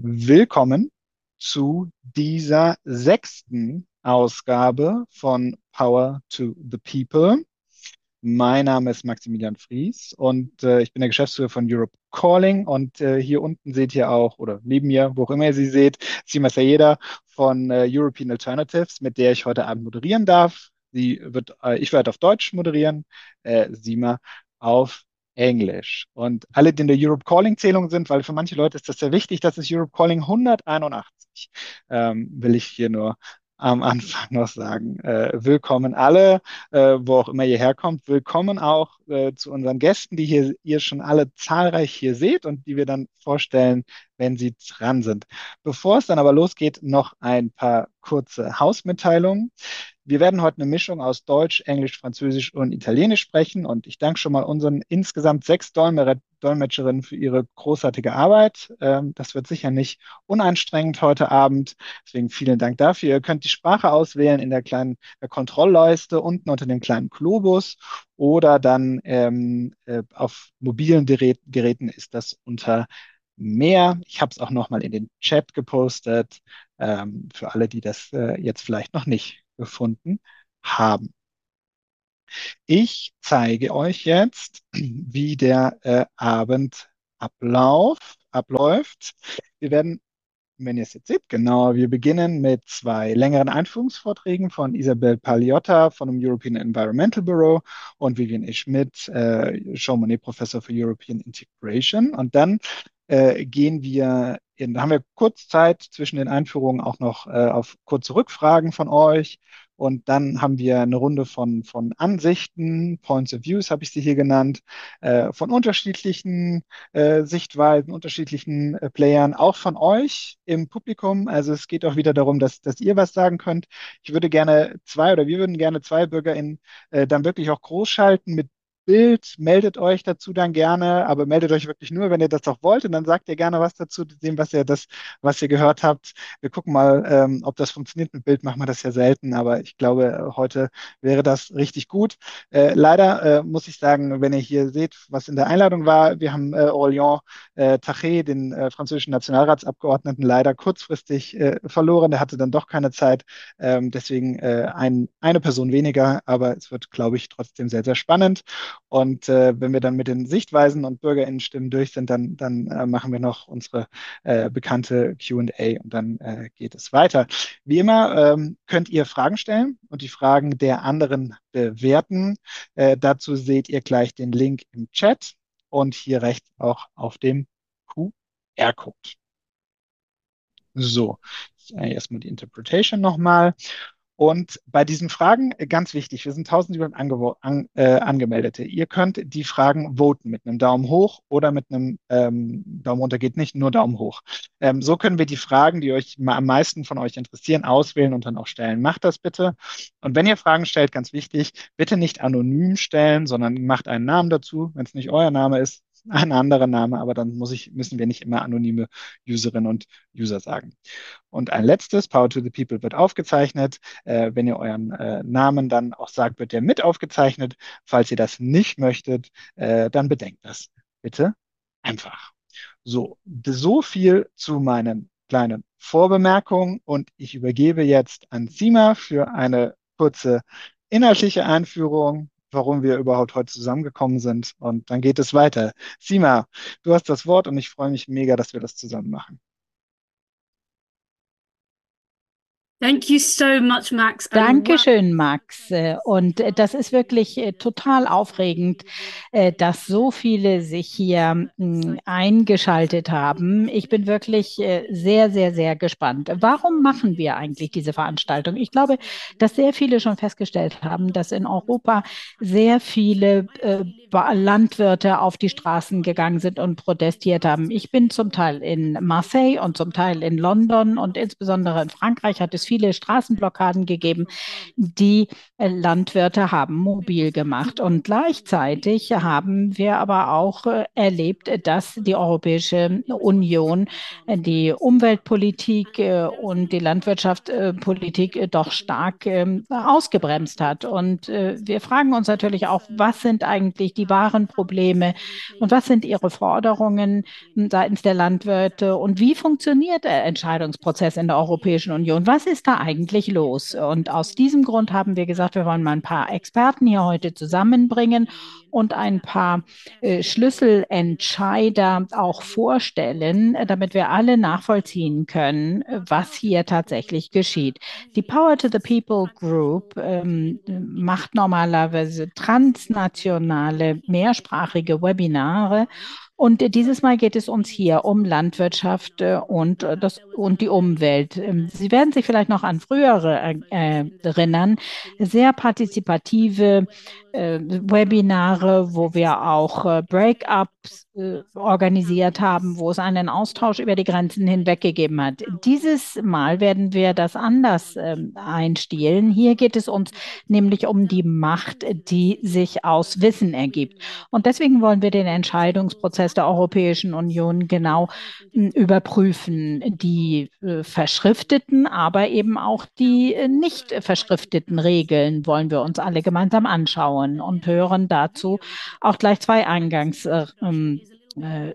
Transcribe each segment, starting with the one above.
Willkommen zu dieser sechsten Ausgabe von Power to the People. Mein Name ist Maximilian Fries und äh, ich bin der Geschäftsführer von Europe Calling und äh, hier unten seht ihr auch, oder neben mir, wo auch immer ihr sie seht, Sima Sayeda von äh, European Alternatives, mit der ich heute Abend moderieren darf. Sie wird, äh, ich werde auf Deutsch moderieren, äh, Sima auf Englisch. Und alle, die in der Europe Calling Zählung sind, weil für manche Leute ist das sehr wichtig, das ist Europe Calling 181, ähm, will ich hier nur am Anfang noch sagen. Äh, willkommen alle, äh, wo auch immer ihr herkommt. Willkommen auch äh, zu unseren Gästen, die hier ihr schon alle zahlreich hier seht und die wir dann vorstellen, wenn sie dran sind. Bevor es dann aber losgeht, noch ein paar kurze Hausmitteilungen. Wir werden heute eine Mischung aus Deutsch, Englisch, Französisch und Italienisch sprechen und ich danke schon mal unseren insgesamt sechs Dolmetscherinnen für ihre großartige Arbeit. Ähm, das wird sicher nicht unanstrengend heute Abend. Deswegen vielen Dank dafür. Ihr könnt die Sprache auswählen in der kleinen Kontrollleiste unten unter dem kleinen Globus oder dann ähm, äh, auf mobilen Gerät, Geräten ist das unter mehr. Ich habe es auch noch mal in den Chat gepostet ähm, für alle, die das äh, jetzt vielleicht noch nicht gefunden haben. Ich zeige euch jetzt, wie der äh, Abend abläuft. Wir werden, wenn ihr es jetzt seht, genau, wir beginnen mit zwei längeren Einführungsvorträgen von Isabel Paliotta von dem European Environmental Bureau und Vivian E. Schmidt, äh, Jean Monnet Professor für European Integration. Und dann äh, gehen wir in, da haben wir kurz Zeit zwischen den Einführungen auch noch äh, auf kurze Rückfragen von euch. Und dann haben wir eine Runde von, von Ansichten, Points of Views habe ich sie hier genannt, äh, von unterschiedlichen äh, Sichtweisen, unterschiedlichen äh, Playern, auch von euch im Publikum. Also es geht auch wieder darum, dass, dass ihr was sagen könnt. Ich würde gerne zwei oder wir würden gerne zwei BürgerInnen äh, dann wirklich auch groß schalten mit Bild, meldet euch dazu dann gerne, aber meldet euch wirklich nur, wenn ihr das auch wollt und dann sagt ihr gerne was dazu, dem, was ihr das, was ihr gehört habt. Wir gucken mal, ähm, ob das funktioniert. Mit Bild machen wir das ja selten, aber ich glaube, heute wäre das richtig gut. Äh, leider äh, muss ich sagen, wenn ihr hier seht, was in der Einladung war, wir haben äh, Orléans äh, Taché, den äh, französischen Nationalratsabgeordneten, leider kurzfristig äh, verloren. Der hatte dann doch keine Zeit. Ähm, deswegen äh, ein, eine Person weniger, aber es wird, glaube ich, trotzdem sehr, sehr spannend. Und äh, wenn wir dann mit den Sichtweisen und BürgerInnenstimmen durch sind, dann, dann äh, machen wir noch unsere äh, bekannte QA und dann äh, geht es weiter. Wie immer ähm, könnt ihr Fragen stellen und die Fragen der anderen bewerten. Äh, dazu seht ihr gleich den Link im Chat und hier rechts auch auf dem QR-Code. So, erstmal die Interpretation nochmal. Und bei diesen Fragen, äh, ganz wichtig, wir sind 1700 ange an, äh, Angemeldete. Ihr könnt die Fragen voten mit einem Daumen hoch oder mit einem ähm, Daumen runter geht nicht, nur Daumen hoch. Ähm, so können wir die Fragen, die euch am meisten von euch interessieren, auswählen und dann auch stellen. Macht das bitte. Und wenn ihr Fragen stellt, ganz wichtig, bitte nicht anonym stellen, sondern macht einen Namen dazu. Wenn es nicht euer Name ist, ein anderer Name, aber dann muss ich, müssen wir nicht immer anonyme Userinnen und User sagen. Und ein letztes, Power to the People wird aufgezeichnet. Äh, wenn ihr euren äh, Namen dann auch sagt, wird der mit aufgezeichnet. Falls ihr das nicht möchtet, äh, dann bedenkt das bitte einfach. So, so viel zu meinen kleinen Vorbemerkungen und ich übergebe jetzt an Sima für eine kurze inhaltliche Einführung warum wir überhaupt heute zusammengekommen sind. Und dann geht es weiter. Sima, du hast das Wort und ich freue mich mega, dass wir das zusammen machen. Thank you so much, Max. Dankeschön, Max. Und das ist wirklich äh, total aufregend, äh, dass so viele sich hier hm, eingeschaltet haben. Ich bin wirklich äh, sehr, sehr, sehr gespannt. Warum machen wir eigentlich diese Veranstaltung? Ich glaube, dass sehr viele schon festgestellt haben, dass in Europa sehr viele Landwirte auf die Straßen gegangen sind und protestiert haben. Ich bin zum Teil in Marseille und zum Teil in London und insbesondere in Frankreich hat es viele Straßenblockaden gegeben. Die äh, Landwirte haben mobil gemacht. Und gleichzeitig haben wir aber auch äh, erlebt, dass die Europäische Union die Umweltpolitik und die Landwirtschaftspolitik doch stark ähm, ausgebremst hat. Und wir fragen uns natürlich auch, was sind eigentlich die wahren Probleme und was sind ihre Forderungen seitens der Landwirte und wie funktioniert der Entscheidungsprozess in der Europäischen Union? Was ist da eigentlich los? Und aus diesem Grund haben wir gesagt, wir wollen mal ein paar Experten hier heute zusammenbringen und ein paar äh, Schlüsselentscheider auch vorstellen, damit wir alle nachvollziehen können, was hier tatsächlich geschieht. Die Power to the People Group ähm, macht normalerweise transnationale, mehrsprachige Webinare und dieses Mal geht es uns hier um Landwirtschaft äh, und, äh, das, und die Umwelt. Ähm, Sie werden sich vielleicht noch an frühere äh, erinnern, sehr partizipative Webinare, wo wir auch äh, Breakups äh, organisiert haben, wo es einen Austausch über die Grenzen hinweg gegeben hat. Dieses Mal werden wir das anders ähm, einstielen. Hier geht es uns nämlich um die Macht, die sich aus Wissen ergibt. Und deswegen wollen wir den Entscheidungsprozess der Europäischen Union genau hm, überprüfen. Die äh, verschrifteten, aber eben auch die äh, nicht verschrifteten Regeln wollen wir uns alle gemeinsam anschauen anschauen und hören dazu auch gleich zwei Eingangs. Äh, ähm, äh.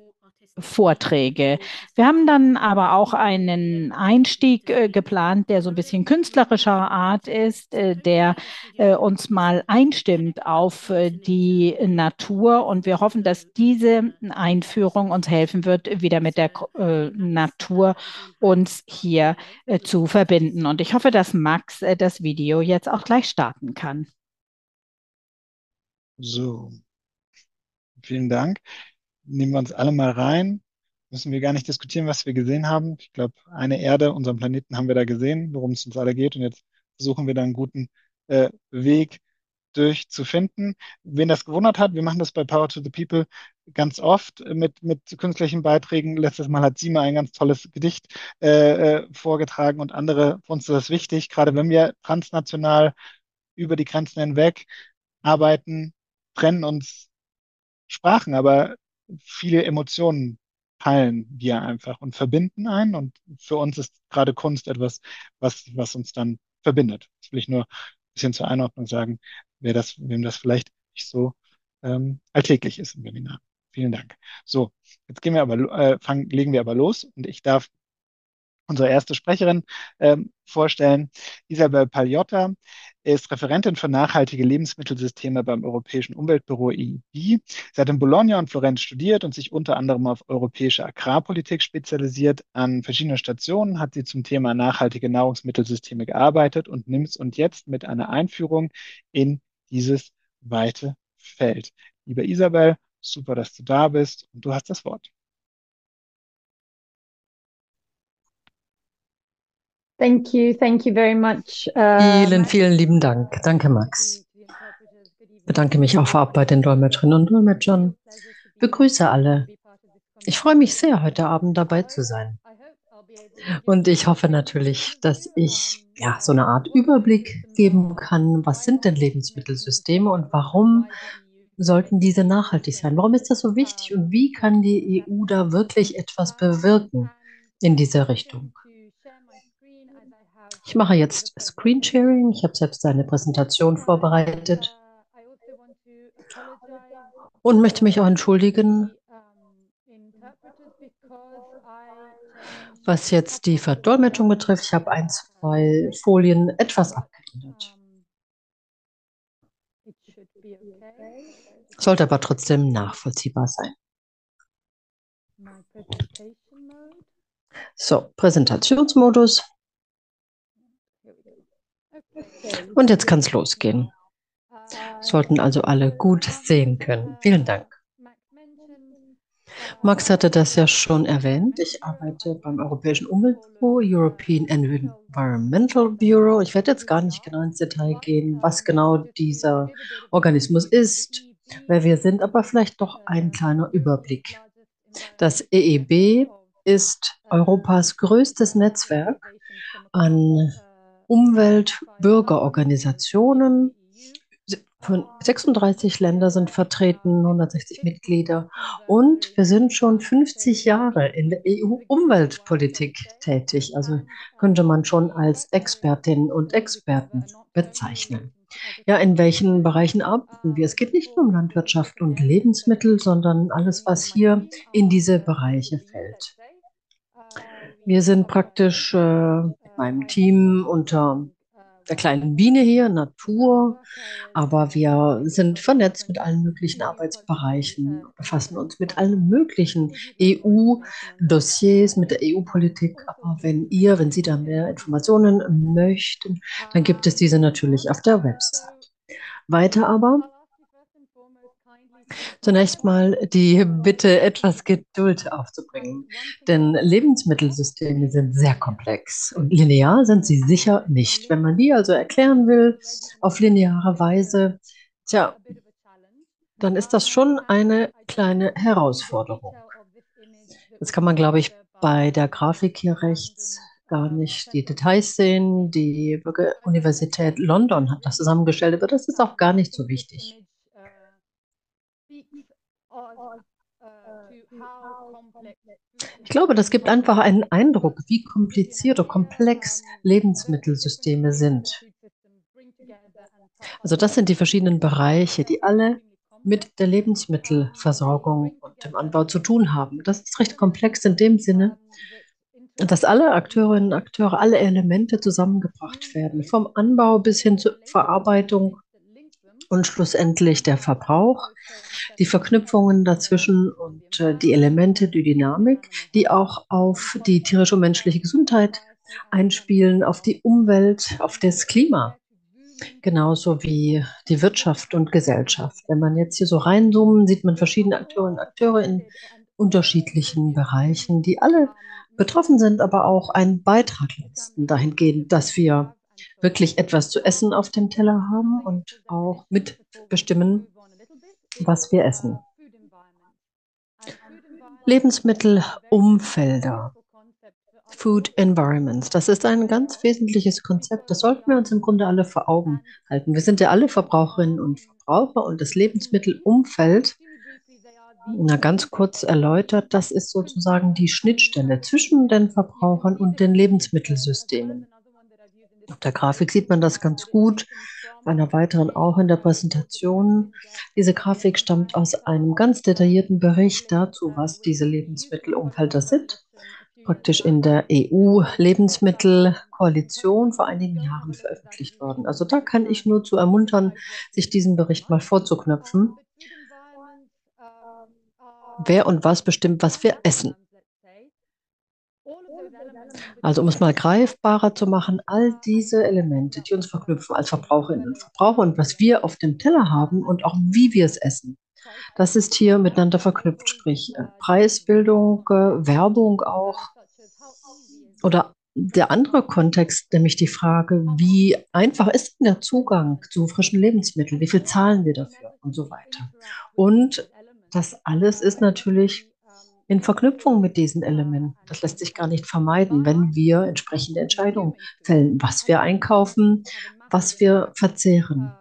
Wir haben dann aber auch einen Einstieg äh, geplant, der so ein bisschen künstlerischer Art ist, äh, der äh, uns mal einstimmt auf äh, die Natur. Und wir hoffen, dass diese Einführung uns helfen wird, wieder mit der Natur uns hier zu verbinden. Und ich hoffe, dass Max das Video jetzt auch gleich starten kann. So, vielen Dank. Nehmen wir uns alle mal rein. Müssen wir gar nicht diskutieren, was wir gesehen haben. Ich glaube, eine Erde, unseren Planeten haben wir da gesehen, worum es uns alle geht. Und jetzt versuchen wir da einen guten äh, Weg durchzufinden. Wen das gewundert hat, wir machen das bei Power to the People ganz oft mit, mit künstlichen Beiträgen. Letztes Mal hat Sima ein ganz tolles Gedicht äh, äh vorgetragen und andere. Für uns ist das wichtig, gerade wenn wir transnational über die Grenzen hinweg arbeiten, trennen uns Sprachen, aber viele Emotionen teilen wir einfach und verbinden einen. Und für uns ist gerade Kunst etwas, was, was uns dann verbindet. Das will ich nur ein bisschen zur Einordnung sagen, wer das, wem das vielleicht nicht so ähm, alltäglich ist im Webinar. Vielen Dank. So, jetzt gehen wir aber, äh, fangen, legen wir aber los und ich darf unsere erste Sprecherin ähm, vorstellen. Isabel Paliotta ist Referentin für nachhaltige Lebensmittelsysteme beim Europäischen Umweltbüro EIB. Sie hat in Bologna und Florenz studiert und sich unter anderem auf europäische Agrarpolitik spezialisiert. An verschiedenen Stationen hat sie zum Thema nachhaltige Nahrungsmittelsysteme gearbeitet und nimmt und jetzt mit einer Einführung in dieses weite Feld. Liebe Isabel, super, dass du da bist und du hast das Wort. Thank you, thank you very much. Uh, vielen, vielen lieben Dank. Danke, Max. Ich bedanke mich auch vorab bei den Dolmetscherinnen und Dolmetschern. Begrüße alle. Ich freue mich sehr, heute Abend dabei zu sein. Und ich hoffe natürlich, dass ich ja so eine Art Überblick geben kann, was sind denn Lebensmittelsysteme und warum sollten diese nachhaltig sein? Warum ist das so wichtig und wie kann die EU da wirklich etwas bewirken in dieser Richtung? Ich mache jetzt Screensharing. Ich habe selbst eine Präsentation vorbereitet und möchte mich auch entschuldigen, was jetzt die Verdolmetschung betrifft. Ich habe ein, zwei Folien etwas abgeändert. Sollte aber trotzdem nachvollziehbar sein. So, Präsentationsmodus. Und jetzt kann es losgehen. Sollten also alle gut sehen können. Vielen Dank. Max hatte das ja schon erwähnt. Ich arbeite beim Europäischen Umweltbüro, European Environmental Bureau. Ich werde jetzt gar nicht genau ins Detail gehen, was genau dieser Organismus ist, wer wir sind, aber vielleicht doch ein kleiner Überblick. Das EEB ist Europas größtes Netzwerk an Umweltbürgerorganisationen. Von 36 Länder sind vertreten, 160 Mitglieder. Und wir sind schon 50 Jahre in der EU-Umweltpolitik tätig. Also könnte man schon als Expertinnen und Experten bezeichnen. Ja, in welchen Bereichen arbeiten wir? Es geht nicht nur um Landwirtschaft und Lebensmittel, sondern alles, was hier in diese Bereiche fällt. Wir sind praktisch äh, meinem Team unter der kleinen Biene hier, Natur, aber wir sind vernetzt mit allen möglichen Arbeitsbereichen, befassen uns mit allen möglichen EU-Dossiers, mit der EU-Politik. Aber wenn ihr, wenn Sie da mehr Informationen möchten, dann gibt es diese natürlich auf der Website. Weiter aber Zunächst mal die Bitte, etwas Geduld aufzubringen, denn Lebensmittelsysteme sind sehr komplex und linear sind sie sicher nicht. Wenn man die also erklären will auf lineare Weise, tja, dann ist das schon eine kleine Herausforderung. Jetzt kann man, glaube ich, bei der Grafik hier rechts gar nicht die Details sehen. Die Universität London hat das zusammengestellt, aber das ist auch gar nicht so wichtig. Ich glaube, das gibt einfach einen Eindruck, wie kompliziert oder komplex Lebensmittelsysteme sind. Also das sind die verschiedenen Bereiche, die alle mit der Lebensmittelversorgung und dem Anbau zu tun haben. Das ist recht komplex in dem Sinne, dass alle Akteurinnen und Akteure, alle Elemente zusammengebracht werden, vom Anbau bis hin zur Verarbeitung und schlussendlich der Verbrauch, die Verknüpfungen dazwischen und äh, die Elemente, die Dynamik, die auch auf die tierische und menschliche Gesundheit einspielen, auf die Umwelt, auf das Klima. Genauso wie die Wirtschaft und Gesellschaft. Wenn man jetzt hier so reinzoomen, sieht man verschiedene Akteurinnen und Akteure in unterschiedlichen Bereichen, die alle betroffen sind, aber auch einen Beitrag leisten dahingehend, dass wir wirklich etwas zu essen auf dem Teller haben und auch mitbestimmen, was wir essen. Lebensmittelumfelder. Food Environments. Das ist ein ganz wesentliches Konzept. Das sollten wir uns im Grunde alle vor Augen halten. Wir sind ja alle Verbraucherinnen und Verbraucher und das Lebensmittelumfeld, na ganz kurz erläutert, das ist sozusagen die Schnittstelle zwischen den Verbrauchern und den Lebensmittelsystemen. Auf der Grafik sieht man das ganz gut, einer weiteren auch in der Präsentation. Diese Grafik stammt aus einem ganz detaillierten Bericht dazu, was diese Lebensmittelumfelder sind. Praktisch in der EU-Lebensmittelkoalition vor einigen Jahren veröffentlicht worden. Also da kann ich nur zu ermuntern, sich diesen Bericht mal vorzuknöpfen. Wer und was bestimmt, was wir essen. Also um es mal greifbarer zu machen, all diese Elemente, die uns verknüpfen als Verbraucherinnen und Verbraucher und was wir auf dem Teller haben und auch wie wir es essen, das ist hier miteinander verknüpft, sprich äh, Preisbildung, äh, Werbung auch. Oder der andere Kontext, nämlich die Frage, wie einfach ist denn der Zugang zu frischen Lebensmitteln, wie viel zahlen wir dafür und so weiter. Und das alles ist natürlich in Verknüpfung mit diesen Elementen. Das lässt sich gar nicht vermeiden, wenn wir entsprechende Entscheidungen fällen, was wir einkaufen, was wir verzehren.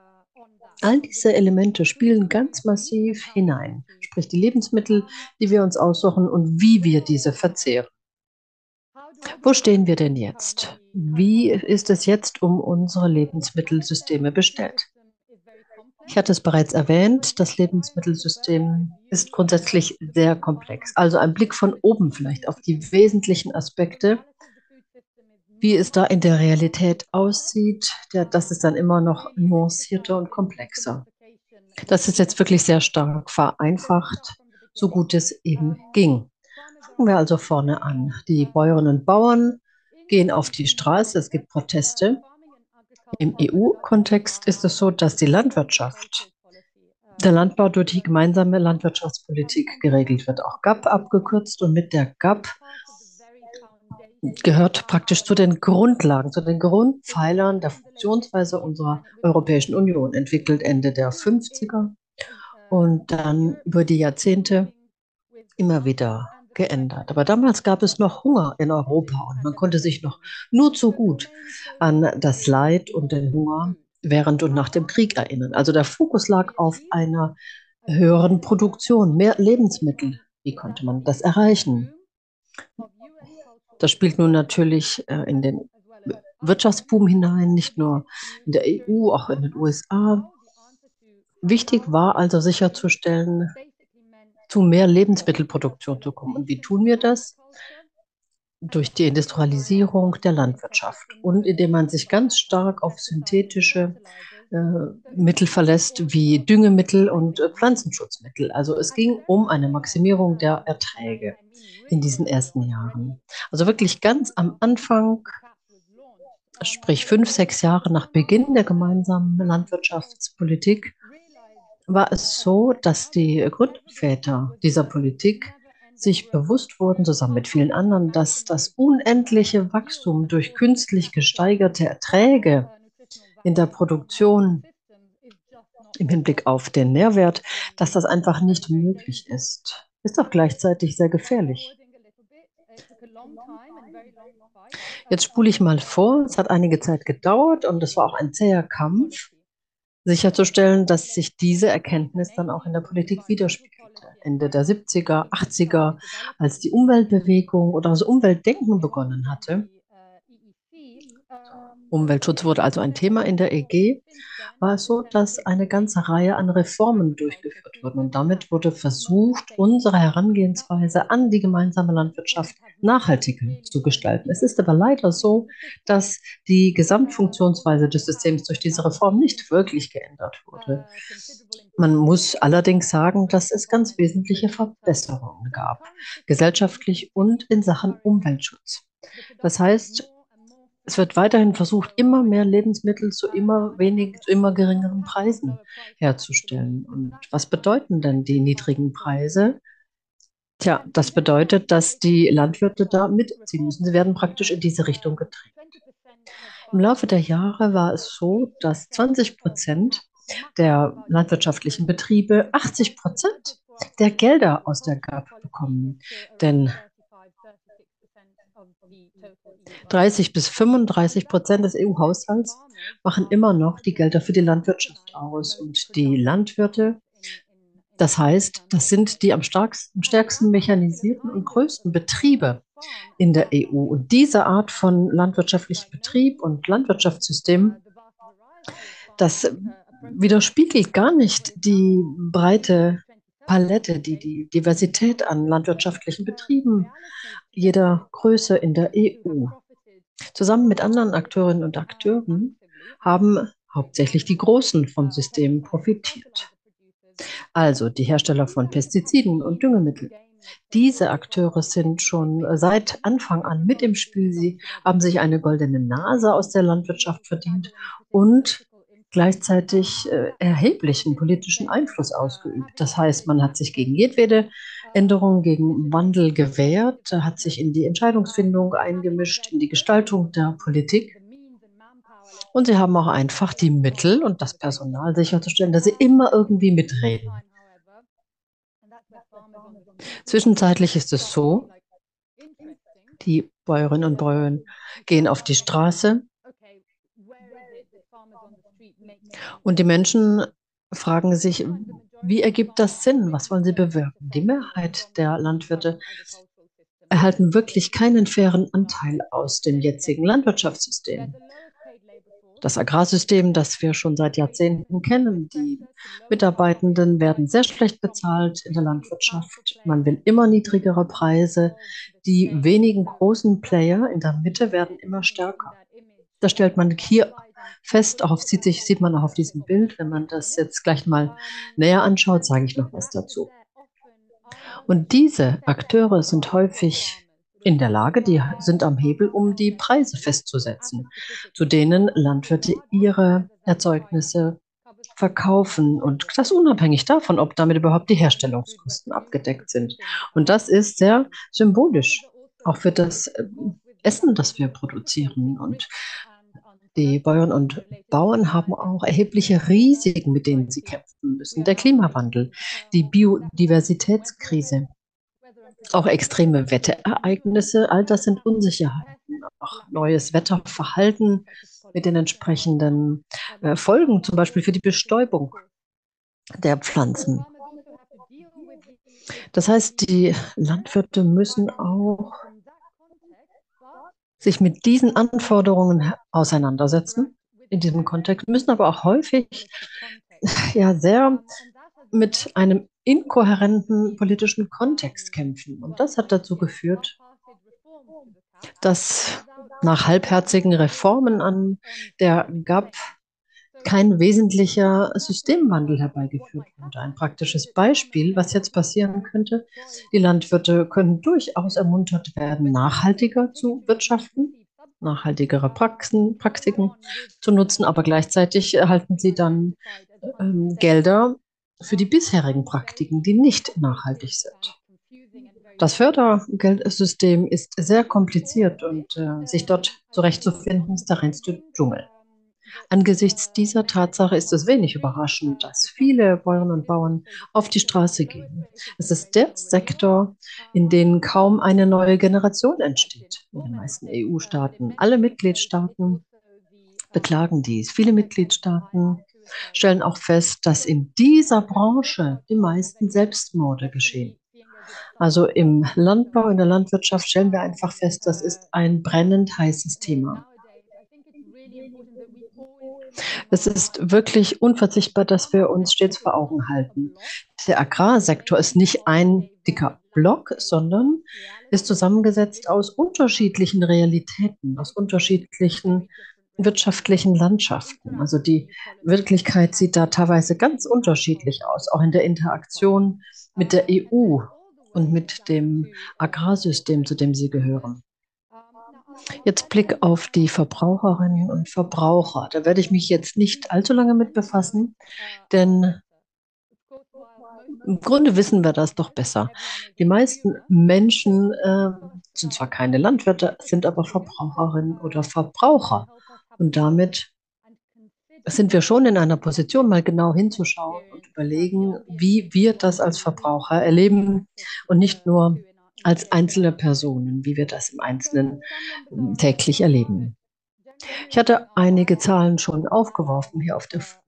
All diese Elemente spielen ganz massiv hinein, sprich die Lebensmittel, die wir uns aussuchen und wie wir diese verzehren. Wo stehen wir denn jetzt? Wie ist es jetzt um unsere Lebensmittelsysteme bestellt? Ich hatte es bereits erwähnt, das Lebensmittelsystem ist grundsätzlich sehr komplex. Also ein Blick von oben vielleicht auf die wesentlichen Aspekte, wie es da in der Realität aussieht, der, das ist dann immer noch nuancierter und komplexer. Das ist jetzt wirklich sehr stark vereinfacht, so gut es eben ging. Fangen wir also vorne an. Die Bäuerinnen und Bauern gehen auf die Straße, es gibt Proteste. Im EU-Kontext ist es so, dass die Landwirtschaft, der Landbau durch die gemeinsame Landwirtschaftspolitik geregelt wird, auch GAP abgekürzt. Und mit der GAP gehört praktisch zu den Grundlagen, zu den Grundpfeilern der Funktionsweise unserer Europäischen Union, entwickelt Ende der 50er und dann über die Jahrzehnte immer wieder geändert. Aber damals gab es noch Hunger in Europa und man konnte sich noch nur zu gut an das Leid und den Hunger während und nach dem Krieg erinnern. Also der Fokus lag auf einer höheren Produktion, mehr Lebensmittel. Wie konnte man das erreichen? Das spielt nun natürlich äh, in den Wirtschaftsboom hinein, nicht nur in der EU, auch in den USA. Wichtig war also sicherzustellen, zu mehr Lebensmittelproduktion zu kommen. Und wie tun wir das? Durch die Industrialisierung der Landwirtschaft und indem man sich ganz stark auf synthetische äh, Mittel verlässt, wie Düngemittel und äh, Pflanzenschutzmittel. Also es ging um eine Maximierung der Erträge in diesen ersten Jahren. Also wirklich ganz am Anfang, sprich fünf, sechs Jahre nach Beginn der gemeinsamen Landwirtschaftspolitik, war es so, dass die Gründväter dieser Politik sich bewusst wurden, zusammen mit vielen anderen, dass das unendliche Wachstum durch künstlich gesteigerte Erträge in der Produktion im Hinblick auf den Nährwert, dass das einfach nicht möglich ist. Ist auch gleichzeitig sehr gefährlich. Jetzt spule ich mal vor. Es hat einige Zeit gedauert und es war auch ein zäher Kampf sicherzustellen, dass sich diese Erkenntnis dann auch in der Politik widerspiegelte. Ende der 70er, 80er, als die Umweltbewegung oder das Umweltdenken begonnen hatte, Umweltschutz wurde also ein Thema in der EG, war es so, dass eine ganze Reihe an Reformen durchgeführt wurden. Und damit wurde versucht, unsere Herangehensweise an die gemeinsame Landwirtschaft nachhaltiger zu gestalten. Es ist aber leider so, dass die Gesamtfunktionsweise des Systems durch diese Reform nicht wirklich geändert wurde. Man muss allerdings sagen, dass es ganz wesentliche Verbesserungen gab, gesellschaftlich und in Sachen Umweltschutz. Das heißt, es wird weiterhin versucht, immer mehr Lebensmittel zu immer wenig, zu immer geringeren Preisen herzustellen. Und was bedeuten denn die niedrigen Preise? Tja, das bedeutet, dass die Landwirte da mitziehen müssen. Sie werden praktisch in diese Richtung gedrängt. Im Laufe der Jahre war es so, dass 20 Prozent der landwirtschaftlichen Betriebe 80 Prozent der Gelder aus der GAP bekommen. Denn 30 bis 35 Prozent des EU-Haushalts machen immer noch die Gelder für die Landwirtschaft aus. Und die Landwirte, das heißt, das sind die am stärksten, stärksten mechanisierten und größten Betriebe in der EU. Und diese Art von landwirtschaftlichem Betrieb und Landwirtschaftssystem, das widerspiegelt gar nicht die breite Palette, die die Diversität an landwirtschaftlichen Betrieben jeder Größe in der EU. Zusammen mit anderen Akteurinnen und Akteuren haben hauptsächlich die Großen vom System profitiert. Also die Hersteller von Pestiziden und Düngemitteln. Diese Akteure sind schon seit Anfang an mit im Spiel. Sie haben sich eine goldene Nase aus der Landwirtschaft verdient und gleichzeitig äh, erheblichen politischen Einfluss ausgeübt. Das heißt, man hat sich gegen jedwede Änderung, gegen Wandel gewehrt, hat sich in die Entscheidungsfindung eingemischt, in die Gestaltung der Politik. Und sie haben auch einfach die Mittel und das Personal sicherzustellen, dass sie immer irgendwie mitreden. Zwischenzeitlich ist es so, die Bäuerinnen und Bauern gehen auf die Straße, und die Menschen fragen sich, wie ergibt das Sinn? Was wollen sie bewirken? Die Mehrheit der Landwirte erhalten wirklich keinen fairen Anteil aus dem jetzigen Landwirtschaftssystem. Das Agrarsystem, das wir schon seit Jahrzehnten kennen, die Mitarbeitenden werden sehr schlecht bezahlt in der Landwirtschaft. Man will immer niedrigere Preise. Die wenigen großen Player in der Mitte werden immer stärker. Da stellt man hier fest. Auch sieht, sich, sieht man auch auf diesem Bild. Wenn man das jetzt gleich mal näher anschaut, sage ich noch was dazu. Und diese Akteure sind häufig in der Lage, die sind am Hebel, um die Preise festzusetzen, zu denen Landwirte ihre Erzeugnisse verkaufen und das unabhängig davon, ob damit überhaupt die Herstellungskosten abgedeckt sind. Und das ist sehr symbolisch, auch für das äh, Essen, das wir produzieren. Und die Bäuerinnen und Bauern haben auch erhebliche Risiken, mit denen sie kämpfen müssen. Der Klimawandel, die Biodiversitätskrise. Auch extreme Wetterereignisse, all das sind Unsicherheiten. Auch neues Wetterverhalten mit den entsprechenden äh, Folgen, zum Beispiel für die Bestäubung der Pflanzen. Das heißt, die Landwirte müssen auch sich mit diesen Anforderungen auseinandersetzen in diesem Kontext, müssen aber auch häufig ja sehr mit einem inkohärenten politischen Kontext kämpfen. Und das hat dazu geführt, dass nach halbherzigen Reformen an der GAP kein wesentlicher Systemwandel herbeigeführt wurde. Ein praktisches Beispiel, was jetzt passieren könnte, die Landwirte können durchaus ermuntert werden, nachhaltiger zu wirtschaften, nachhaltigere Praxen, Praktiken zu nutzen, aber gleichzeitig erhalten sie dann ähm, Gelder für die bisherigen Praktiken, die nicht nachhaltig sind. Das Fördergeldsystem ist sehr kompliziert und äh, sich dort zurechtzufinden, ist der reinste Dschungel. Angesichts dieser Tatsache ist es wenig überraschend, dass viele Bäuerinnen und Bauern auf die Straße gehen. Es ist der Sektor, in dem kaum eine neue Generation entsteht. In den meisten EU-Staaten, alle Mitgliedstaaten beklagen dies. Viele Mitgliedstaaten stellen auch fest, dass in dieser Branche die meisten Selbstmorde geschehen. Also im Landbau, in der Landwirtschaft stellen wir einfach fest, das ist ein brennend heißes Thema. Es ist wirklich unverzichtbar, dass wir uns stets vor Augen halten. Der Agrarsektor ist nicht ein dicker Block, sondern ist zusammengesetzt aus unterschiedlichen Realitäten, aus unterschiedlichen wirtschaftlichen Landschaften. Also die Wirklichkeit sieht da teilweise ganz unterschiedlich aus, auch in der Interaktion mit der EU und mit dem Agrarsystem, zu dem sie gehören. Jetzt Blick auf die Verbraucherinnen und Verbraucher. Da werde ich mich jetzt nicht allzu lange mit befassen, denn im Grunde wissen wir das doch besser. Die meisten Menschen äh, sind zwar keine Landwirte, sind aber Verbraucherinnen oder Verbraucher. Und damit sind wir schon in einer Position, mal genau hinzuschauen und überlegen, wie wir das als Verbraucher erleben und nicht nur als einzelne Personen, wie wir das im Einzelnen ähm, täglich erleben. Ich hatte einige Zahlen schon aufgeworfen hier auf der Folie.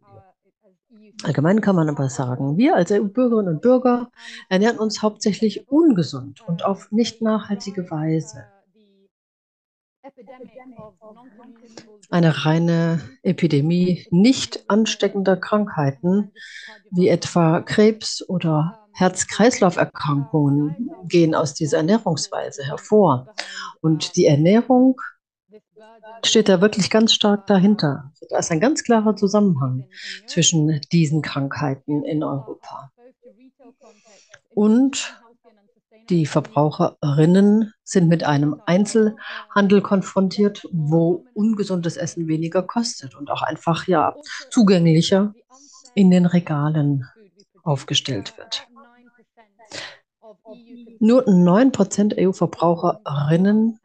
Allgemein kann man aber sagen, wir als EU-Bürgerinnen und Bürger ernähren uns hauptsächlich ungesund und auf nicht nachhaltige Weise. Eine reine Epidemie nicht ansteckender Krankheiten wie etwa Krebs oder Herz-Kreislauf-Erkrankungen gehen aus dieser Ernährungsweise hervor. Und die Ernährung steht da wirklich ganz stark dahinter. Da ist ein ganz klarer Zusammenhang zwischen diesen Krankheiten in Europa. Und die Verbraucherinnen sind mit einem Einzelhandel konfrontiert, wo ungesundes Essen weniger kostet und auch einfach ja zugänglicher in den Regalen aufgestellt wird. Nur 9% EU-Verbraucherinnen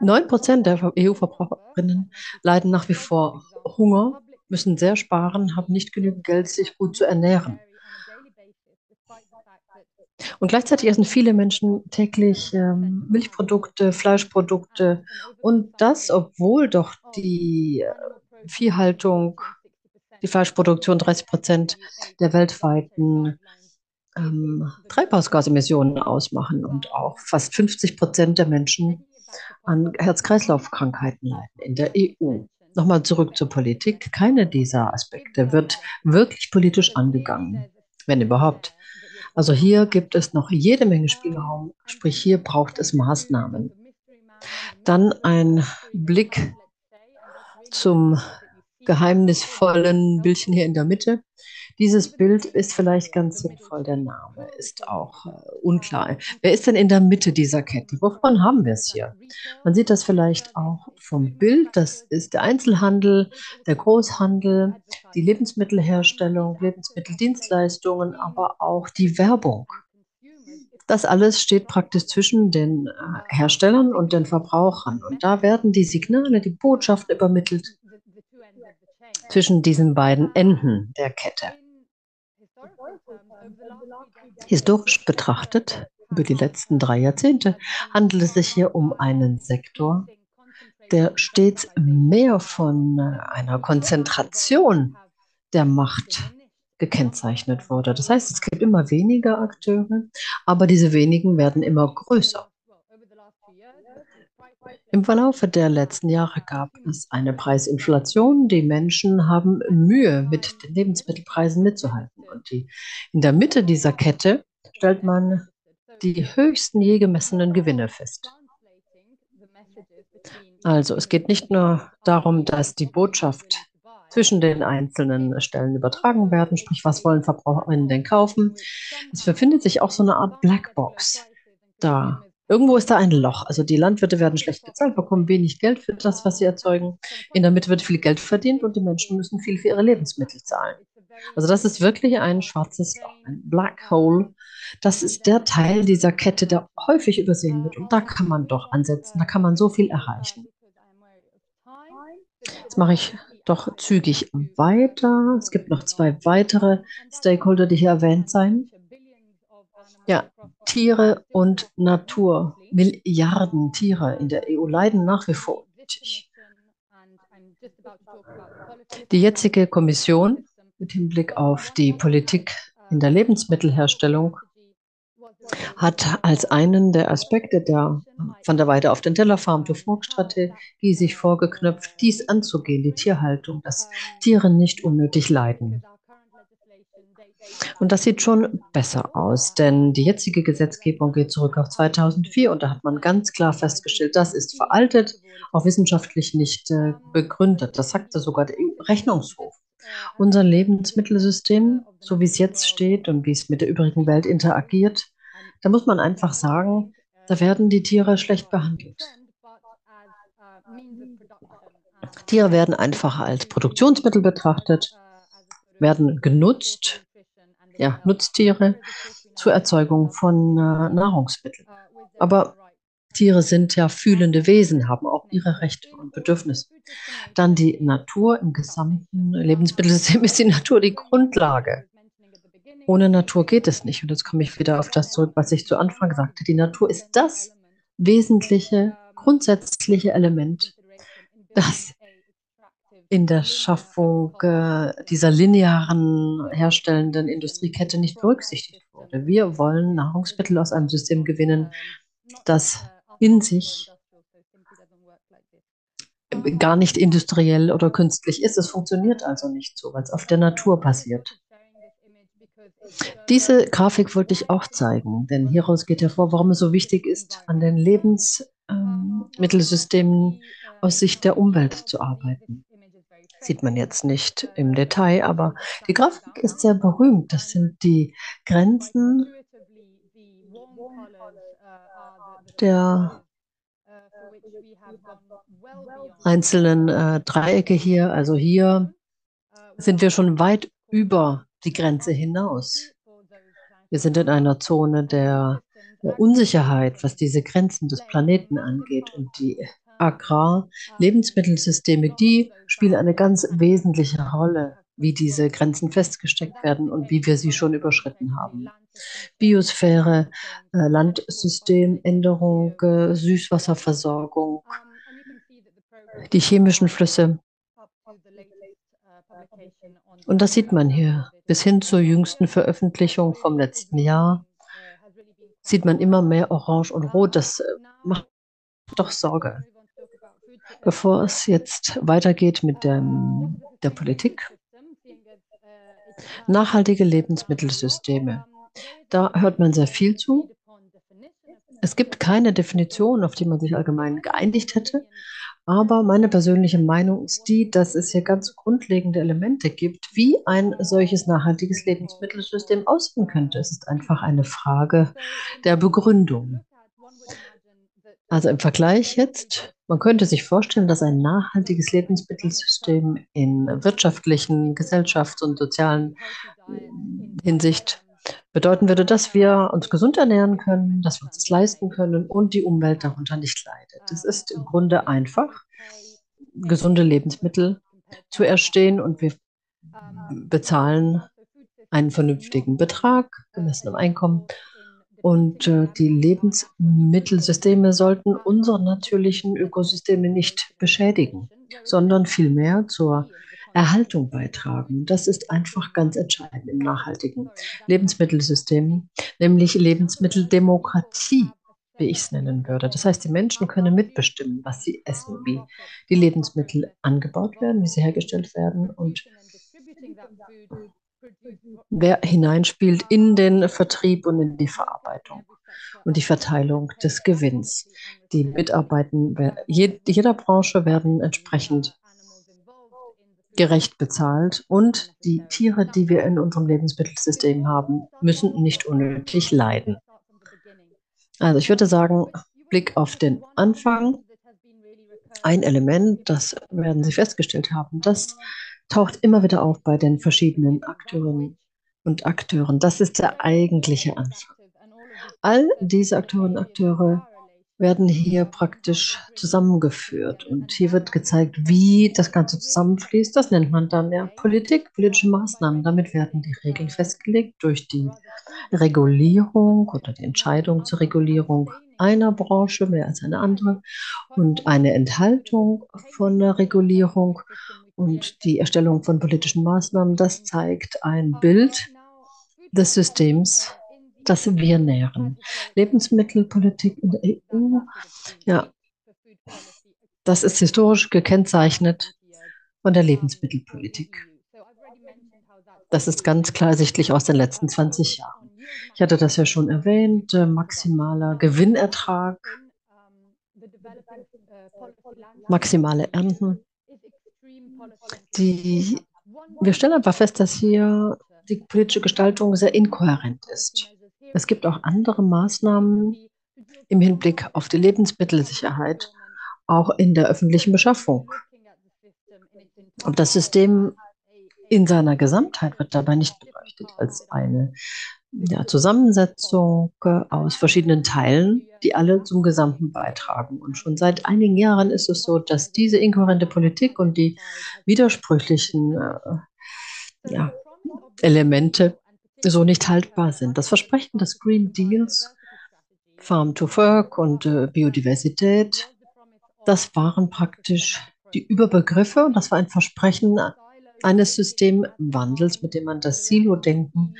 9% der EU-Verbraucherinnen leiden nach wie vor Hunger, müssen sehr sparen, haben nicht genügend Geld, sich gut zu ernähren. Und gleichzeitig essen viele Menschen täglich ähm, Milchprodukte, Fleischprodukte. und das, obwohl doch die äh, Viehhaltung, die Fleischproduktion 30 Prozent der weltweiten ähm, Treibhausgasemissionen ausmachen und auch fast 50 Prozent der Menschen an Herz-Kreislauf-Krankheiten leiden in der EU. Nochmal zurück zur Politik. Keine dieser Aspekte wird wirklich politisch angegangen, wenn überhaupt. Also hier gibt es noch jede Menge Spielraum, sprich hier braucht es Maßnahmen. Dann ein Blick zum geheimnisvollen Bildchen hier in der Mitte. Dieses Bild ist vielleicht ganz sinnvoll, der Name ist auch äh, unklar. Wer ist denn in der Mitte dieser Kette? Wovon haben wir es hier? Man sieht das vielleicht auch vom Bild. Das ist der Einzelhandel, der Großhandel, die Lebensmittelherstellung, Lebensmitteldienstleistungen, aber auch die Werbung. Das alles steht praktisch zwischen den äh, Herstellern und den Verbrauchern. Und da werden die Signale, die Botschaften übermittelt zwischen diesen beiden Enden der Kette. Historisch betrachtet, über die letzten drei Jahrzehnte, handelt es sich hier um einen Sektor, der stets mehr von einer Konzentration der Macht gekennzeichnet wurde. Das heißt, es gibt immer weniger Akteure, aber diese wenigen werden immer größer. Im Verlaufe der letzten Jahre gab es eine Preisinflation. Die Menschen haben Mühe, mit den Lebensmittelpreisen mitzuhalten. Und die, in der Mitte dieser Kette stellt man die höchsten je gemessenen Gewinne fest. Also es geht nicht nur darum, dass die Botschaft zwischen den einzelnen Stellen übertragen werden, sprich, was wollen Verbraucherinnen denn kaufen. Es befindet sich auch so eine Art Blackbox. Da Irgendwo ist da ein Loch. Also die Landwirte werden schlecht bezahlt, bekommen wenig Geld für das, was sie erzeugen. In der Mitte wird viel Geld verdient und die Menschen müssen viel für ihre Lebensmittel zahlen. Also das ist wirklich ein schwarzes Loch, ein Black Hole. Das ist der Teil dieser Kette, der häufig übersehen wird. Und da kann man doch ansetzen, da kann man so viel erreichen. Jetzt mache ich doch zügig weiter. Es gibt noch zwei weitere Stakeholder, die hier erwähnt sein. Ja, Tiere und Natur. Milliarden Tiere in der EU leiden nach wie vor unnötig. Die jetzige Kommission mit Hinblick auf die Politik in der Lebensmittelherstellung hat als einen der Aspekte der von der Weide auf den Teller Farm to Fork Strategie sich vorgeknöpft, dies anzugehen, die Tierhaltung, dass Tiere nicht unnötig leiden. Und das sieht schon besser aus, denn die jetzige Gesetzgebung geht zurück auf 2004 und da hat man ganz klar festgestellt, das ist veraltet, auch wissenschaftlich nicht äh, begründet. Das sagte sogar der Rechnungshof. Unser Lebensmittelsystem, so wie es jetzt steht und wie es mit der übrigen Welt interagiert, da muss man einfach sagen, da werden die Tiere schlecht behandelt. Tiere werden einfach als Produktionsmittel betrachtet, werden genutzt ja, Nutztiere zur Erzeugung von äh, Nahrungsmitteln. Aber Tiere sind ja fühlende Wesen, haben auch ihre Rechte und Bedürfnisse. Dann die Natur im gesamten Lebensmittelsystem ist die Natur die Grundlage. Ohne Natur geht es nicht. Und jetzt komme ich wieder auf das zurück, was ich zu Anfang sagte. Die Natur ist das wesentliche, grundsätzliche Element, das in der Schaffung äh, dieser linearen herstellenden Industriekette nicht berücksichtigt wurde. Wir wollen Nahrungsmittel aus einem System gewinnen, das in sich gar nicht industriell oder künstlich ist. Es funktioniert also nicht so, weil es auf der Natur passiert. Diese Grafik wollte ich auch zeigen, denn hieraus geht hervor, warum es so wichtig ist, an den Lebensmittelsystemen ähm, aus Sicht der Umwelt zu arbeiten sieht man jetzt nicht im Detail, aber die Grafik ist sehr berühmt. Das sind die Grenzen der einzelnen äh, Dreiecke hier. Also hier sind wir schon weit über die Grenze hinaus. Wir sind in einer Zone der, der Unsicherheit, was diese Grenzen des Planeten angeht. Und die Agrar-Lebensmittelsysteme, die spielen eine ganz wesentliche Rolle, wie diese Grenzen festgesteckt werden und wie wir sie schon überschritten haben. Biosphäre, äh, Landsystemänderung, äh, Süßwasserversorgung, die chemischen Flüsse. Und das sieht man hier. Bis hin zur jüngsten Veröffentlichung vom letzten Jahr sieht man immer mehr Orange und Rot. Das äh, macht doch Sorge. Bevor es jetzt weitergeht mit dem, der Politik, nachhaltige Lebensmittelsysteme. Da hört man sehr viel zu. Es gibt keine Definition, auf die man sich allgemein geeinigt hätte. Aber meine persönliche Meinung ist die, dass es hier ganz grundlegende Elemente gibt, wie ein solches nachhaltiges Lebensmittelsystem aussehen könnte. Es ist einfach eine Frage der Begründung. Also im Vergleich jetzt, man könnte sich vorstellen, dass ein nachhaltiges Lebensmittelsystem in wirtschaftlichen, gesellschafts- und sozialen Hinsicht bedeuten würde, dass wir uns gesund ernähren können, dass wir uns das leisten können und die Umwelt darunter nicht leidet. Es ist im Grunde einfach, gesunde Lebensmittel zu erstehen und wir bezahlen einen vernünftigen Betrag, gemessen am Einkommen. Und äh, die Lebensmittelsysteme sollten unsere natürlichen Ökosysteme nicht beschädigen, sondern vielmehr zur Erhaltung beitragen. Das ist einfach ganz entscheidend im nachhaltigen Lebensmittelsystem, nämlich Lebensmitteldemokratie, wie ich es nennen würde. Das heißt, die Menschen können mitbestimmen, was sie essen, wie die Lebensmittel angebaut werden, wie sie hergestellt werden und hineinspielt in den Vertrieb und in die Verarbeitung und die Verteilung des Gewinns. Die Mitarbeiter jeder Branche werden entsprechend gerecht bezahlt und die Tiere, die wir in unserem Lebensmittelsystem haben, müssen nicht unnötig leiden. Also ich würde sagen, Blick auf den Anfang. Ein Element, das werden Sie festgestellt haben, das taucht immer wieder auf bei den verschiedenen Akteurinnen und Akteuren. Das ist der eigentliche Anfang. All diese Akteurinnen und Akteure werden hier praktisch zusammengeführt. Und hier wird gezeigt, wie das Ganze zusammenfließt. Das nennt man dann ja Politik, politische Maßnahmen. Damit werden die Regeln festgelegt durch die Regulierung oder die Entscheidung zur Regulierung einer Branche mehr als eine andere und eine Enthaltung von der Regulierung und die Erstellung von politischen Maßnahmen. Das zeigt ein Bild des Systems das wir nähren. Lebensmittelpolitik in der EU, ja, das ist historisch gekennzeichnet von der Lebensmittelpolitik. Das ist ganz klar sichtlich aus den letzten 20 Jahren. Ich hatte das ja schon erwähnt, äh, maximaler Gewinnertrag, maximale Ernten. Die, wir stellen einfach fest, dass hier die politische Gestaltung sehr inkohärent ist. Es gibt auch andere Maßnahmen im Hinblick auf die Lebensmittelsicherheit, auch in der öffentlichen Beschaffung. Und das System in seiner Gesamtheit wird dabei nicht beleuchtet als eine ja, Zusammensetzung aus verschiedenen Teilen, die alle zum Gesamten beitragen. Und schon seit einigen Jahren ist es so, dass diese inkohärente Politik und die widersprüchlichen äh, ja, Elemente so nicht haltbar sind. Das Versprechen des Green Deals, Farm to Work und äh, Biodiversität, das waren praktisch die Überbegriffe und das war ein Versprechen eines Systemwandels, mit dem man das Silo-Denken,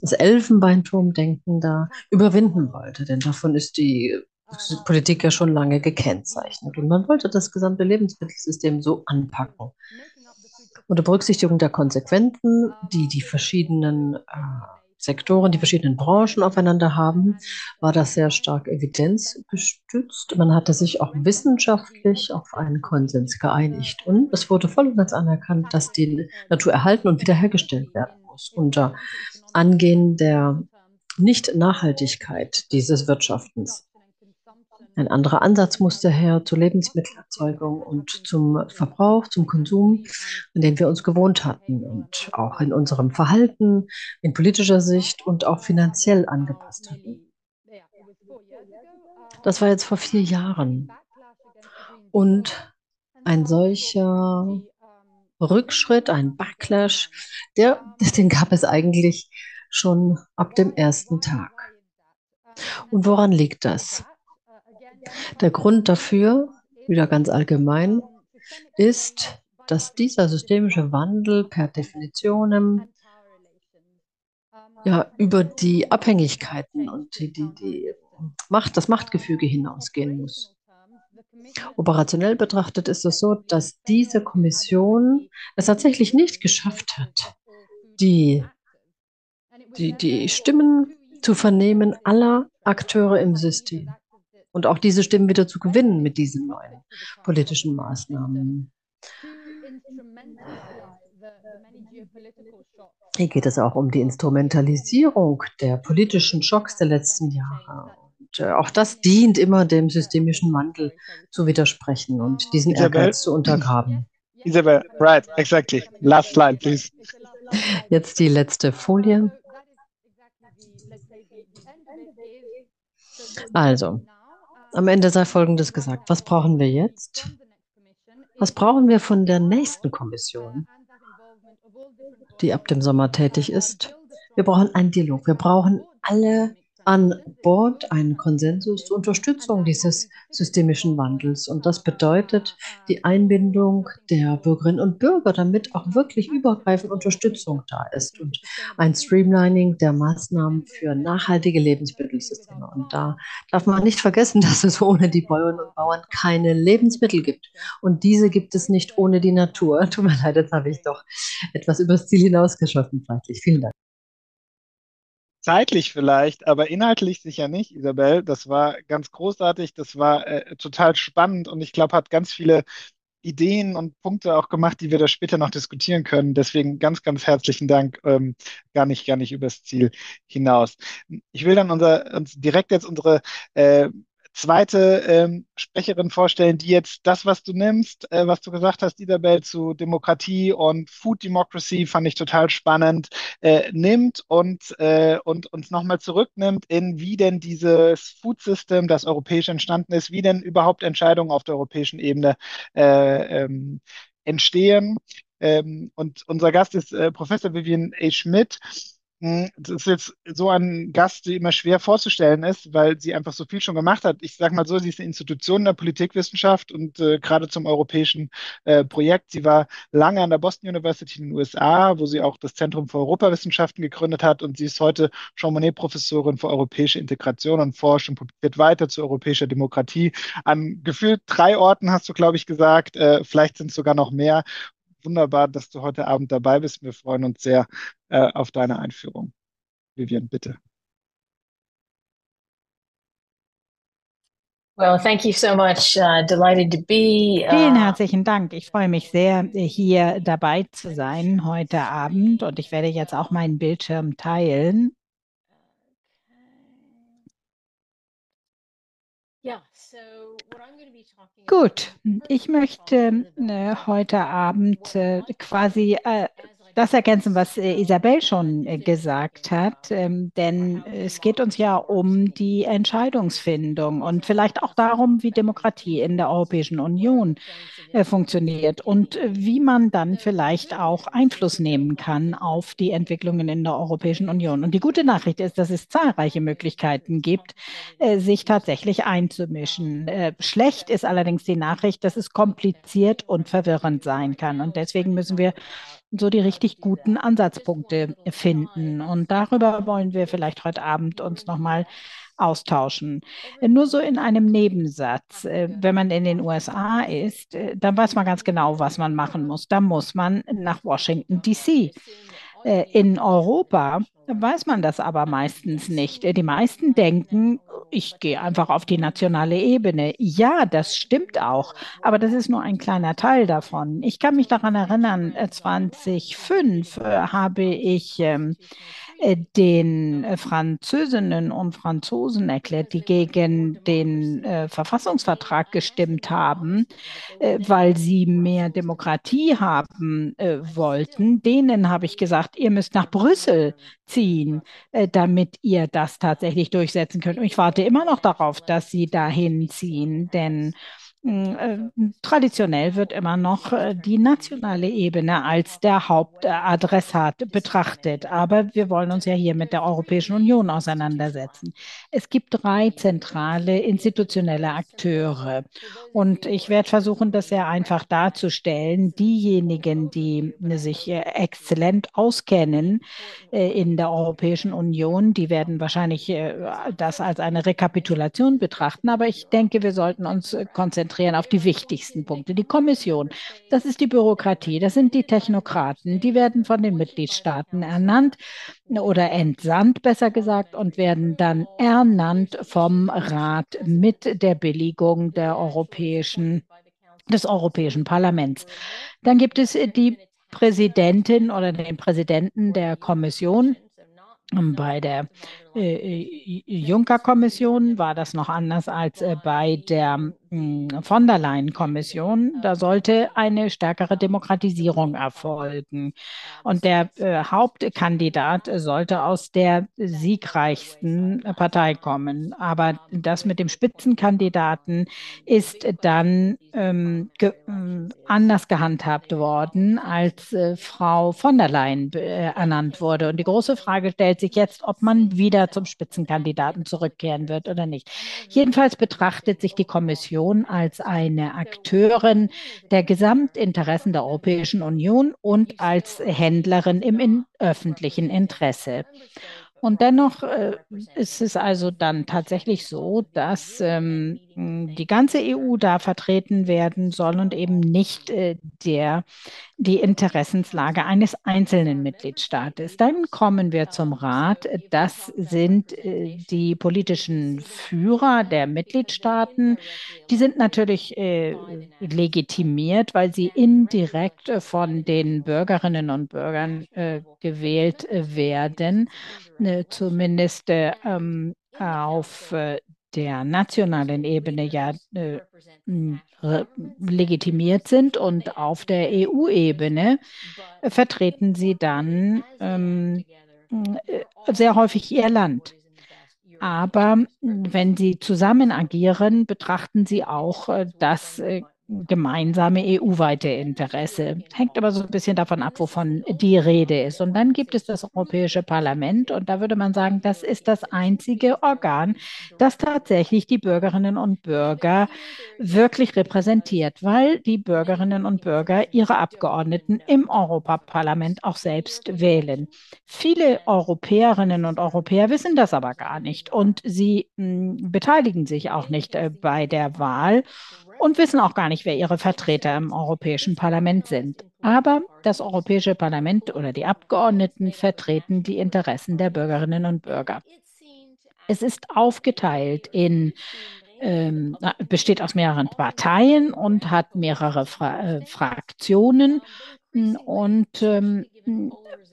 das Elfenbeinturm-Denken da überwinden wollte. Denn davon ist die Politik ja schon lange gekennzeichnet. Und man wollte das gesamte Lebensmittelsystem so anpacken unter Berücksichtigung der Konsequenzen, die die verschiedenen äh, Sektoren, die verschiedenen Branchen aufeinander haben, war das sehr stark evidenzgestützt. Man hatte sich auch wissenschaftlich auf einen Konsens geeinigt. Und es wurde voll und ganz anerkannt, dass die Natur erhalten und wiederhergestellt werden muss unter Angehen der Nicht-Nachhaltigkeit dieses Wirtschaftens. Ein anderer Ansatz musste her zur Lebensmittelerzeugung und zum Verbrauch, zum Konsum, an den wir uns gewohnt hatten und auch in unserem Verhalten, in politischer Sicht und auch finanziell angepasst hatten. Das war jetzt vor vier Jahren. Und ein solcher Rückschritt, ein Backlash, der, den gab es eigentlich schon ab dem ersten Tag. Und woran liegt das? Der Grund dafür, wieder ganz allgemein, ist, dass dieser systemische Wandel per Definition ja, über die Abhängigkeiten und die, die, die Macht, das Machtgefüge hinausgehen muss. Operationell betrachtet ist es so, dass diese Kommission es tatsächlich nicht geschafft hat, die, die, die Stimmen zu vernehmen aller Akteure im System und auch diese Stimmen wieder zu gewinnen mit diesen neuen politischen Maßnahmen. Hier geht es auch um die Instrumentalisierung der politischen Schocks der letzten Jahre. Und äh, auch das dient immer dem systemischen Wandel zu widersprechen und diesen Isabel, Ehrgeiz zu untergraben. Isabel, right, exactly. Last slide, please. Jetzt die letzte Folie. Also, am Ende sei Folgendes gesagt. Was brauchen wir jetzt? Was brauchen wir von der nächsten Kommission, die ab dem Sommer tätig ist? Wir brauchen einen Dialog. Wir brauchen alle an Bord einen Konsensus zur Unterstützung dieses systemischen Wandels. Und das bedeutet die Einbindung der Bürgerinnen und Bürger, damit auch wirklich übergreifend Unterstützung da ist und ein Streamlining der Maßnahmen für nachhaltige Lebensmittelsysteme. Und da darf man nicht vergessen, dass es ohne die Bäuerinnen und Bauern keine Lebensmittel gibt. Und diese gibt es nicht ohne die Natur. Tut mir leid, jetzt habe ich doch etwas übers Ziel hinausgeschossen, feindlich. Vielen Dank zeitlich vielleicht, aber inhaltlich sicher nicht, Isabel. Das war ganz großartig, das war äh, total spannend und ich glaube, hat ganz viele Ideen und Punkte auch gemacht, die wir da später noch diskutieren können. Deswegen ganz, ganz herzlichen Dank, ähm, gar nicht, gar nicht übers Ziel hinaus. Ich will dann unser, uns direkt jetzt unsere äh, zweite ähm, Sprecherin vorstellen, die jetzt das, was du nimmst, äh, was du gesagt hast, Isabel, zu Demokratie und Food Democracy, fand ich total spannend, äh, nimmt und, äh, und uns nochmal zurücknimmt in, wie denn dieses Food System, das europäisch entstanden ist, wie denn überhaupt Entscheidungen auf der europäischen Ebene äh, ähm, entstehen. Ähm, und unser Gast ist äh, Professor Vivian A. Schmidt. Hm, das ist jetzt so ein Gast, die immer schwer vorzustellen ist, weil sie einfach so viel schon gemacht hat. Ich sage mal so, sie ist eine Institution der Politikwissenschaft und äh, gerade zum europäischen äh, Projekt. Sie war lange an der Boston University in den USA, wo sie auch das Zentrum für Europawissenschaften gegründet hat und sie ist heute Jean Monnet-Professorin für europäische Integration und forscht und publiziert weiter zu europäischer Demokratie. An gefühlt drei Orten hast du, glaube ich, gesagt, äh, vielleicht sind es sogar noch mehr wunderbar, dass du heute Abend dabei bist. Wir freuen uns sehr äh, auf deine Einführung. Vivian, bitte. Well, thank you so much. Uh, delighted to be. Uh... Vielen herzlichen Dank. Ich freue mich sehr, hier dabei zu sein heute Abend und ich werde jetzt auch meinen Bildschirm teilen. Gut, ich möchte äh, heute Abend äh, quasi äh, das ergänzen, was äh, Isabel schon äh, gesagt hat, ähm, denn es geht uns ja um die Entscheidungsfindung und vielleicht auch darum, wie Demokratie in der Europäischen Union äh, funktioniert und wie man dann vielleicht auch Einfluss nehmen kann auf die Entwicklungen in der Europäischen Union. Und die gute Nachricht ist, dass es zahlreiche Möglichkeiten gibt, sich tatsächlich einzumischen. Schlecht ist allerdings die Nachricht, dass es kompliziert und verwirrend sein kann. Und deswegen müssen wir so die richtig guten Ansatzpunkte finden. Und darüber wollen wir vielleicht heute Abend uns nochmal austauschen. Nur so in einem Nebensatz. Äh, wenn man in den USA ist, äh, dann weiß man ganz genau, was man machen muss. Da muss man nach Washington, DC. Äh, in Europa weiß man das aber meistens nicht. Die meisten denken, ich gehe einfach auf die nationale Ebene. Ja, das stimmt auch, aber das ist nur ein kleiner Teil davon. Ich kann mich daran erinnern, 2005 äh, habe ich ähm, äh, den äh, Französinnen und Franzosen erklärt, die gegen den äh, Verfassungsvertrag gestimmt haben, äh, weil sie mehr Demokratie haben äh, wollten. Denen habe ich gesagt, ihr müsst nach Brüssel ziehen, äh, damit ihr das tatsächlich durchsetzen könnt. Und ich warte immer noch darauf, dass sie dahin ziehen, denn äh, traditionell wird immer noch äh, die nationale Ebene als der Hauptadressat betrachtet. Aber wir wollen uns ja hier mit der Europäischen Union auseinandersetzen. Es gibt drei zentrale institutionelle Akteure. Und ich werde versuchen, das sehr einfach darzustellen. Diejenigen, die sich äh, exzellent auskennen in der Europäischen Union, die werden wahrscheinlich das als eine Rekapitulation betrachten. Aber ich denke, wir sollten uns konzentrieren konzentrieren auf die wichtigsten Punkte. Die Kommission, das ist die Bürokratie, das sind die Technokraten, die werden von den Mitgliedstaaten ernannt oder entsandt, besser gesagt, und werden dann ernannt vom Rat mit der Billigung der europäischen, des Europäischen Parlaments. Dann gibt es die Präsidentin oder den Präsidenten der Kommission, bei der äh, Juncker-Kommission war das noch anders als äh, bei der von der Leyen-Kommission. Da sollte eine stärkere Demokratisierung erfolgen. Und der äh, Hauptkandidat sollte aus der siegreichsten Partei kommen. Aber das mit dem Spitzenkandidaten ist dann ähm, ge äh, anders gehandhabt worden, als äh, Frau von der Leyen äh, ernannt wurde. Und die große Frage stellt sich jetzt, ob man wieder zum Spitzenkandidaten zurückkehren wird oder nicht. Jedenfalls betrachtet sich die Kommission Union als eine Akteurin der Gesamtinteressen der Europäischen Union und als Händlerin im in öffentlichen Interesse. Und dennoch äh, ist es also dann tatsächlich so, dass ähm, die ganze EU da vertreten werden soll und eben nicht äh, der, die Interessenslage eines einzelnen Mitgliedstaates. Dann kommen wir zum Rat. Das sind äh, die politischen Führer der Mitgliedstaaten. Die sind natürlich äh, legitimiert, weil sie indirekt von den Bürgerinnen und Bürgern äh, gewählt werden, zumindest äh, ähm, auf der nationalen Ebene ja äh, legitimiert sind und auf der EU-Ebene vertreten sie dann ähm, äh, sehr häufig ihr Land. Aber wenn sie zusammen agieren, betrachten sie auch äh, das äh, gemeinsame EU-weite Interesse. Hängt aber so ein bisschen davon ab, wovon die Rede ist. Und dann gibt es das Europäische Parlament und da würde man sagen, das ist das einzige Organ, das tatsächlich die Bürgerinnen und Bürger wirklich repräsentiert, weil die Bürgerinnen und Bürger ihre Abgeordneten im Europaparlament auch selbst wählen. Viele Europäerinnen und Europäer wissen das aber gar nicht und sie mh, hm, beteiligen sich auch nicht äh, bei der Wahl und wissen auch gar nicht, wer ihre Vertreter im Europäischen Parlament sind. Aber das Europäische Parlament oder die Abgeordneten vertreten die Interessen der Bürgerinnen und Bürger. Es ist aufgeteilt in ähm, besteht aus mehreren Parteien und hat mehrere Fra äh, Fraktionen. Und ähm,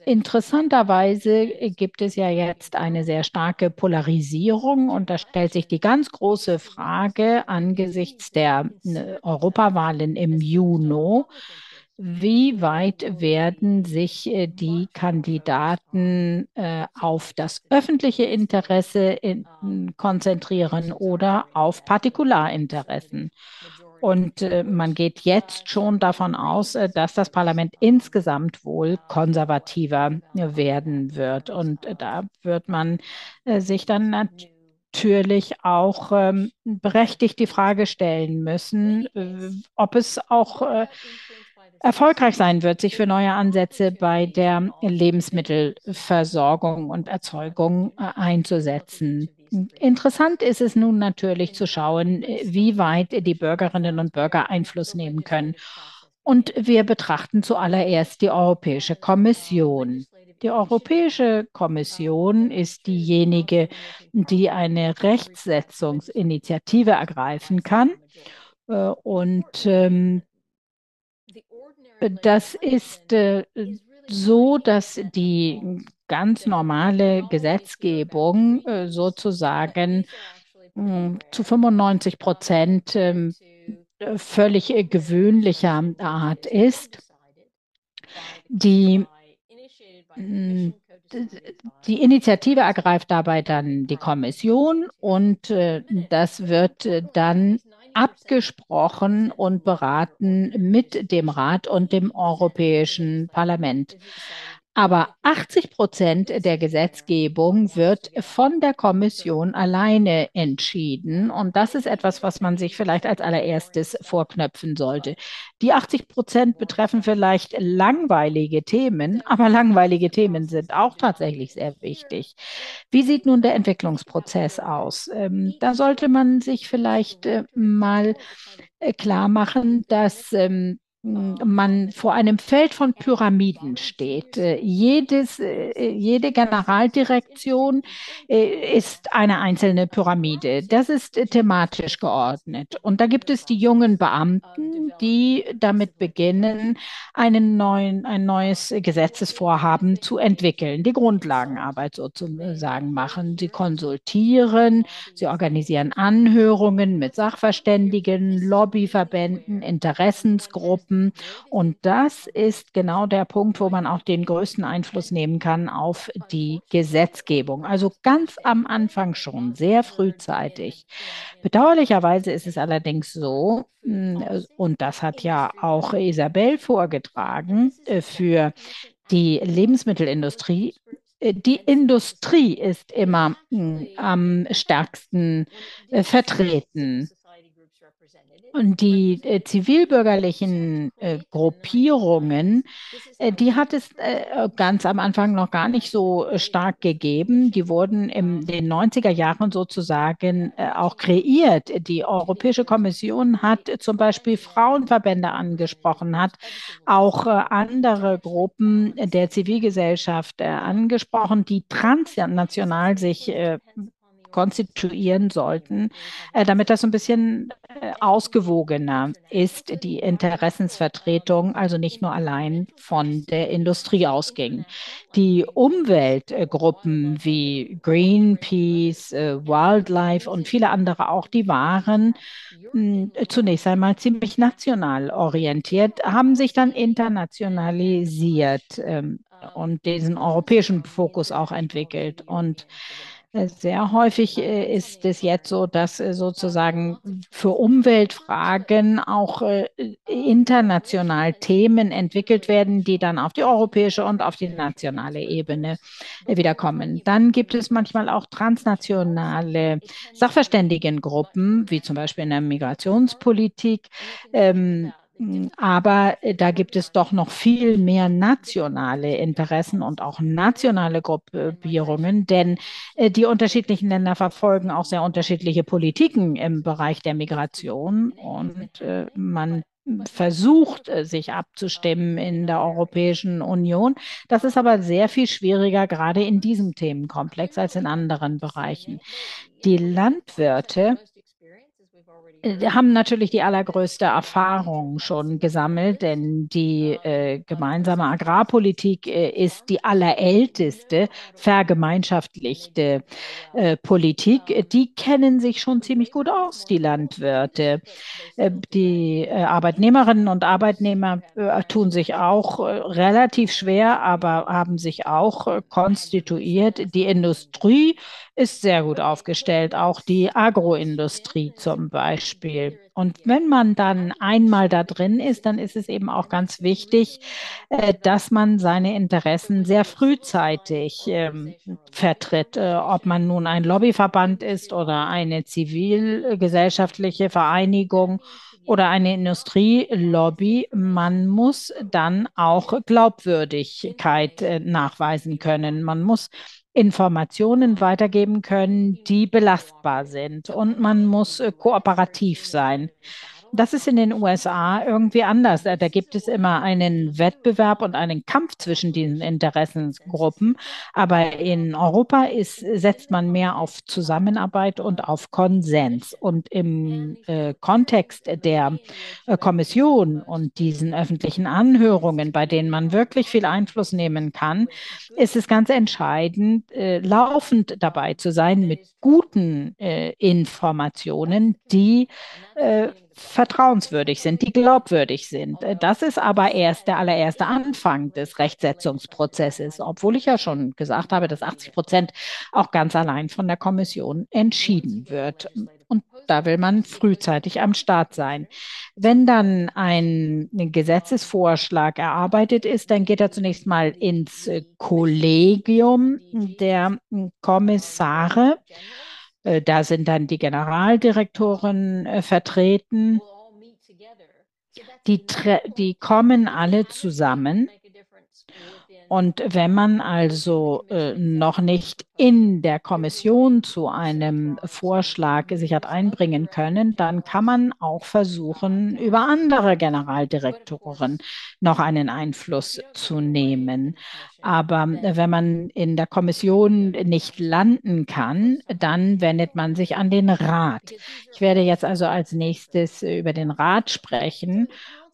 Interessanterweise gibt es ja jetzt eine sehr starke Polarisierung und da stellt sich die ganz große Frage angesichts der äh, Europawahlen im Juni, wie weit werden sich äh, die Kandidaten äh, auf das öffentliche Interesse in, konzentrieren oder auf Partikularinteressen? Und äh, man geht jetzt schon davon aus, äh, dass das Parlament insgesamt wohl konservativer werden wird. Und äh, da wird man äh, sich dann natürlich auch ähm, berechtigt die Frage stellen müssen, äh, ob es auch äh, erfolgreich sein wird, sich für neue Ansätze bei der Lebensmittelversorgung und Erzeugung einzusetzen. Interessant ist es nun natürlich zu schauen, wie weit die Bürgerinnen und Bürger Einfluss nehmen können. Und wir betrachten zuallererst die Europäische Kommission. Die Europäische Kommission ist diejenige, die eine Rechtsetzungsinitiative ergreifen kann. Äh, und ähm, das ist äh, so, dass die ganz normale Gesetzgebung äh, sozusagen hm, zu 95 Prozent ähm, völlig gewöhnlicher Art ist. Die, hm, die Initiative ergreift dabei dann die Kommission und äh, das wird äh, dann abgesprochen und beraten mit dem Rat und dem Europäischen Parlament. Aber 80 Prozent der Gesetzgebung wird von der Kommission alleine entschieden. Und das ist etwas, was man sich vielleicht als allererstes vorknöpfen sollte. Die 80 Prozent betreffen vielleicht langweilige Themen, aber langweilige Themen sind auch tatsächlich sehr wichtig. Wie sieht nun der Entwicklungsprozess aus? Ähm, da sollte man sich vielleicht äh, mal äh, klar machen, dass ähm, man vor einem Feld von Pyramiden steht. Äh, jedes, äh, jede Generaldirektion äh, ist eine einzelne Pyramide. Das ist thematisch geordnet. Und da gibt es die jungen Beamten, die damit beginnen, einen neuen, ein neues Gesetzesvorhaben zu entwickeln, die Grundlagenarbeit sozusagen machen. Sie konsultieren, sie organisieren Anhörungen mit Sachverständigen, Lobbyverbänden, Interessensgruppen, haben. Und das ist genau der Punkt, wo man auch den größten Einfluss nehmen kann auf die Gesetzgebung. Also ganz am Anfang schon, sehr frühzeitig. Bedauerlicherweise ist es allerdings so, hm, und das hat ja auch Isabel vorgetragen, äh, für die Lebensmittelindustrie äh, die Industrie ist immer hm, am stärksten äh, vertreten. Und die äh, zivilbürgerlichen äh, Gruppierungen, äh, die hat es äh, ganz am Anfang noch gar nicht so äh, stark gegeben. Die wurden in den 90er Jahren sozusagen äh, auch kreiert. Die Europäische Kommission hat zum Beispiel Frauenverbände angesprochen, hat auch andere Gruppen der Zivilgesellschaft angesprochen, die transnational sich konstituieren sollten, äh, damit das ein bisschen äh, ausgewogener ist, die Interessensvertretung, also nicht nur allein von der Industrie ausging. Die Umweltgruppen wie Greenpeace, äh, Wildlife und viele andere auch, die waren mh, zunächst einmal ziemlich national orientiert, haben sich dann internationalisiert ähm, und diesen europäischen Fokus auch entwickelt. Und sehr häufig äh, ist es jetzt so, dass äh, sozusagen für Umweltfragen auch äh, international Themen entwickelt werden, die dann auf die europäische und auf die nationale Ebene wiederkommen. Dann gibt es manchmal auch transnationale Sachverständigengruppen, wie zum Beispiel in der Migrationspolitik. Ähm, aber äh, da gibt es doch noch viel mehr nationale Interessen und auch nationale Gruppierungen, denn äh, die unterschiedlichen Länder verfolgen auch sehr unterschiedliche Politiken im Bereich der Migration und äh, man versucht, sich abzustimmen in der Europäischen Union. Das ist aber sehr viel schwieriger, gerade in diesem Themenkomplex, als in anderen Bereichen. Die Landwirte haben natürlich die allergrößte Erfahrung schon gesammelt, denn die äh, gemeinsame Agrarpolitik äh, ist die allerälteste vergemeinschaftlichte äh, Politik. Die kennen sich schon ziemlich gut aus, die Landwirte. Äh, die äh, Arbeitnehmerinnen und Arbeitnehmer tun sich auch relativ schwer, aber haben sich auch konstituiert. Die Industrie ist sehr gut aufgestellt, auch die Agroindustrie zum Beispiel. Und wenn man dann einmal da drin ist, dann ist es eben auch ganz wichtig, äh, dass man seine Interessen sehr frühzeitig ähm, vertritt. Äh, ob man nun ein Lobbyverband ist oder eine zivilgesellschaftliche Vereinigung oder eine Industrielobby, man muss dann auch Glaubwürdigkeit äh, nachweisen können. Man muss Informationen weitergeben können, die belastbar sind. Und man muss äh, kooperativ sein. Das ist in den USA irgendwie anders. Da gibt es immer einen Wettbewerb und einen Kampf zwischen diesen Interessensgruppen. Aber in Europa ist, setzt man mehr auf Zusammenarbeit und auf Konsens. Und im äh, Kontext der äh, Kommission und diesen öffentlichen Anhörungen, bei denen man wirklich viel Einfluss nehmen kann, ist es ganz entscheidend, äh, laufend dabei zu sein mit guten äh, Informationen, die äh, vertrauenswürdig sind, die glaubwürdig sind. Das ist aber erst der allererste Anfang des Rechtsetzungsprozesses, obwohl ich ja schon gesagt habe, dass 80 Prozent auch ganz allein von der Kommission entschieden wird. Und da will man frühzeitig am Start sein. Wenn dann ein Gesetzesvorschlag erarbeitet ist, dann geht er zunächst mal ins Kollegium der Kommissare. Äh, da sind dann die Generaldirektoren äh, vertreten. Die, die kommen alle zusammen Und wenn man also äh, noch nicht in der Kommission zu einem Vorschlag sich hat einbringen können, dann kann man auch versuchen, über andere Generaldirektoren noch einen Einfluss zu nehmen. Aber wenn man in der Kommission nicht landen kann, dann wendet man sich an den Rat. Ich werde jetzt also als nächstes über den Rat sprechen.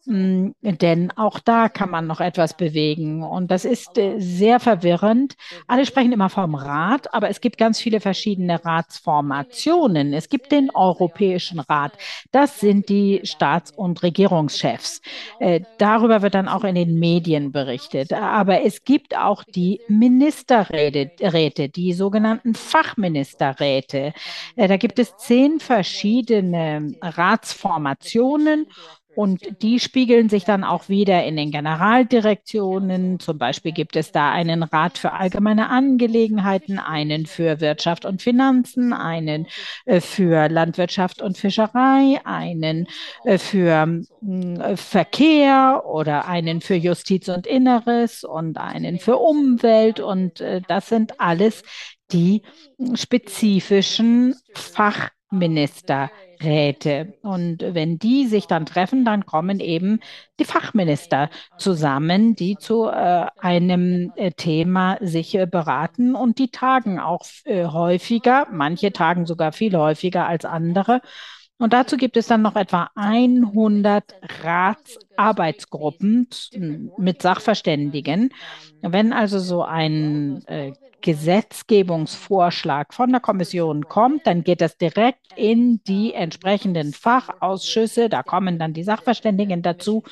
Mm, denn auch da kann man noch etwas bewegen. Und das ist äh, sehr verwirrend. Alle sprechen immer vom Rat, aber es gibt ganz viele verschiedene Ratsformationen. Es gibt den Europäischen Rat. Das sind die Staats- und Regierungschefs. Äh, darüber wird dann auch in den Medien berichtet. Aber es gibt auch die Ministerräte, die sogenannten Fachministerräte. Äh, da gibt es zehn verschiedene Ratsformationen und die spiegeln sich dann auch wieder in den Generaldirektionen. Zum Beispiel gibt es da einen Rat für allgemeine Angelegenheiten, einen für Wirtschaft und Finanzen, einen äh, für Landwirtschaft und Fischerei, einen äh, für äh, Verkehr oder einen für Justiz und Inneres und einen für Umwelt. Und das sind alles die spezifischen Fachminister. Räte. Und wenn die sich dann treffen, dann kommen eben die Fachminister zusammen, die zu äh, einem äh, Thema sich äh, beraten und die tagen auch äh, häufiger, manche tagen sogar viel häufiger als andere. Und dazu gibt es dann noch etwa 100 Ratsarbeitsgruppen mit Sachverständigen. Wenn also so ein äh, Gesetzgebungsvorschlag von der Kommission kommt, dann geht das direkt in die entsprechenden Fachausschüsse. Da kommen dann die Sachverständigen dazu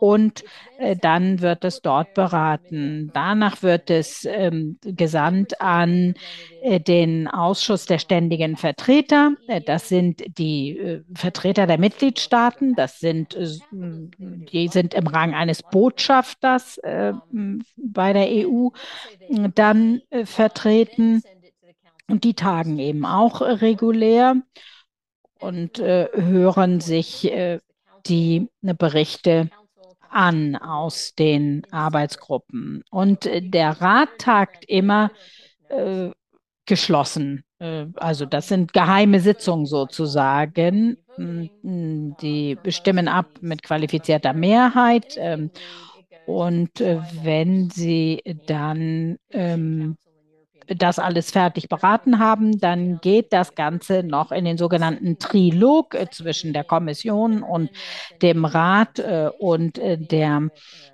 und äh, dann wird es dort beraten. Danach wird es ähm, gesandt an äh, den Ausschuss der ständigen Vertreter. Äh, das sind die äh, Vertreter der Mitgliedstaaten. Das sind, äh, die sind im Rang eines Botschafters äh, bei der EU dann vertreten. Und die tagen eben auch regulär und hören sich die Berichte an aus den Arbeitsgruppen. Und äh, der Rat tagt immer äh, geschlossen. Äh, also das sind geheime Sitzungen sozusagen. Hm, die bestimmen ab mit qualifizierter Mehrheit. Ähm, und äh, wenn sie dann ähm, das alles fertig beraten haben, dann geht das Ganze noch in den sogenannten Trilog äh, zwischen der Kommission und dem Rat äh, und äh, der,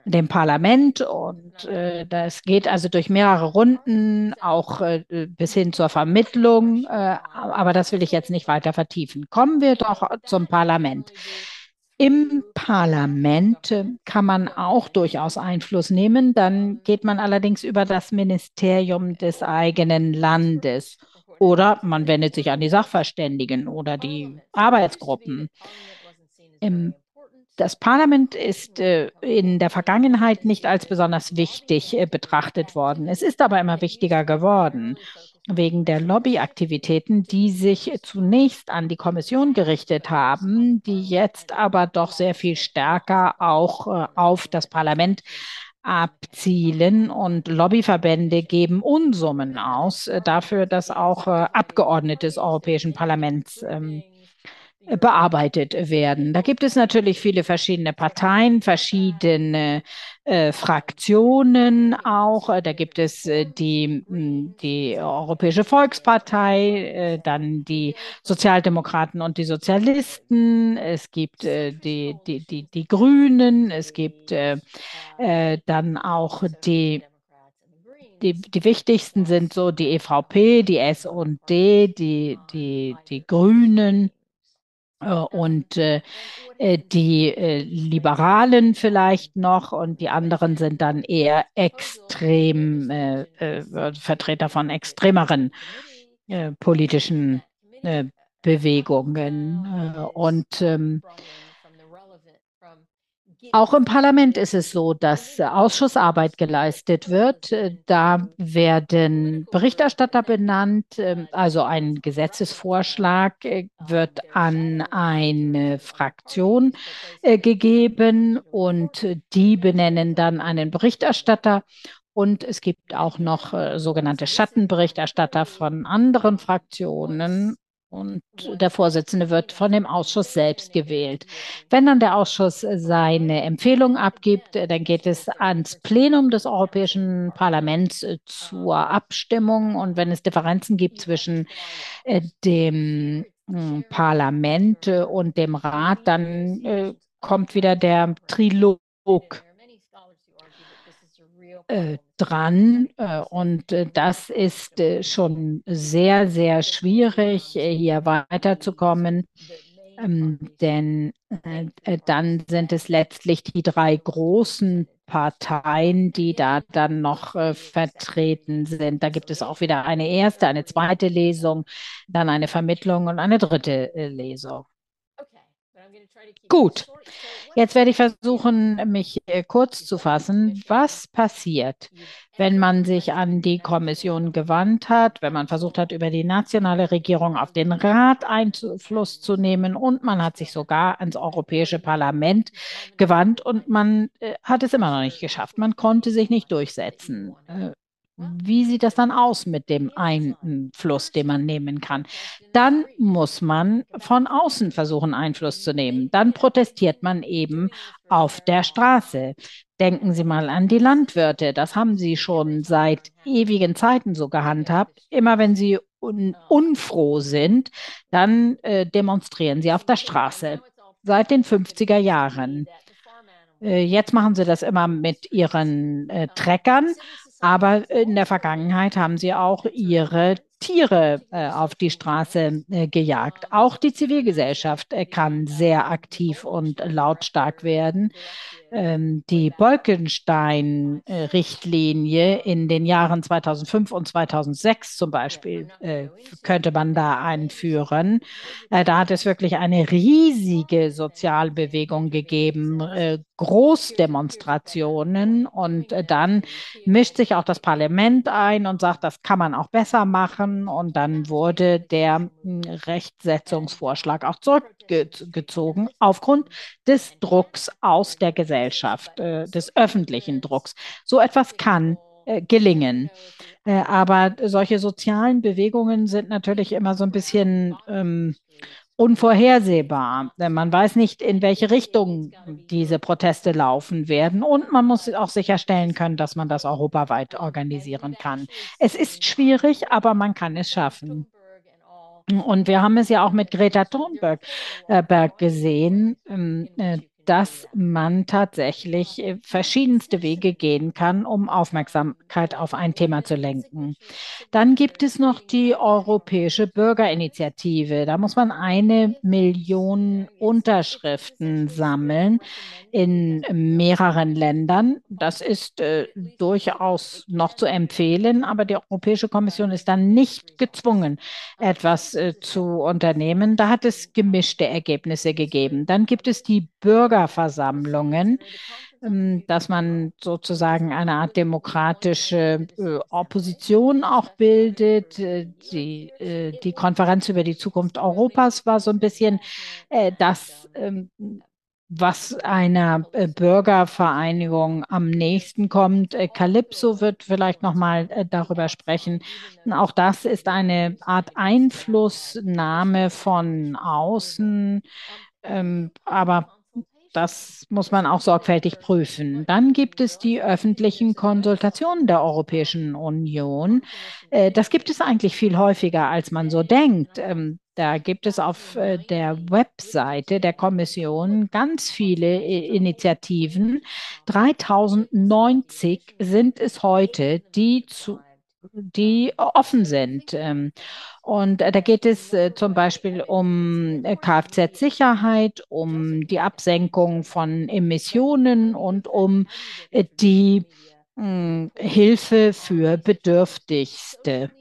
dem Parlament. Und das geht also durch mehrere Runden, auch bis hin zur Vermittlung. Aber das will ich jetzt nicht weiter vertiefen. Kommen wir doch zum Parlament. Im Parlament kann man auch durchaus Einfluss nehmen. Dann geht man allerdings über das Ministerium des eigenen Landes. Oder man wendet sich an die Sachverständigen oder die Arbeitsgruppen. Im das Parlament ist äh, in der Vergangenheit nicht als besonders wichtig äh, betrachtet worden. Es ist aber immer wichtiger geworden wegen der Lobbyaktivitäten, die sich zunächst an die Kommission gerichtet haben, die jetzt aber doch sehr viel stärker auch äh, auf das Parlament abzielen und Lobbyverbände geben Unsummen aus äh, dafür, dass auch äh, Abgeordnete des Europäischen Parlaments ähm, bearbeitet werden. Da gibt es natürlich viele verschiedene Parteien, verschiedene äh, Fraktionen auch. Da gibt es äh, die, die Europäische Volkspartei, äh, dann die Sozialdemokraten und die Sozialisten, es gibt äh, die, die, die, die Grünen, es gibt äh, äh, dann auch die die, die wichtigsten sind so die EVP, die S&D, die, die, die Grünen. äh, und äh, äh, die äh, Liberalen vielleicht noch und die anderen sind dann eher extrem äh, äh Vertreter von extremeren politischen Bewegungen. und ähm, auch im Parlament ist es so, dass Ausschussarbeit geleistet wird. Da werden Berichterstatter benannt. Ähm, also ein Gesetzesvorschlag äh, wird an eine Fraktion äh, gegeben und die benennen dann einen Berichterstatter Und es gibt auch noch äh, sogenannte Schattenberichterstatter von anderen Fraktionen. Und der Vorsitzende wird von dem Ausschuss selbst gewählt. Wenn dann der Ausschuss seine Empfehlung abgibt, dann geht es ans Plenum des Europäischen Parlaments äh, zur Abstimmung. Und wenn es Differenzen gibt zwischen äh, dem äh, Parlament und dem Rat, dann äh, kommt wieder der Trilog äh, dran. Äh, und äh, das ist schon sehr, sehr schwierig, hier weiterzukommen. Ähm, denn dann sind es letztlich die drei großen Parteien, die da dann noch vertreten sind. Da gibt es auch wieder eine erste, eine zweite Lesung, dann eine Vermittlung und eine dritte Lesung. Gut, jetzt werde ich versuchen, mich äh, kurz zu fassen. Was passiert, wenn man sich an die Kommission gewandt hat, wenn man versucht hat, über die nationale Regierung auf den Rat Einfluss zu nehmen und man hat sich sogar ans Europäische Parlament gewandt und man äh, hat es immer noch nicht geschafft. Man konnte sich nicht durchsetzen. Wie sieht das dann aus mit dem Einfluss, den man nehmen kann? Dann muss man von außen versuchen, Einfluss zu nehmen. Dann protestiert man eben auf der Straße. Denken Sie mal an die Landwirte. Das haben sie schon seit ewigen Zeiten so gehandhabt. Immer wenn sie un unfroh sind, dann äh, demonstrieren sie auf der Straße. Seit den 50er Jahren. Äh, jetzt machen sie das immer mit ihren äh, Treckern aber in der Vergangenheit haben sie auch ihre Tiere äh, auf die Straße äh, gejagt. Auch die Zivilgesellschaft äh, kann sehr aktiv und lautstark werden die Bolkenstein-Richtlinie in den Jahren 2005 und 2006 zum Beispiel äh, könnte man da einführen. Äh, da hat es wirklich eine riesige Sozialbewegung gegeben, äh, Großdemonstrationen und dann mischt sich auch das Parlament ein und sagt, das kann man auch besser machen und dann wurde der hm, Rechtsetzungsvorschlag auch zurückgezogen aufgrund des Drucks aus der Gesellschaft. Gesellschaft, äh, des öffentlichen Drucks. So etwas kann äh, gelingen. Äh, aber solche sozialen Bewegungen sind natürlich immer so ein bisschen ähm, unvorhersehbar. Man weiß nicht, in welche Richtung diese Proteste laufen werden. Und man muss auch sicherstellen können, dass man das europaweit organisieren kann. Es ist schwierig, aber man kann es schaffen. Und wir haben es ja auch mit Greta Thunberg äh, gesehen, ähm, äh, dass man tatsächlich äh, verschiedenste Wege gehen kann, um Aufmerksamkeit auf ein Thema zu lenken. Dann gibt es noch die Europäische Bürgerinitiative. Da muss man eine Million Unterschriften sammeln in mehreren Ländern. Das ist äh, durchaus noch zu empfehlen, aber die Europäische Kommission ist dann nicht gezwungen, etwas äh, zu unternehmen. Da hat es gemischte Ergebnisse gegeben. Dann gibt es die Bürger Bürgerversammlungen, ähm, dass man sozusagen eine Art demokratische äh, Opposition auch bildet. Äh, die, äh, die Konferenz über die Zukunft Europas war so ein bisschen das, ähm, was einer Bürgervereinigung am nächsten kommt. Calypso wird vielleicht noch mal darüber sprechen. Auch das ist eine Art Einflussnahme von außen, ähm, aber das muss man auch sorgfältig prüfen. Dann gibt es die öffentlichen Konsultationen der Europäischen Union. Äh, das gibt es eigentlich viel häufiger, als man so denkt. Ähm, da gibt es auf äh, der Webseite der Kommission ganz viele Initiativen. 3090 sind es heute, die zu die offen sind. Und äh, da geht es äh, zum Beispiel um äh, Kfz-Sicherheit, um die Absenkung von Emissionen und um die hm, Hilfe für Bedürftigste.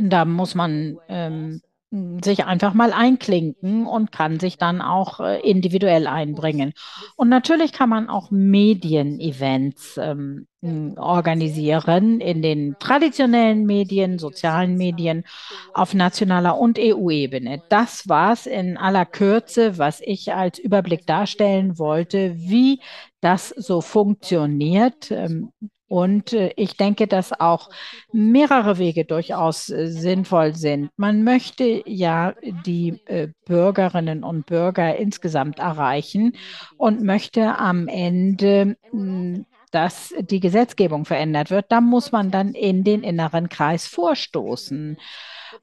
Da muss man ähm, sich einfach mal einklinken und kann sich dann auch äh, individuell einbringen. Und natürlich kann man auch Medienevents ähm, organisieren in den traditionellen Medien, sozialen Medien auf nationaler und EU-Ebene. Das war es in aller Kürze, was ich als Überblick darstellen wollte, wie das so funktioniert. Ähm, Und äh, ich denke, dass auch mehrere Wege durchaus äh, sinnvoll sind. Man möchte ja die äh, Bürgerinnen und Bürger insgesamt erreichen und möchte am Ende hm, dass die Gesetzgebung verändert wird, da muss man dann in den inneren Kreis vorstoßen.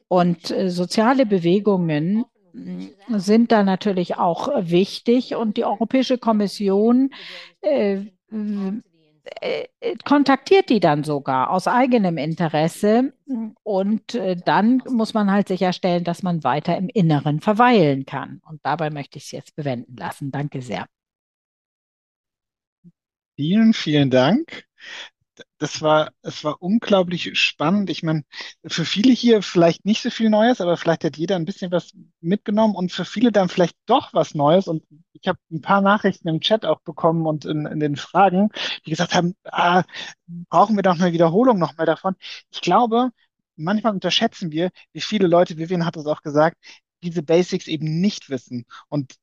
Und soziale Bewegungen hm, sind da natürlich auch wichtig und die Europäische Kommission äh, kontaktiert die dann sogar aus eigenem Interesse und äh, dann muss man halt sicherstellen, dass man weiter im Inneren verweilen kann. Und dabei möchte ich es jetzt bewenden lassen. Danke sehr. Vielen, vielen Dank. Das war, es war unglaublich spannend. Ich meine, für viele hier vielleicht nicht so viel Neues, aber vielleicht hat jeder ein bisschen was mitgenommen und für viele dann vielleicht doch was Neues. Und ich habe ein paar Nachrichten im Chat auch bekommen und in, in den Fragen, die gesagt haben, ah, brauchen wir doch eine Wiederholung nochmal davon. Ich glaube, manchmal unterschätzen wir, wie viele Leute, Vivian hat es auch gesagt, diese Basics eben nicht wissen. Und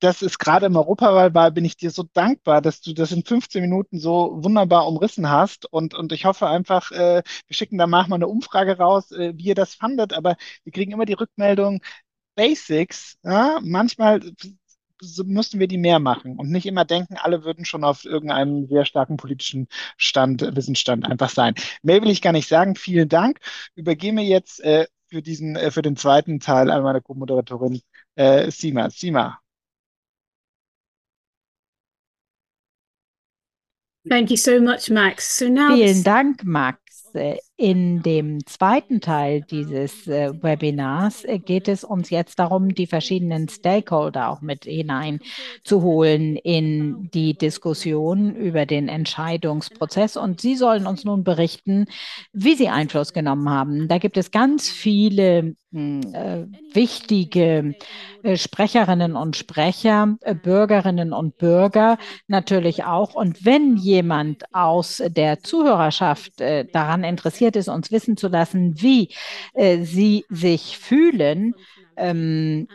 das ist gerade im Europawahlwahl, bin ich dir so dankbar, dass du das in 15 Minuten so wunderbar umrissen hast. Und, und ich hoffe einfach, äh, wir schicken da mal eine Umfrage raus, äh, wie ihr das fandet. Aber wir kriegen immer die Rückmeldung, Basics, ja, manchmal müssten wir die mehr machen und nicht immer denken, alle würden schon auf irgendeinem sehr starken politischen Stand, Wissensstand einfach sein. Mehr will ich gar nicht sagen. Vielen Dank. Übergebe jetzt äh, für diesen, äh, für den zweiten Teil an meine Co-Moderatorin äh, Sima. Sima. Thank you so much, Max. So now Vielen Dank, Max. In dem zweiten Teil dieses äh, Webinars äh, geht es uns jetzt darum, die verschiedenen Stakeholder auch mit hineinzuholen in die Diskussion über den Entscheidungsprozess. Und Sie sollen uns nun berichten, wie Sie Einfluss genommen haben. Da gibt es ganz viele hm, äh, wichtige äh, Sprecherinnen und Sprecher, äh, Bürgerinnen und Bürger natürlich auch. Und wenn jemand aus der Zuhörerschaft äh, daran interessiert ist, uns wissen zu lassen, wie äh, sie sich fühlen, ähm,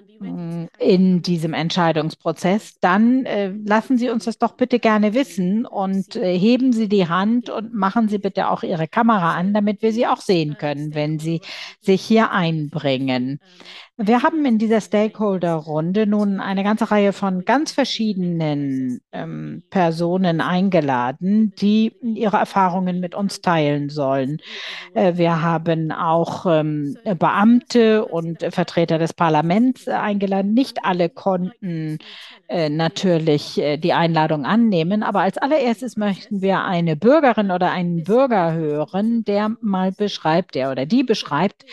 in diesem Entscheidungsprozess, dann äh, lassen Sie uns das doch bitte gerne wissen und äh, heben Sie die Hand und machen Sie bitte auch Ihre Kamera an, damit wir Sie auch sehen können, wenn Sie sich hier einbringen. Wir haben in dieser Stakeholder-Runde nun eine ganze Reihe von ganz verschiedenen ähm, Personen eingeladen, die ihre Erfahrungen mit uns teilen sollen. Äh, wir haben auch ähm, Beamte und Vertreter des Parlaments eingeladen. Nicht alle konnten äh, natürlich äh, die Einladung annehmen, aber als allererstes möchten wir eine Bürgerin oder einen Bürger hören, der mal beschreibt, der oder die beschreibt,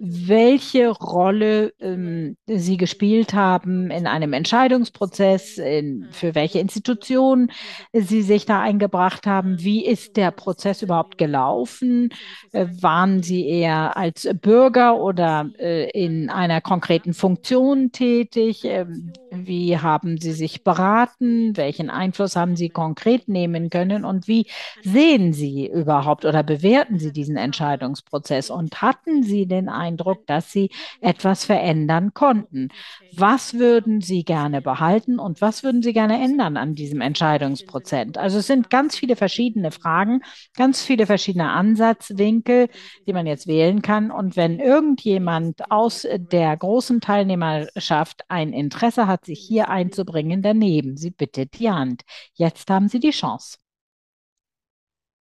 welche Rolle ähm, Sie gespielt haben in einem Entscheidungsprozess, in, für welche Institution Sie sich da eingebracht haben. Wie ist der Prozess überhaupt gelaufen? Äh, waren Sie eher als Bürger oder äh, in einer konkreten Funktion tätig? Ähm, wie haben Sie sich beraten? Welchen Einfluss haben Sie konkret nehmen können? Und wie sehen Sie überhaupt oder bewerten Sie diesen Entscheidungsprozess? Und hatten Sie den Eindruck, dass Sie etwas verändern verändern konnten. Was würden Sie gerne behalten und was würden Sie gerne ändern an diesem Entscheidungsprozent? Also es sind ganz viele verschiedene Fragen, ganz viele verschiedene Ansatzwinkel, die man jetzt wählen kann. Und wenn irgendjemand aus der großen Teilnehmerschaft ein Interesse hat, sich hier einzubringen, dann nehmen Sie bitte die Hand. Jetzt haben Sie die Chance.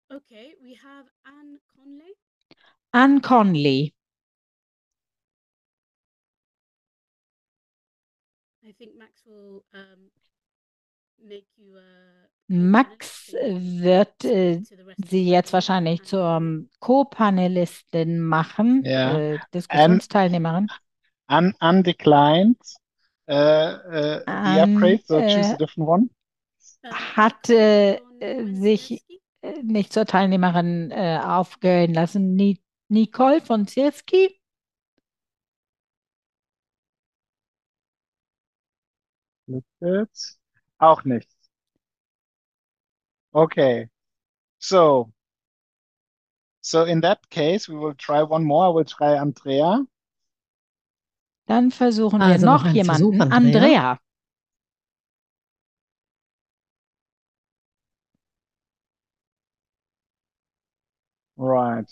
Okay, we have Anne Conley. Anne Conley. Max wird äh, sie jetzt wahrscheinlich zur Co-Panelistin machen, Ja. äh, Diskussionsteilnehmerin. Un undeclined uh, uh, the An, upgrade, so choose a äh, different one. hat äh, äh, sich äh, nicht zur Teilnehmerin äh, aufgehören lassen. Ni Nicole von Sierski. Jetzt auch nichts. Okay. So, so in that case, we will try one more. I will try Andrea. Dann versuchen wir Also noch noch ein Versuch, jemanden. Andrea. Andrea. Right.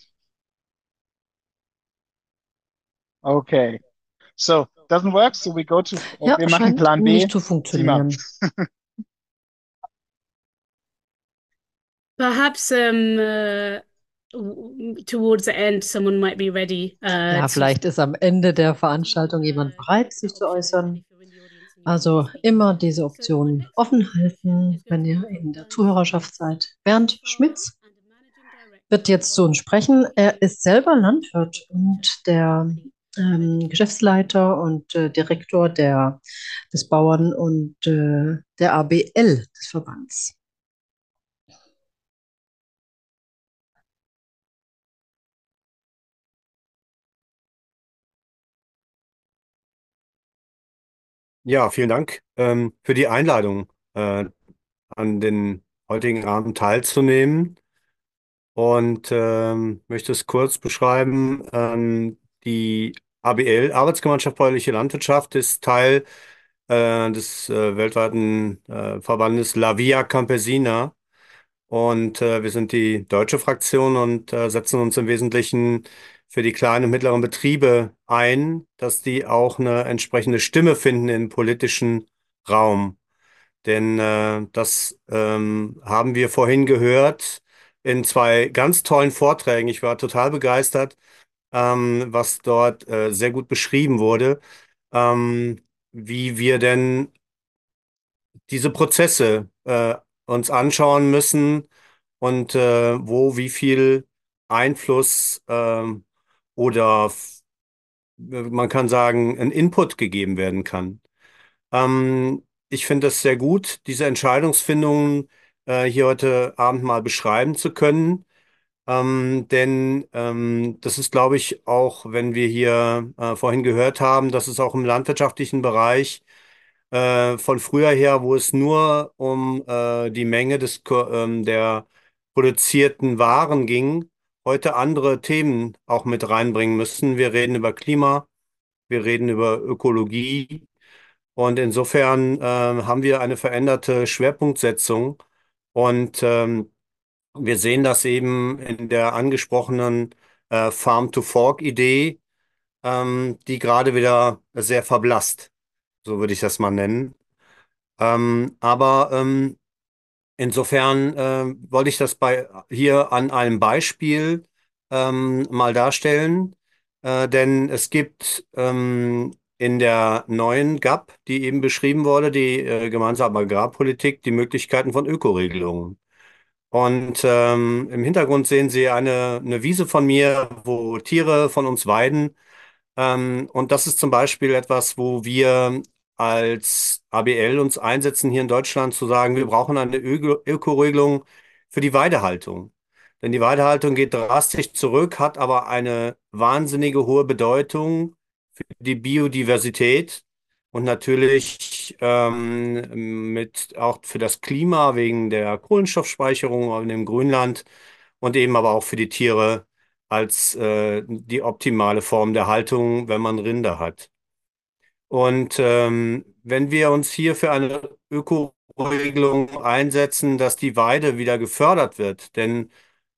Okay. So, doesn't work, so we go to, Ja, wir machen scheint Plan B. nicht zu funktionieren. Perhaps um, uh, towards the end, someone might be ready uh, Ja, vielleicht ist am Ende der Veranstaltung jemand bereit, sich zu äußern. Also immer diese Option offen halten, wenn ihr in der Zuhörerschaft seid. Bernd Schmitz wird jetzt zu uns sprechen. Er ist selber Landwirt und der ähm, Geschäftsleiter und äh, Direktor der, des Bauern- und äh, der ABL des Verbands. Ja, vielen Dank ähm, für die Einladung, äh, an den heutigen Abend teilzunehmen. Und ähm, möchte es kurz beschreiben. Ähm, die ABL, Arbeitsgemeinschaft Bäuerliche Landwirtschaft, ist Teil äh, des äh, weltweiten äh, Verbandes La Via Campesina. Und äh, wir sind die deutsche Fraktion und äh, setzen uns im Wesentlichen für die kleinen und mittleren Betriebe ein, dass die auch eine entsprechende Stimme finden im politischen Raum. Denn äh, das ähm, haben wir vorhin gehört in zwei ganz tollen Vorträgen. Ich war total begeistert, ähm, was dort äh, sehr gut beschrieben wurde, ähm, wie wir denn diese Prozesse äh, uns anschauen müssen und äh, wo wie viel Einfluss ähm, oder man kann sagen, ein Input gegeben werden kann. Ähm, ich finde es sehr gut, diese Entscheidungsfindungen äh, hier heute Abend mal beschreiben zu können. Ähm, denn ähm, das ist, glaube ich, auch, wenn wir hier äh, vorhin gehört haben, dass es auch im landwirtschaftlichen Bereich äh, von früher her, wo es nur um äh, die Menge des, ähm, der produzierten Waren ging, heute andere Themen auch mit reinbringen müssen. Wir reden über Klima, wir reden über Ökologie und insofern äh, haben wir eine veränderte Schwerpunktsetzung und ähm, wir sehen das eben in der angesprochenen äh, Farm-to-Fork-Idee, ähm, die gerade wieder sehr verblasst, so würde ich das mal nennen. Ähm, aber ähm, insofern äh, wollte ich das bei hier an einem Beispiel ähm, mal darstellen, äh, denn es gibt ähm, in der neuen GAP, die eben beschrieben wurde, die äh, gemeinsame Agrarpolitik, die Möglichkeiten von Ökoregelungen. Und ähm, im Hintergrund sehen Sie eine, eine Wiese von mir, wo Tiere von uns weiden. Ähm, und das ist zum Beispiel etwas, wo wir als ABL uns einsetzen, hier in Deutschland zu sagen, wir brauchen eine Öko- Ökoregelung für die Weidehaltung. Denn die Weidehaltung geht drastisch zurück, hat aber eine wahnsinnige hohe Bedeutung für die Biodiversität und natürlich ähm, mit auch für das Klima wegen der Kohlenstoffspeicherung in dem Grünland und eben aber auch für die Tiere als äh, die optimale Form der Haltung, wenn man Rinder hat. Und ähm, wenn wir uns hier für eine Ökoregelung einsetzen, dass die Weide wieder gefördert wird, denn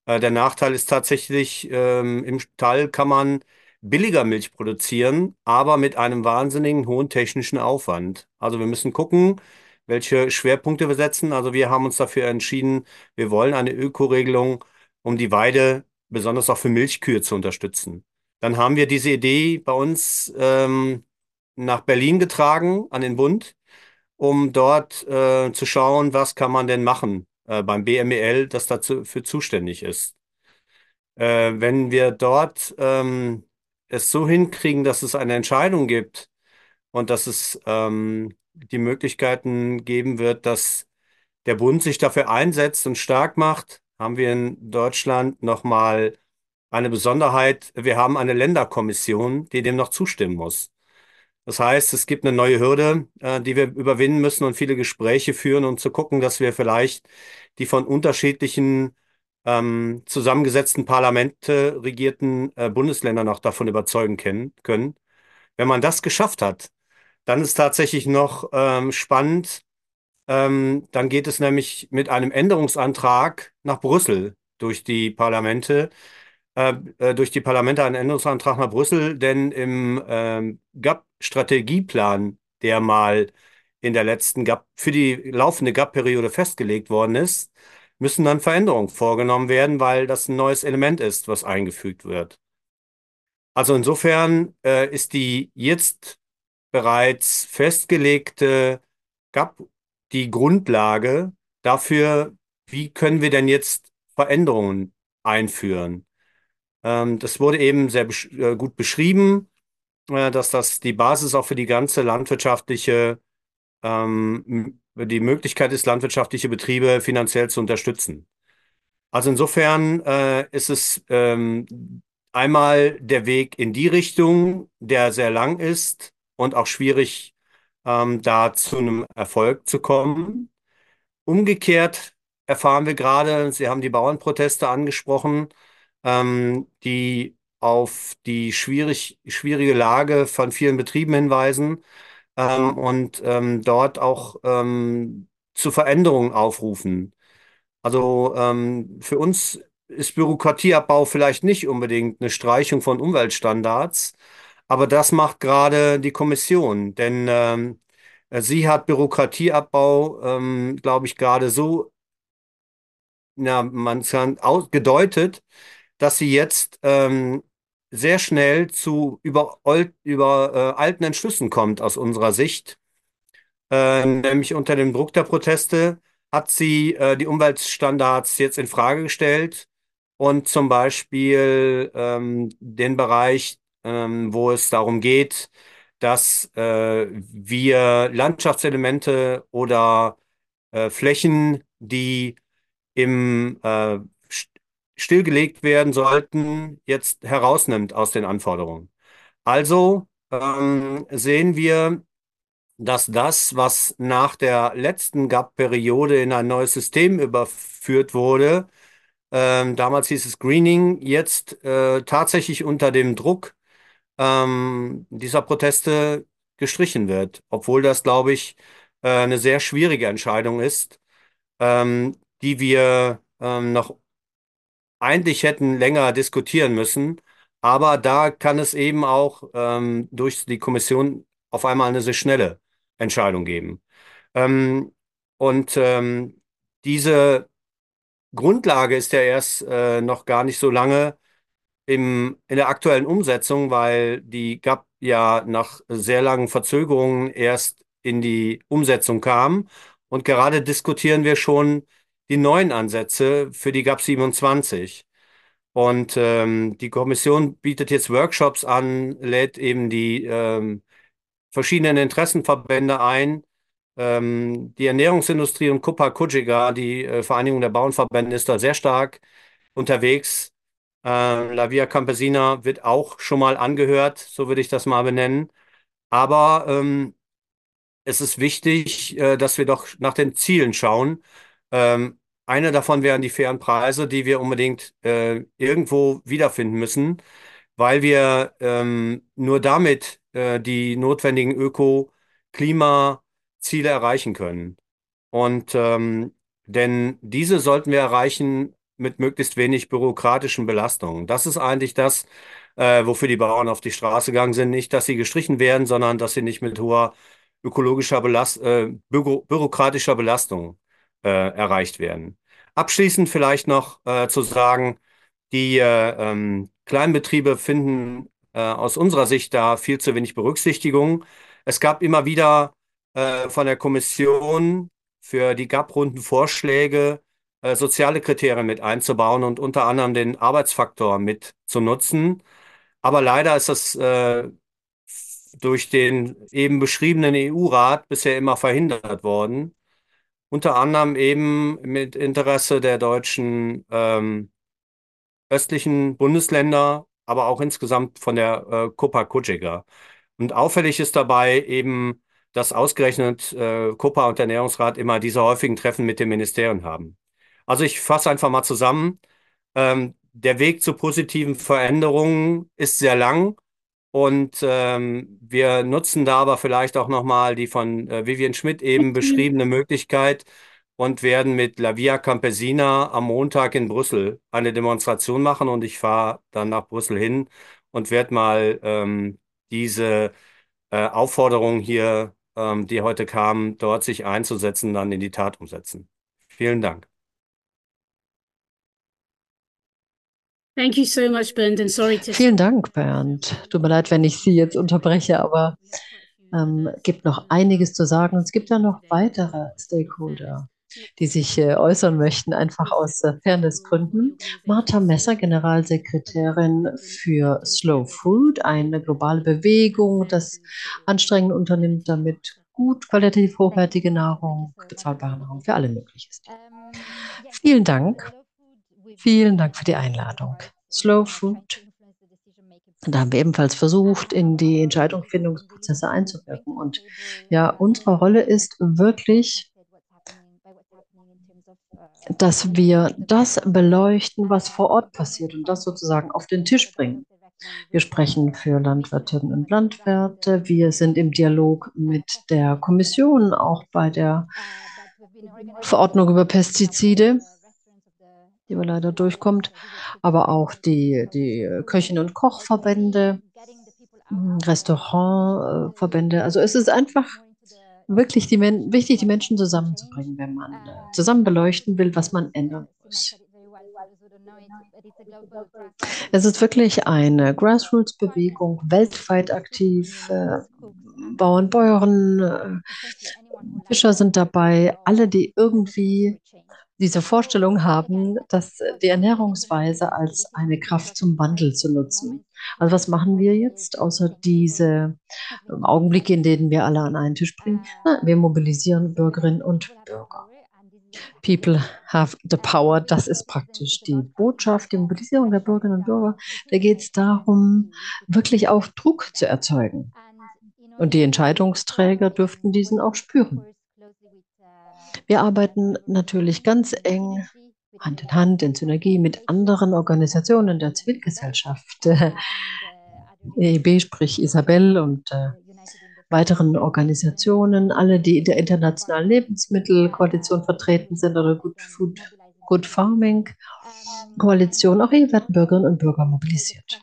äh, der Nachteil ist tatsächlich, ähm, im Stall kann man billiger Milch produzieren, aber mit einem wahnsinnigen hohen technischen Aufwand. Also wir müssen gucken, welche Schwerpunkte wir setzen. Also wir haben uns dafür entschieden, wir wollen eine Ökoregelung, um die Weide besonders auch für Milchkühe zu unterstützen. Dann haben wir diese Idee bei uns ähm, nach Berlin getragen, an den Bund, um dort äh, zu schauen, was kann man denn machen äh, beim BMEL, das dafür zuständig ist. Äh, wenn wir dort ähm, es so hinkriegen, dass es eine Entscheidung gibt und dass es ähm, die Möglichkeiten geben wird, dass der Bund sich dafür einsetzt und stark macht, haben wir in Deutschland nochmal eine Besonderheit. Wir haben eine Länderkommission, die dem noch zustimmen muss. Das heißt, es gibt eine neue Hürde, äh, die wir überwinden müssen und viele Gespräche führen, um zu gucken, dass wir vielleicht die von unterschiedlichen ähm, zusammengesetzten Parlamente regierten äh, Bundesländer noch davon überzeugen können, können. Wenn man das geschafft hat, dann ist tatsächlich noch ähm, spannend. Ähm, dann geht es nämlich mit einem Änderungsantrag nach Brüssel durch die Parlamente, äh, äh, durch die Parlamente einen Änderungsantrag nach Brüssel, denn im ähm, GAP-Strategieplan, der mal in der letzten GAP, für die laufende GAP-Periode festgelegt worden ist, müssen dann Veränderungen vorgenommen werden, weil das ein neues Element ist, was eingefügt wird. Also insofern äh, ist die jetzt bereits festgelegte GAP die Grundlage dafür, wie können wir denn jetzt Veränderungen einführen. Ähm, das wurde eben sehr besch äh, gut beschrieben, äh, dass das die Basis auch für die ganze landwirtschaftliche, ähm, die Möglichkeit ist, landwirtschaftliche Betriebe finanziell zu unterstützen. Also insofern äh, ist es ähm, einmal der Weg in die Richtung, der sehr lang ist und auch schwierig, ähm, da zu einem Erfolg zu kommen. Umgekehrt erfahren wir gerade, Sie haben die Bauernproteste angesprochen, ähm, die auf die schwierig, schwierige Lage von vielen Betrieben hinweisen ähm, und ähm, dort auch ähm, zu Veränderungen aufrufen. Also ähm, für uns ist Bürokratieabbau vielleicht nicht unbedingt eine Streichung von Umweltstandards, aber das macht gerade die Kommission, denn ähm, sie hat Bürokratieabbau, ähm, glaube ich, gerade so, na, man kann gedeutet, dass sie jetzt ähm, sehr schnell zu über, über äh, alten Entschlüssen kommt aus unserer Sicht, äh, nämlich unter dem Druck der Proteste hat sie äh, die Umweltstandards jetzt in Frage gestellt und zum Beispiel ähm, den Bereich, ähm, wo es darum geht, dass äh, wir Landschaftselemente oder äh, Flächen, die im äh, stillgelegt werden sollten, jetzt herausnimmt aus den Anforderungen. Also ähm, sehen wir, dass das, was nach der letzten GAP-Periode in ein neues System überführt wurde, ähm, damals hieß es Greening, jetzt äh, tatsächlich unter dem Druck ähm, dieser Proteste gestrichen wird, obwohl das, glaube ich, äh, eine sehr schwierige Entscheidung ist, ähm, die wir ähm, noch eigentlich hätten länger diskutieren müssen. Aber da kann es eben auch ähm, durch die Kommission auf einmal eine sehr schnelle Entscheidung geben. Ähm, und ähm, diese Grundlage ist ja erst äh, noch gar nicht so lange im, in der aktuellen Umsetzung, weil die GAP ja nach sehr langen Verzögerungen erst in die Umsetzung kam. Und gerade diskutieren wir schon die neuen Ansätze für die GAP 27. Und ähm, die Kommission bietet jetzt Workshops an, lädt eben die ähm, verschiedenen Interessenverbände ein. Ähm, die Ernährungsindustrie und Copa Cogeca, die äh, Vereinigung der Bauernverbände, ist da sehr stark unterwegs. Äh, La Via Campesina wird auch schon mal angehört, so würde ich das mal benennen. Aber ähm, es ist wichtig, äh, dass wir doch nach den Zielen schauen. Ähm, eine davon wären die fairen Preise, die wir unbedingt äh, irgendwo wiederfinden müssen, weil wir ähm, nur damit äh, die notwendigen Öko-Klimaziele erreichen können. Und ähm, denn diese sollten wir erreichen mit möglichst wenig bürokratischen Belastungen. Das ist eigentlich das, äh, wofür die Bauern auf die Straße gegangen sind. Nicht, dass sie gestrichen werden, sondern dass sie nicht mit hoher ökologischer Belast äh, büro bürokratischer Belastung äh, erreicht werden. Abschließend vielleicht noch äh, zu sagen, die äh, ähm, Kleinbetriebe finden äh, aus unserer Sicht da viel zu wenig Berücksichtigung. Es gab immer wieder äh, von der Kommission für die GAP-Runden Vorschläge, soziale Kriterien mit einzubauen und unter anderem den Arbeitsfaktor mit zu nutzen. Aber leider ist das äh, durch den eben beschriebenen EU-Rat bisher immer verhindert worden. Unter anderem eben mit Interesse der deutschen ähm, östlichen Bundesländer, aber auch insgesamt von der äh, Copa Cogeca. Und auffällig ist dabei eben, dass ausgerechnet äh, Copa und der Ernährungsrat immer diese häufigen Treffen mit den Ministerien haben. Also ich fasse einfach mal zusammen. Ähm, der Weg zu positiven Veränderungen ist sehr lang und ähm, wir nutzen da aber vielleicht auch nochmal die von äh, Vivian Schmidt eben beschriebene Möglichkeit, und werden mit La Via Campesina am Montag in Brüssel eine Demonstration machen und ich fahre dann nach Brüssel hin und werde mal ähm, diese äh, Aufforderung hier, ähm, die heute kam, dort sich einzusetzen, dann in die Tat umsetzen. Vielen Dank. Thank you so much, Bernd, and sorry to Vielen Dank, Bernd. Tut mir leid, wenn ich Sie jetzt unterbreche, aber ähm, gibt noch einiges zu sagen. Und es gibt ja noch weitere Stakeholder, die sich äh, äußern möchten, einfach aus äh, Fairnessgründen. Martha Messer, Generalsekretärin für Slow Food, eine globale Bewegung, das Anstrengungen unternimmt, damit gut qualitativ hochwertige Nahrung, bezahlbare Nahrung für alle möglich ist. Vielen Dank. Vielen Dank für die Einladung. Slow Food. Da haben wir ebenfalls versucht, in die Entscheidungsfindungsprozesse einzuwirken. Und ja, unsere Rolle ist wirklich, dass wir das beleuchten, was vor Ort passiert und das sozusagen auf den Tisch bringen. Wir sprechen für Landwirtinnen und Landwirte. Wir sind im Dialog mit der Kommission, auch bei der Verordnung über Pestizide die aber leider durchkommt, aber auch die, die Köchinnen und Kochverbände, hm, Restaurantverbände. Also es ist einfach wirklich die wichtig, die Menschen zusammenzubringen, wenn man äh, zusammen beleuchten will, was man ändern muss. Es ist wirklich eine Grassroots-Bewegung, weltweit aktiv. Äh, Bauern, Bäuerinnen, äh, Fischer sind dabei, alle, die irgendwie diese Vorstellung haben, dass die Ernährungsweise als eine Kraft zum Wandel zu nutzen. Also was machen wir jetzt, außer diese ähm, Augenblicke, in denen wir alle an einen Tisch bringen? Na, wir mobilisieren Bürgerinnen und Bürger. People have the power. Das ist praktisch die Botschaft, die Mobilisierung der Bürgerinnen und Bürger. Da geht es darum, wirklich auch Druck zu erzeugen. Und die Entscheidungsträger dürften diesen auch spüren. Wir arbeiten natürlich ganz eng Hand in Hand in Synergie mit anderen Organisationen der Zivilgesellschaft. EIB, sprich Isabel und äh, weiteren Organisationen, alle, die in der internationalen Lebensmittelkoalition vertreten sind oder Good Food, Good Farming Koalition. Auch hier werden Bürgerinnen und Bürger mobilisiert.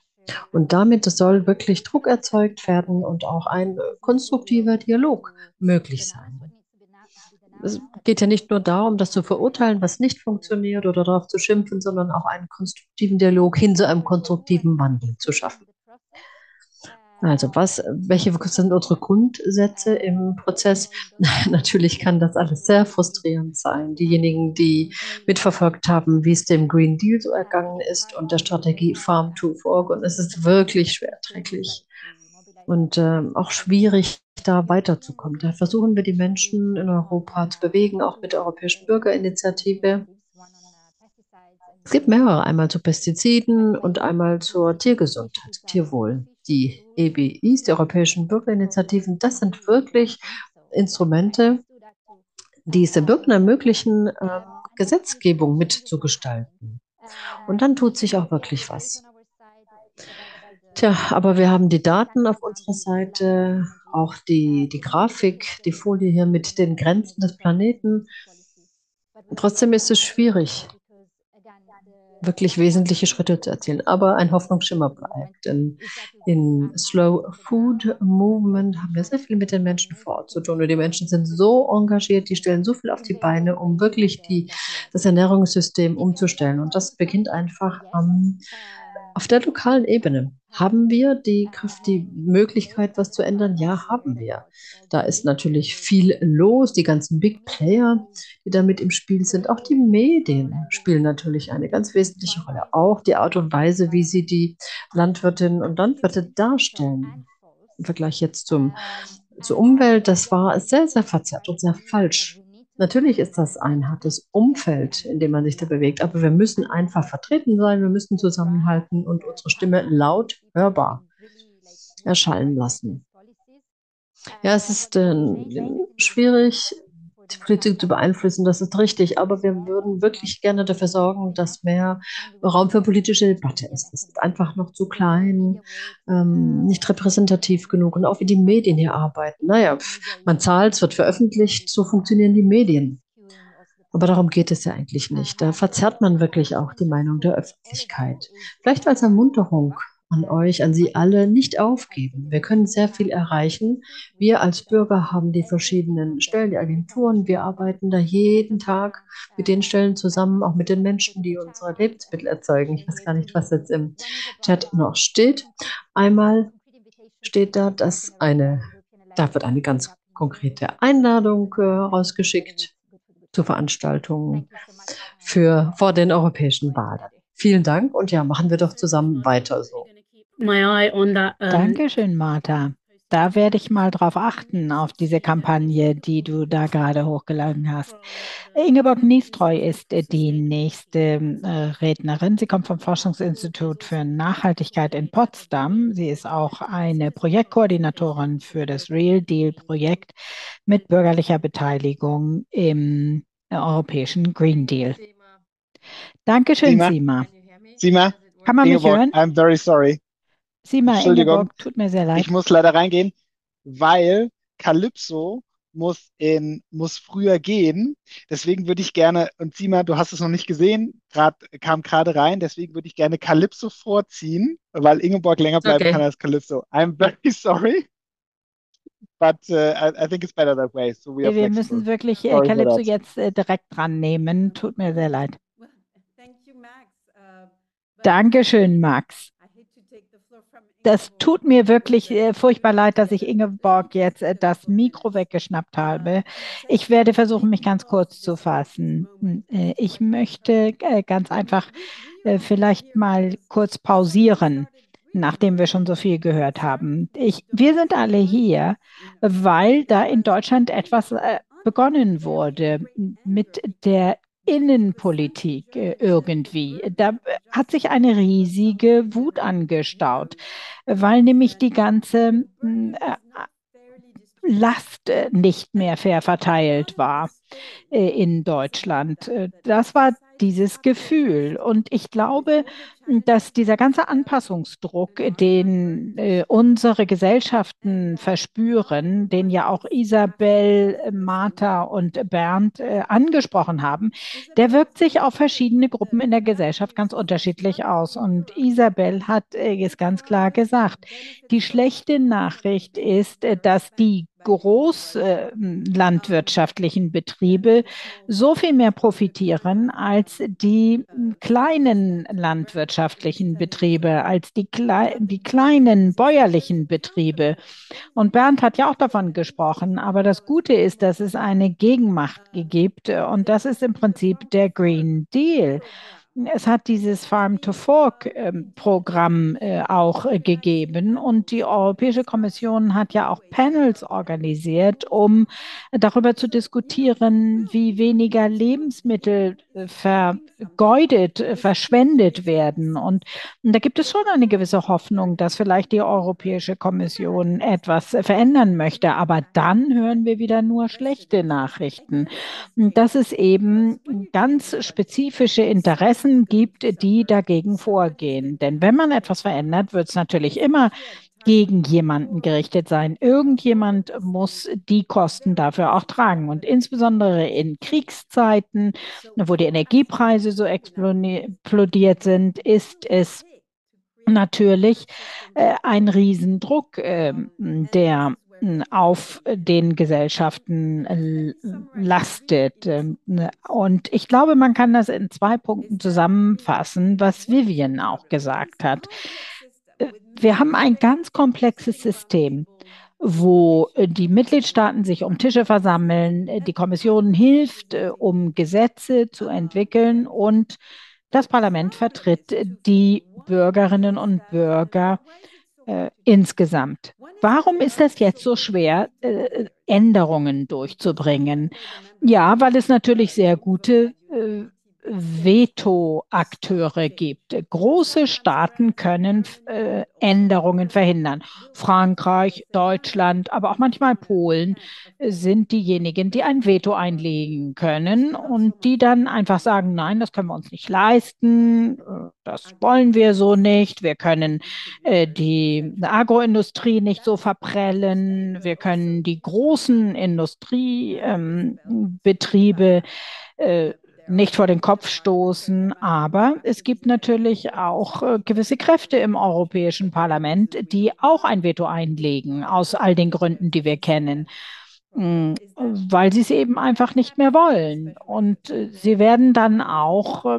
Und damit soll wirklich Druck erzeugt werden und auch ein konstruktiver Dialog möglich sein es geht ja nicht nur darum, das zu verurteilen, was nicht funktioniert oder darauf zu schimpfen, sondern auch einen konstruktiven Dialog hin zu einem konstruktiven Wandel zu schaffen. Also was, welche sind unsere Grundsätze im Prozess? Natürlich kann das alles sehr frustrierend sein. Diejenigen, die mitverfolgt haben, wie es dem Green Deal so ergangen ist und der Strategie Farm to Fork, und es ist wirklich schwer erträglich und äh, auch schwierig, da weiterzukommen. Da versuchen wir die Menschen in Europa zu bewegen, auch mit der Europäischen Bürgerinitiative. Es gibt mehrere, einmal zu Pestiziden und einmal zur Tiergesundheit, Tierwohl. Die EBIs, die Europäischen Bürgerinitiativen, das sind wirklich Instrumente, die es den Bürgern ermöglichen, äh, Gesetzgebung mitzugestalten. Und dann tut sich auch wirklich was. Tja, aber wir haben die Daten auf unserer Seite, auch die, die Grafik, die Folie hier mit den Grenzen des Planeten. Trotzdem ist es schwierig, wirklich wesentliche Schritte zu erzielen. Aber ein Hoffnungsschimmer bleibt. Denn im Slow Food Movement haben wir sehr viel mit den Menschen vor Ort zu tun. Und die Menschen sind so engagiert, die stellen so viel auf die Beine, um wirklich die, das Ernährungssystem umzustellen. Und das beginnt einfach am auf der lokalen Ebene. Haben wir die Kraft, die Möglichkeit, was zu ändern? Ja, haben wir. Da ist natürlich viel los. Die ganzen Big Player, die damit im Spiel sind. Auch die Medien spielen natürlich eine ganz wesentliche Rolle. Auch die Art und Weise, wie sie die Landwirtinnen und Landwirte darstellen. Im Vergleich jetzt zum, zur Umwelt, das war sehr, sehr verzerrt und sehr falsch. Natürlich ist das ein hartes Umfeld, in dem man sich da bewegt, aber wir müssen einfach vertreten sein, wir müssen zusammenhalten und unsere Stimme laut hörbar erschallen lassen. Ja, es ist äh, schwierig, die Politik zu beeinflussen, das ist richtig, aber wir würden wirklich gerne dafür sorgen, dass mehr Raum für politische Debatte ist. Es ist einfach noch zu klein, ähm, nicht repräsentativ genug und auch wie die Medien hier arbeiten. Naja, man zahlt, es wird veröffentlicht, so funktionieren die Medien. Aber darum geht es ja eigentlich nicht. Da verzerrt man wirklich auch die Meinung der Öffentlichkeit. Vielleicht als Ermunterung an euch, an Sie alle, nicht aufgeben. Wir können sehr viel erreichen. Wir als Bürger haben die verschiedenen Stellen, die Agenturen. Wir arbeiten da jeden Tag mit den Stellen zusammen, auch mit den Menschen, die unsere Lebensmittel erzeugen. Ich weiß gar nicht, was jetzt im Chat noch steht. Einmal steht da, dass eine, da wird eine ganz konkrete Einladung äh, rausgeschickt zur Veranstaltung für, vor den europäischen Wahlen. Vielen Dank und ja, machen wir doch zusammen weiter so. My eye on that. Um, Dankeschön, Martha. Da werde ich mal drauf achten, auf diese Kampagne, die du da gerade hochgeladen hast. Ingeborg Niestreu ist äh, die nächste äh, Rednerin. Sie kommt vom Forschungsinstitut für Nachhaltigkeit in Potsdam. Sie ist auch eine Projektkoordinatorin für das Real Deal Projekt mit bürgerlicher Beteiligung im äh, europäischen Green Deal. Dankeschön, Sima. Sima. Sima, Kann man mich Ingeborg, hören? I'm very sorry. Sima, Entschuldigung. Ingeborg, tut mir sehr leid. Ich muss leider reingehen, weil Calypso muss in, muss früher gehen. Deswegen würde ich gerne, und Sima, du hast es noch nicht gesehen, grad, kam gerade rein, deswegen würde ich gerne Calypso vorziehen, weil Ingeborg länger bleiben Okay. kann als Calypso. I'm very sorry. But uh, I, I think it's better that way. So we are Wir flexible. müssen wirklich äh, Sorry Calypso jetzt äh, direkt dran nehmen. Tut mir sehr leid. Thank you, Max. Uh, Dankeschön, Max. I hate to take the floor from Das tut mir wirklich äh, furchtbar leid, dass ich Ingeborg jetzt äh, das Mikro weggeschnappt habe. Ich werde versuchen, mich ganz kurz zu fassen. Hm, äh, Ich möchte ganz einfach vielleicht mal kurz pausieren, nachdem wir schon so viel gehört haben. Ich, wir sind alle hier, weil da in Deutschland etwas begonnen wurde mit der Innenpolitik äh, irgendwie. Da äh, hat sich eine riesige Wut angestaut, weil nämlich die ganze mh, äh, Last nicht mehr fair verteilt war in Deutschland. Das war dieses Gefühl. Und ich glaube, dass dieser ganze Anpassungsdruck, den äh, unsere Gesellschaften verspüren, den ja auch Isabel, äh, Martha und Bernd äh, angesprochen haben, der wirkt sich auf verschiedene Gruppen in der Gesellschaft ganz unterschiedlich aus. Und Isabel hat äh, es ganz klar gesagt. Die schlechte Nachricht ist, äh, dass die großlandwirtschaftlichen Betriebe so viel mehr profitieren als die m, kleinen landwirtschaftlichen Betriebe, als die, klei die kleinen bäuerlichen Betriebe. Und Bernd hat ja auch davon gesprochen, aber das Gute ist, dass es eine Gegenmacht gibt äh, und das ist im Prinzip der Green Deal. Es hat dieses Farm-to-Fork-Programm äh, auch äh, gegeben und die Europäische Kommission hat ja auch Panels organisiert, um darüber zu diskutieren, wie weniger Lebensmittel äh, vergeudet, verschwendet werden. Und, da gibt es schon eine gewisse Hoffnung, dass vielleicht die Europäische Kommission etwas verändern möchte. Aber dann hören wir wieder nur schlechte Nachrichten. Dass es eben ganz spezifische Interessen gibt, die dagegen vorgehen. Denn wenn man etwas verändert, wird es natürlich immer gegen jemanden gerichtet sein. Irgendjemand muss die Kosten dafür auch tragen. Und insbesondere in Kriegszeiten, wo die Energiepreise so explodiert sind, ist es natürlich äh, ein Riesendruck, äh, der auf den Gesellschaften äh, lastet. Ähm, Und ich glaube, man kann das in zwei Punkten zusammenfassen, was Vivian auch gesagt hat. Äh, Wir haben ein ganz komplexes System wo äh, die Mitgliedstaaten sich um Tische versammeln, die Kommission hilft, um Gesetze zu entwickeln und das Parlament vertritt die Bürgerinnen und Bürger äh, insgesamt. Warum ist das jetzt so schwer, äh, Änderungen durchzubringen? Ja, weil es natürlich sehr gute äh, Veto-Akteure gibt. Große Staaten können äh, Änderungen verhindern. Frankreich, Deutschland, aber auch manchmal Polen sind diejenigen, die ein Veto einlegen können und die dann einfach sagen, nein, das können wir uns nicht leisten, das wollen wir so nicht, wir können äh, die Agroindustrie nicht so verprellen, wir können die großen Industriebetriebe ähm, äh, nicht vor den Kopf stoßen. Aber es gibt natürlich auch äh, gewisse Kräfte im Europäischen Parlament, die auch ein Veto einlegen, aus all den Gründen, die wir kennen. Mm, weil sie es eben einfach nicht mehr wollen. Und äh, sie werden dann auch äh,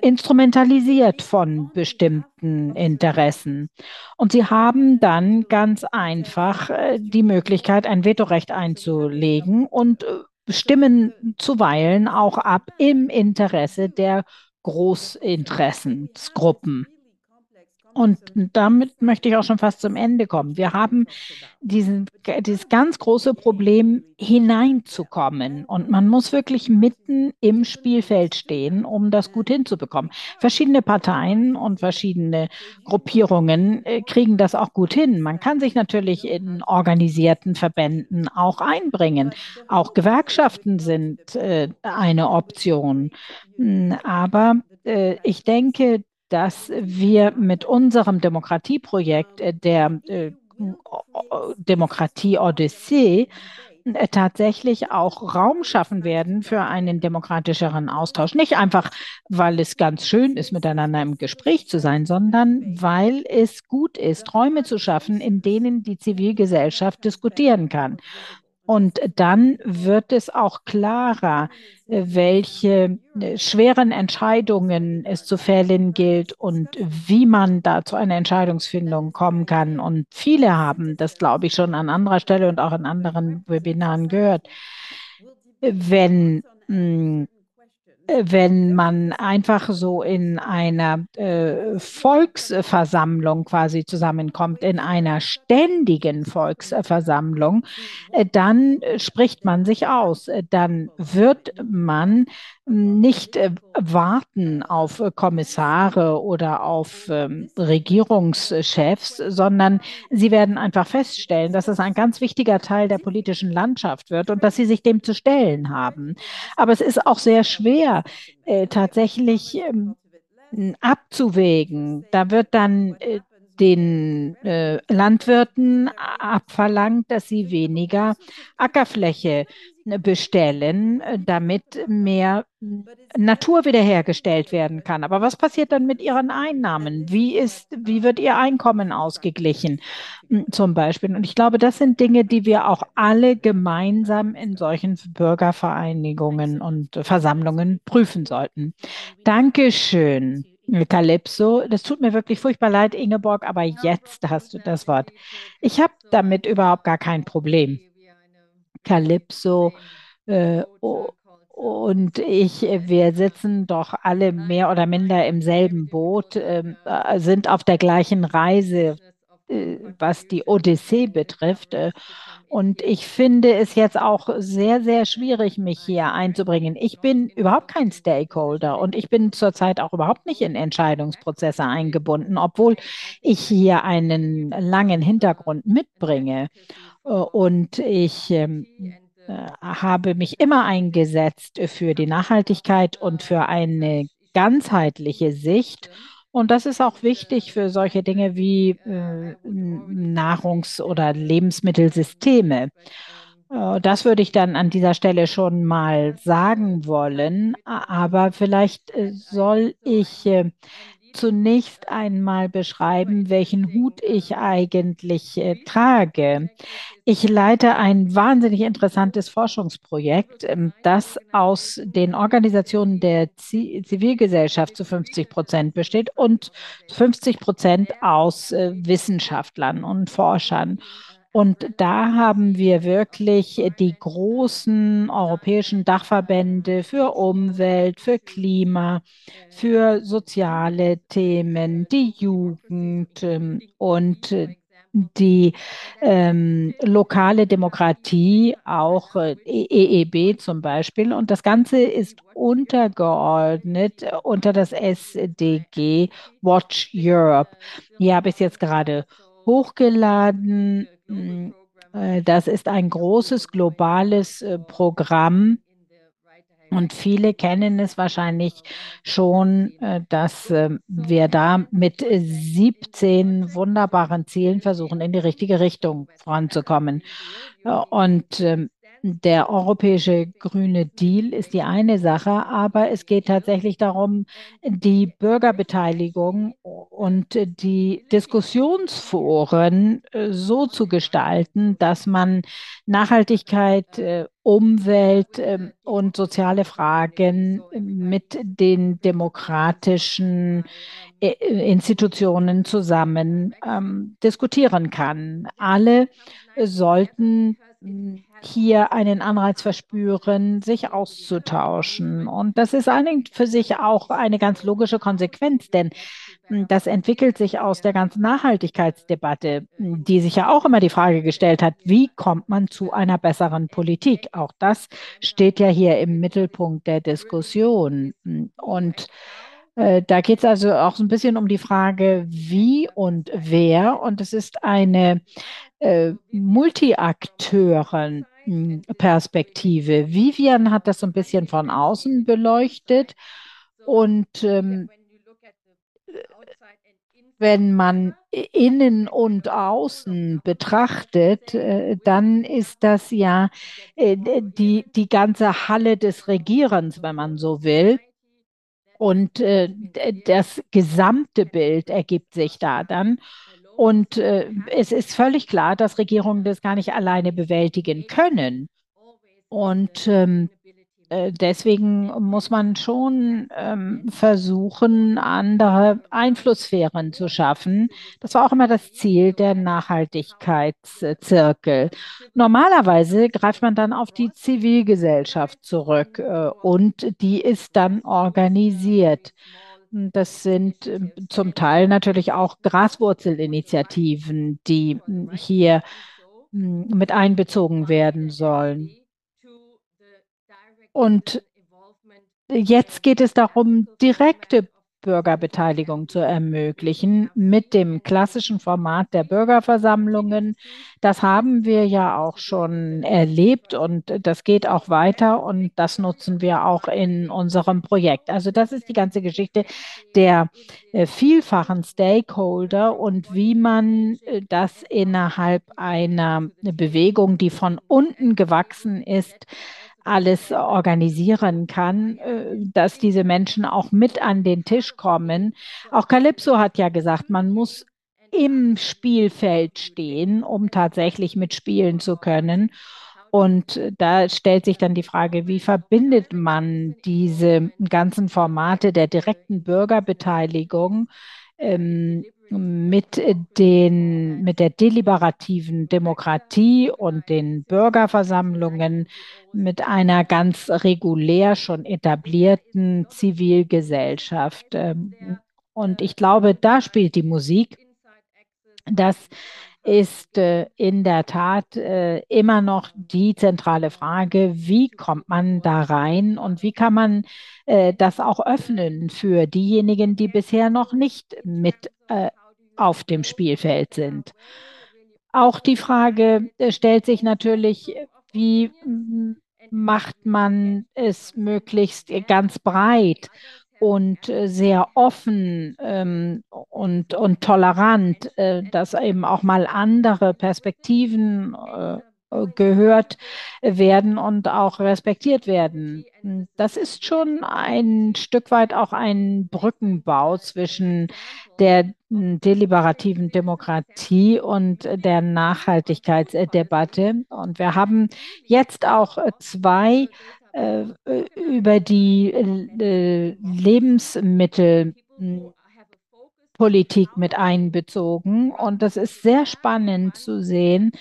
instrumentalisiert von bestimmten Interessen. Und sie haben dann ganz einfach äh, die Möglichkeit, ein Vetorecht einzulegen und stimmen zuweilen auch ab im Interesse der Großinteressensgruppen. Und damit möchte ich auch schon fast zum Ende kommen. Wir haben diesen, dieses ganz große Problem, hineinzukommen. Und man muss wirklich mitten im Spielfeld stehen, um das gut hinzubekommen. Verschiedene Parteien und verschiedene Gruppierungen äh, kriegen das auch gut hin. Man kann sich natürlich in organisierten Verbänden auch einbringen. Auch Gewerkschaften sind äh, eine Option. Hm, aber äh, ich denke, dass wir mit unserem Demokratieprojekt äh, der äh, Demokratie Odyssee äh, tatsächlich auch Raum schaffen werden für einen demokratischeren Austausch. Nicht einfach, weil es ganz schön ist, miteinander im Gespräch zu sein, sondern weil es gut ist, Räume zu schaffen, in denen die Zivilgesellschaft diskutieren kann. Und dann wird es auch klarer, welche äh, schweren Entscheidungen es zu fällen gilt und wie man da zu einer Entscheidungsfindung kommen kann. Und viele haben das, glaube ich, schon an anderer Stelle und auch in anderen Webinaren gehört. Wenn mh, wenn man einfach so in einer äh, Volksversammlung quasi zusammenkommt, in einer ständigen Volksversammlung, äh, dann spricht man sich aus. Dann wird man nicht äh, warten auf Kommissare oder auf ähm, Regierungschefs, sondern sie werden einfach feststellen, dass es ein ganz wichtiger Teil der politischen Landschaft wird und dass sie sich dem zu stellen haben. Aber es ist auch sehr schwer, äh, tatsächlich ähm, abzuwägen. Da wird dann äh, den äh, Landwirten abverlangt, dass sie weniger Ackerfläche bestellen, äh, damit mehr Natur wiederhergestellt werden kann. Aber was passiert dann mit ihren Einnahmen? Wie ist, wie wird ihr Einkommen ausgeglichen, hm, zum Beispiel? Und ich glaube, das sind Dinge, die wir auch alle gemeinsam in solchen Bürgervereinigungen und Versammlungen prüfen sollten. Dankeschön. Calypso, das tut mir wirklich furchtbar leid, Ingeborg, aber jetzt hast du das Wort. Ich habe damit überhaupt gar kein Problem. Calypso äh, und ich, wir sitzen doch alle mehr oder minder im selben Boot, ähm, äh, sind auf der gleichen Reise, äh, was die Odyssee betrifft. Äh, und ich finde es jetzt auch sehr, sehr schwierig, mich hier einzubringen. Ich bin überhaupt kein Stakeholder und ich bin zurzeit auch überhaupt nicht in Entscheidungsprozesse eingebunden, obwohl ich hier einen langen Hintergrund mitbringe. Äh, und ich ähm, äh, habe mich immer eingesetzt für die Nachhaltigkeit und für eine ganzheitliche Sicht. Und das ist auch wichtig für solche Dinge wie äh, Nahrungs- oder Lebensmittelsysteme. Äh, das würde ich dann an dieser Stelle schon mal sagen wollen. Aber vielleicht äh, soll ich äh, zunächst einmal beschreiben, welchen Hut ich eigentlich äh, trage. Ich leite ein wahnsinnig interessantes Forschungsprojekt, ähm, das aus den Organisationen der Zivilgesellschaft zu 50 Prozent besteht und 50 Prozent aus äh, Wissenschaftlern und Forschern. Und da haben wir wirklich die großen europäischen Dachverbände für Umwelt, für Klima, für soziale Themen, die Jugend ähm, und die ähm, lokale Demokratie, auch äh, EEB zum Beispiel. Und das Ganze ist untergeordnet unter das SDG Watch Europe. Hier habe ich es jetzt gerade hochgeladen. Das ist ein großes globales Programm und viele kennen es wahrscheinlich schon, äh, dass ähm, wir da mit 17 wunderbaren Zielen versuchen, in die richtige Richtung voranzukommen. Und ähm, der europäische grüne Deal ist die eine Sache, aber es geht tatsächlich darum, die Bürgerbeteiligung und die Diskussionsforen äh, so zu gestalten, dass man Nachhaltigkeit, äh, Umwelt ähm, und soziale Fragen mit den demokratischen äh, Institutionen zusammen ähm, diskutieren kann. Alle sollten hier einen Anreiz verspüren, sich auszutauschen. Und das ist für sich auch eine ganz logische Konsequenz, denn hm, das entwickelt sich aus der ganzen Nachhaltigkeitsdebatte, die sich ja auch immer die Frage gestellt hat, wie kommt man zu einer besseren Politik? Auch das steht ja hier im Mittelpunkt der Diskussion. Und äh, da geht es also auch so ein bisschen um die Frage, wie und wer. Und es ist eine äh, Multiakteuren-Perspektive. Vivian hat das so ein bisschen von außen beleuchtet und ähm, wenn man innen und außen betrachtet, äh, dann ist das ja äh, die, die ganze Halle des Regierens, wenn man so will. Und äh, das gesamte Bild ergibt sich da dann. Und es ist völlig klar, dass Regierungen das gar nicht alleine bewältigen können. Und ähm, äh, deswegen muss man schon ähm, versuchen, andere Einflusssphären zu schaffen. Das war auch immer das Ziel der Nachhaltigkeitszirkel. Normalerweise greift man dann auf die Zivilgesellschaft zurück äh, und die ist dann organisiert. Das sind ähm, zum Teil natürlich auch Graswurzelinitiativen, die hm, hier hm, mit einbezogen werden sollen. Und jetzt geht es darum, direkte Bürgerbeteiligung zu ermöglichen mit dem klassischen Format der Bürgerversammlungen. Das haben wir ja auch schon erlebt und das geht auch weiter und das nutzen wir auch in unserem Projekt. Also das ist die ganze Geschichte der äh, vielfachen Stakeholder und wie man äh, das innerhalb einer Bewegung, die von unten gewachsen ist, alles organisieren kann, äh, dass diese Menschen auch mit an den Tisch kommen. Auch Calypso hat ja gesagt, man muss im Spielfeld stehen, um tatsächlich mitspielen zu können. Und da stellt sich dann die Frage, wie verbindet man diese ganzen Formate der direkten Bürgerbeteiligung ähm, mit den, mit der deliberativen Demokratie und den Bürgerversammlungen, mit einer ganz regulär schon etablierten Zivilgesellschaft. Ähm, und ich glaube, da spielt die Musik. Das ist äh, in der Tat äh, immer noch die zentrale Frage, wie kommt man da rein und wie kann man äh, das auch öffnen für diejenigen, die bisher noch nicht mit auf dem Spielfeld sind. Auch die Frage äh, stellt sich natürlich, wie macht man es möglichst ganz breit und äh, sehr offen ähm, und, und tolerant, äh, dass eben auch mal andere Perspektiven äh, gehört werden und auch respektiert werden. Das ist schon ein Stück weit auch ein Brückenbau zwischen der deliberativen Demokratie und der Nachhaltigkeitsdebatte. Und wir haben jetzt auch zwei äh, über die äh, Lebensmittelpolitik mit einbezogen. Und das ist sehr spannend zu sehen,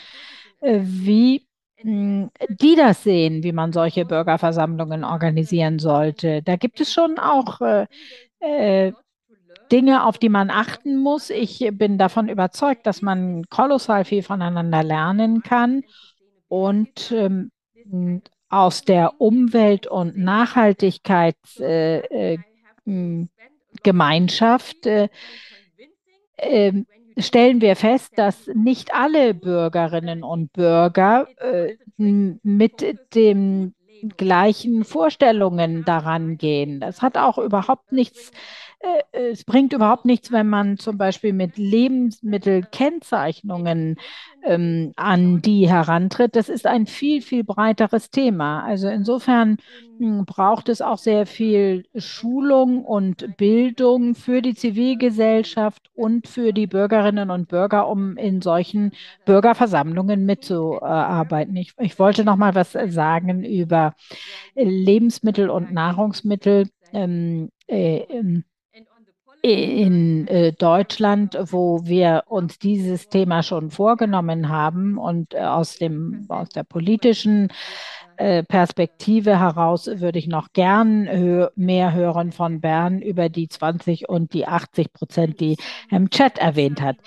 äh, wie hm, die das sehen, wie man solche Bürgerversammlungen organisieren sollte. Da gibt es schon auch äh, äh Dinge, auf die man achten muss. Ich bin davon überzeugt, dass man kolossal viel voneinander lernen kann und ähm, aus der Umwelt- und Nachhaltigkeitsgemeinschaft äh, äh, äh, stellen wir fest, dass nicht alle Bürgerinnen und Bürger äh, mit den gleichen Vorstellungen daran gehen. Das hat auch überhaupt nichts äh, es bringt überhaupt nichts, wenn man zum Beispiel mit Lebensmittelkennzeichnungen ähm, an die herantritt. Das ist ein viel, viel breiteres Thema. Also insofern hm, braucht es auch sehr viel Schulung und Bildung für die Zivilgesellschaft und für die Bürgerinnen und Bürger, um in solchen Bürgerversammlungen mitzuarbeiten. Ich, ich wollte noch mal was sagen über Lebensmittel und Nahrungsmittel. Ähm, äh, ähm, in äh, Deutschland, wo wir uns dieses Thema schon vorgenommen haben und äh, aus dem, aus der politischen äh, Perspektive heraus würde ich noch gern mehr hören von Bern über die 20 und die 80 Prozent, die im Chat erwähnt hat.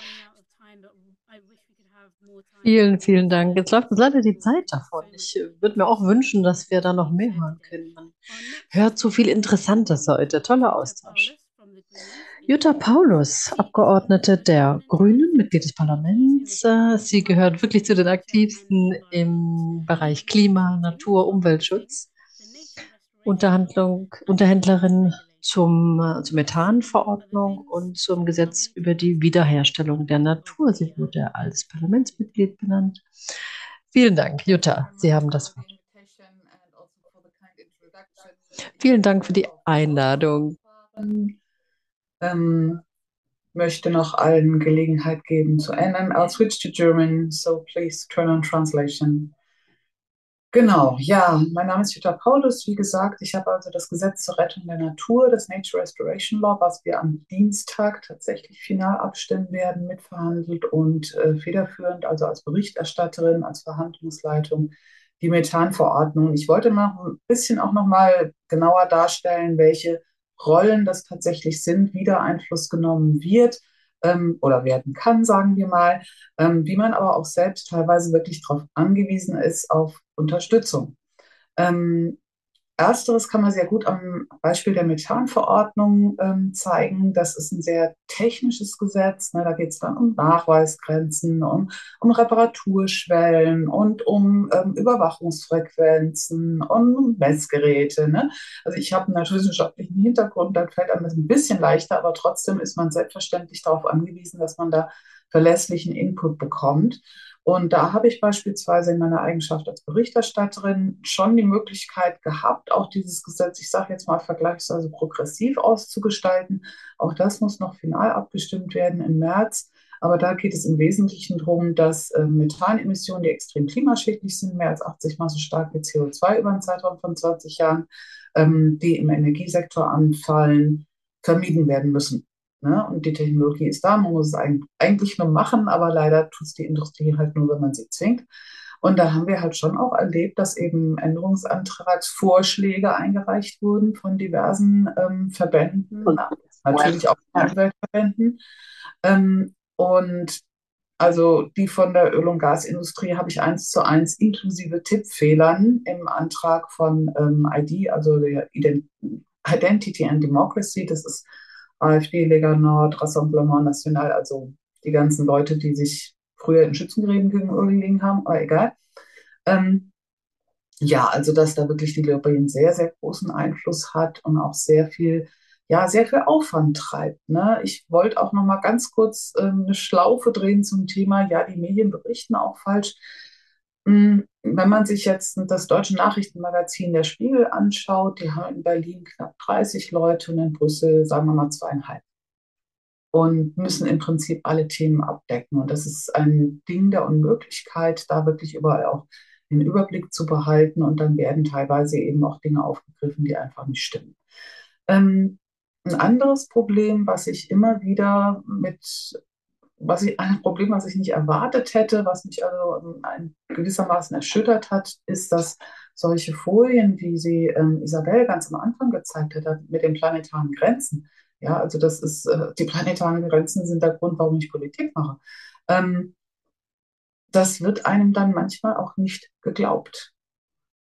Vielen, vielen Dank. Jetzt läuft uns leider die Zeit davon. Ich würde mir auch wünschen, dass wir da noch mehr hören können. Man hört so viel Interessantes heute. Toller Austausch. Jutta Paulus, Abgeordnete der Grünen, Mitglied des Parlaments. Sie gehört wirklich zu den aktivsten im Bereich Klima, Natur, Umweltschutz. Unterhandlung, Unterhändlerin zum, zur Methanverordnung und zum Gesetz über die Wiederherstellung der Natur. Sie wurde als Parlamentsmitglied benannt. Vielen Dank, Jutta. Sie haben das Wort. Vielen Dank für die Einladung ähm, möchte noch allen Gelegenheit geben zu ändern. I'll switch to German, so please turn on translation. Genau, ja, mein Name ist Jutta Paulus. Wie gesagt, ich habe also das Gesetz zur Rettung der Natur, das Nature Restoration Law, was wir am Dienstag tatsächlich final abstimmen werden, mitverhandelt und äh, federführend, also als Berichterstatterin, als Verhandlungsleitung, die Methanverordnung. Ich wollte noch ein bisschen auch noch mal genauer darstellen, welche Rollen das tatsächlich sind, wieder Einfluss genommen wird ähm, oder werden kann, sagen wir mal, ähm, wie man aber auch selbst teilweise wirklich darauf angewiesen ist, auf Unterstützung. Ähm, Ersteres kann man sehr gut am Beispiel der Methanverordnung ähm, zeigen. Das ist ein sehr technisches Gesetz. Ne? Da geht es dann um Nachweisgrenzen, um, um Reparaturschwellen und um ähm, Überwachungsfrequenzen und Messgeräte. Ne? Also ich habe einen naturwissenschaftlichen Hintergrund, da fällt einem das ein bisschen leichter, aber trotzdem ist man selbstverständlich darauf angewiesen, dass man da verlässlichen Input bekommt. Und da habe ich beispielsweise in meiner Eigenschaft als Berichterstatterin schon die Möglichkeit gehabt, auch dieses Gesetz, ich sage jetzt mal vergleichsweise progressiv auszugestalten. Auch das muss noch final abgestimmt werden im März. Aber da geht es im Wesentlichen darum, dass äh, Methanemissionen, die extrem klimaschädlich sind, mehr als 80 Mal so stark wie CO2 über einen Zeitraum von 20 Jahren, ähm, die im Energiesektor anfallen, vermieden werden müssen. Ne? Und die Technologie ist da, man muss es eigentlich nur machen, aber leider tut es die Industrie halt nur, wenn man sie zwingt. Und da haben wir halt schon auch erlebt, dass eben Änderungsantragsvorschläge eingereicht wurden von diversen ähm, Verbänden, natürlich auch Umweltverbänden. Ähm, und also die von der Öl- und Gasindustrie habe ich eins zu eins inklusive Tippfehlern im Antrag von ähm, ID, also der Identity and Democracy. Das ist AfD, Lega Nord, Rassemblement National, also die ganzen Leute, die sich früher in Schützengräben gelegen haben, aber egal. Ähm, ja, also dass da wirklich die Lobby einen sehr, sehr großen Einfluss hat und auch sehr viel, ja, sehr viel Aufwand treibt. Ne? Ich wollte auch noch mal ganz kurz ähm, eine Schlaufe drehen zum Thema, ja, die Medien berichten auch falsch. Hm, wenn man sich jetzt das deutsche Nachrichtenmagazin Der Spiegel anschaut, die haben in Berlin knapp 30 Leute und in Brüssel, sagen wir mal, zweieinhalb. Und müssen im Prinzip alle Themen abdecken. Und das ist ein Ding der Unmöglichkeit, da wirklich überall auch den Überblick zu behalten. Und dann werden teilweise eben auch Dinge aufgegriffen, die einfach nicht stimmen. Ähm, ein anderes Problem, was ich immer wieder mit was ich, ein Problem, was ich nicht erwartet hätte, was mich also ein, gewissermaßen erschüttert hat, ist, dass solche Folien, wie sie ähm, Isabel ganz am Anfang gezeigt hat, mit den planetaren Grenzen, Ja, also das ist, äh, die planetaren Grenzen sind der Grund, warum ich Politik mache. Ähm, das wird einem dann manchmal auch nicht geglaubt.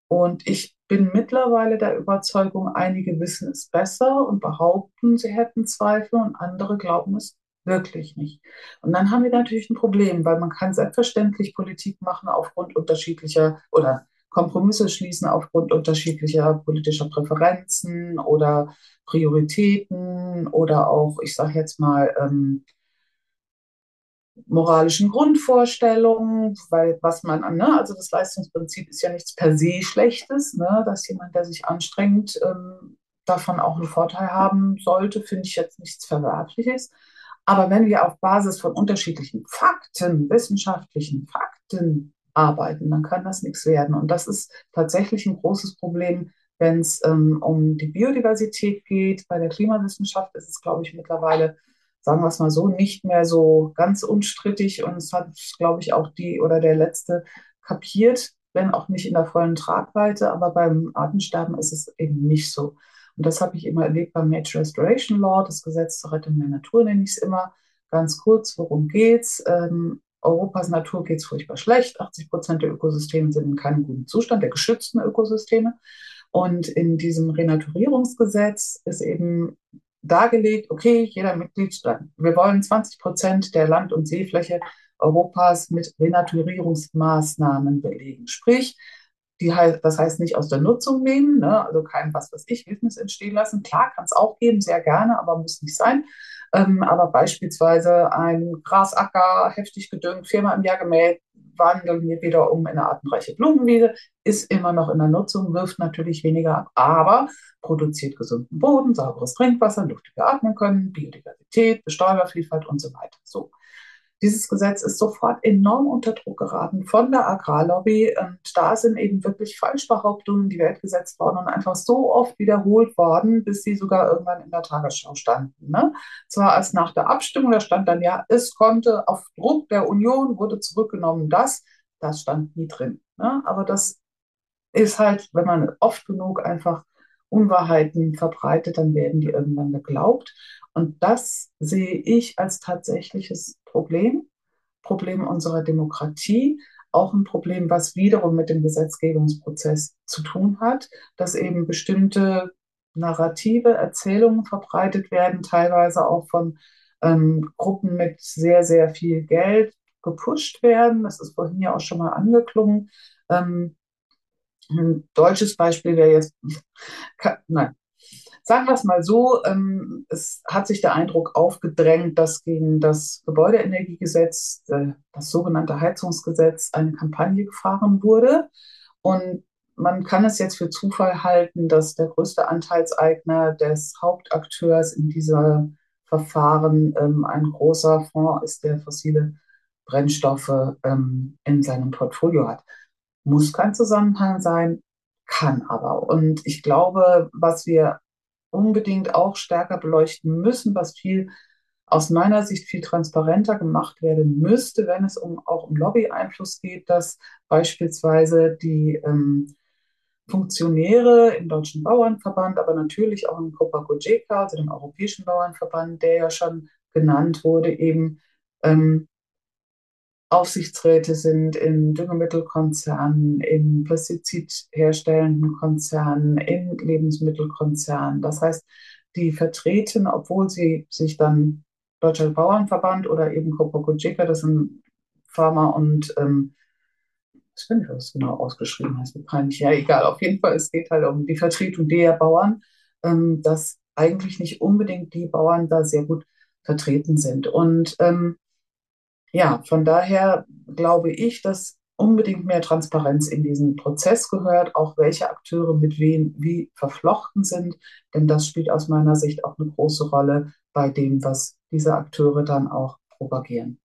Und ich bin mittlerweile der Überzeugung, einige wissen es besser und behaupten, sie hätten Zweifel und andere glauben es wirklich nicht. Und dann haben wir natürlich ein Problem, weil man kann selbstverständlich Politik machen aufgrund unterschiedlicher oder Kompromisse schließen aufgrund unterschiedlicher politischer Präferenzen oder Prioritäten oder auch, ich sage jetzt mal, ähm, moralischen Grundvorstellungen, weil was man, ne, also das Leistungsprinzip ist ja nichts per se Schlechtes, ne, dass jemand, der sich anstrengt, ähm, davon auch einen Vorteil haben sollte, finde ich jetzt nichts Verwerfliches. Aber wenn wir auf Basis von unterschiedlichen Fakten, wissenschaftlichen Fakten arbeiten, dann kann das nichts werden. Und das ist tatsächlich ein großes Problem, wenn es ähm, um die Biodiversität geht. Bei der Klimawissenschaft ist es, glaube ich, mittlerweile sagen wir es mal so, nicht mehr so ganz unstrittig und es hat, glaube ich, auch die oder der letzte kapiert, wenn auch nicht in der vollen Tragweite, aber beim Artensterben ist es eben nicht so. Und das habe ich immer erlebt beim Nature Restoration Law, das Gesetz zur Rettung der Natur nenne ich es immer. Ganz kurz, worum geht's? Ähm, Europas Natur geht es furchtbar schlecht. 80 Prozent der Ökosysteme sind in keinem guten Zustand, der geschützten Ökosysteme. Und in diesem Renaturierungsgesetz ist eben dargelegt, okay, jeder Mitgliedstaat, wir wollen 20 Prozent der Land- und Seefläche Europas mit Renaturierungsmaßnahmen belegen. Sprich, die halt, das heißt nicht aus der Nutzung nehmen, ne? also kein was weiß ich, Wildnis entstehen lassen. Klar, kann es auch geben, sehr gerne, aber muss nicht sein. Ähm, aber beispielsweise ein Grasacker, heftig gedüngt, viermal im Jahr gemäht, wandeln wir wieder um in eine artenreiche Blumenwiese, ist immer noch in der Nutzung, wirft natürlich weniger ab, aber produziert gesunden Boden, sauberes Trinkwasser, Luft, die wir atmen können, Biodiversität, Bestäubervielfalt und so weiter. So. Dieses Gesetz ist sofort enorm unter Druck geraten von der Agrarlobby und da sind eben wirklich Falschbehauptungen in die Welt gesetzt worden und einfach so oft wiederholt worden, bis sie sogar irgendwann in der Tagesschau standen. Ne? Zwar als nach der Abstimmung, da stand dann ja, es konnte auf Druck der Union wurde zurückgenommen, das, das stand nie drin. Ne? Aber das ist halt, wenn man oft genug einfach Unwahrheiten verbreitet, dann werden die irgendwann geglaubt. Und das sehe ich als tatsächliches Problem, Problem unserer Demokratie, auch ein Problem, was wiederum mit dem Gesetzgebungsprozess zu tun hat, dass eben bestimmte Narrative, Erzählungen verbreitet werden, teilweise auch von ähm, Gruppen mit sehr, sehr viel Geld gepusht werden. Das ist vorhin ja auch schon mal angeklungen. Ähm, ein deutsches Beispiel wäre jetzt, nein, sagen wir es mal so, ähm, es hat sich der Eindruck aufgedrängt, dass gegen das Gebäudeenergiegesetz, äh, das sogenannte Heizungsgesetz, eine Kampagne gefahren wurde. Und man kann es jetzt für Zufall halten, dass der größte Anteilseigner des Hauptakteurs in dieser Verfahren ähm, ein großer Fonds ist, der fossile Brennstoffe ähm, in seinem Portfolio hat. Muss kein Zusammenhang sein, kann aber. Und ich glaube, was wir unbedingt auch stärker beleuchten müssen, was viel aus meiner Sicht viel transparenter gemacht werden müsste, wenn es um, auch um Lobby-Einfluss geht, dass beispielsweise die ähm, Funktionäre im Deutschen Bauernverband, aber natürlich auch im Copa-Cogeca, also dem Europäischen Bauernverband, der ja schon genannt wurde, eben ähm, Aufsichtsräte sind in Düngemittelkonzernen, in pestizidherstellenden Konzernen, in Lebensmittelkonzernen. Das heißt, die vertreten, obwohl sie sich dann Deutscher Bauernverband oder eben Copa-Cogeca, das sind Pharma und ähm, ich weiß nicht, was es genau ausgeschrieben heißt, peinlich. Ja, egal. Auf jeden Fall, es geht halt um die Vertretung der Bauern, ähm, dass eigentlich nicht unbedingt die Bauern da sehr gut vertreten sind. Und ähm, ja, von daher glaube ich, dass unbedingt mehr Transparenz in diesen Prozess gehört, auch welche Akteure mit wem wie verflochten sind, denn das spielt aus meiner Sicht auch eine große Rolle bei dem, was diese Akteure dann auch propagieren.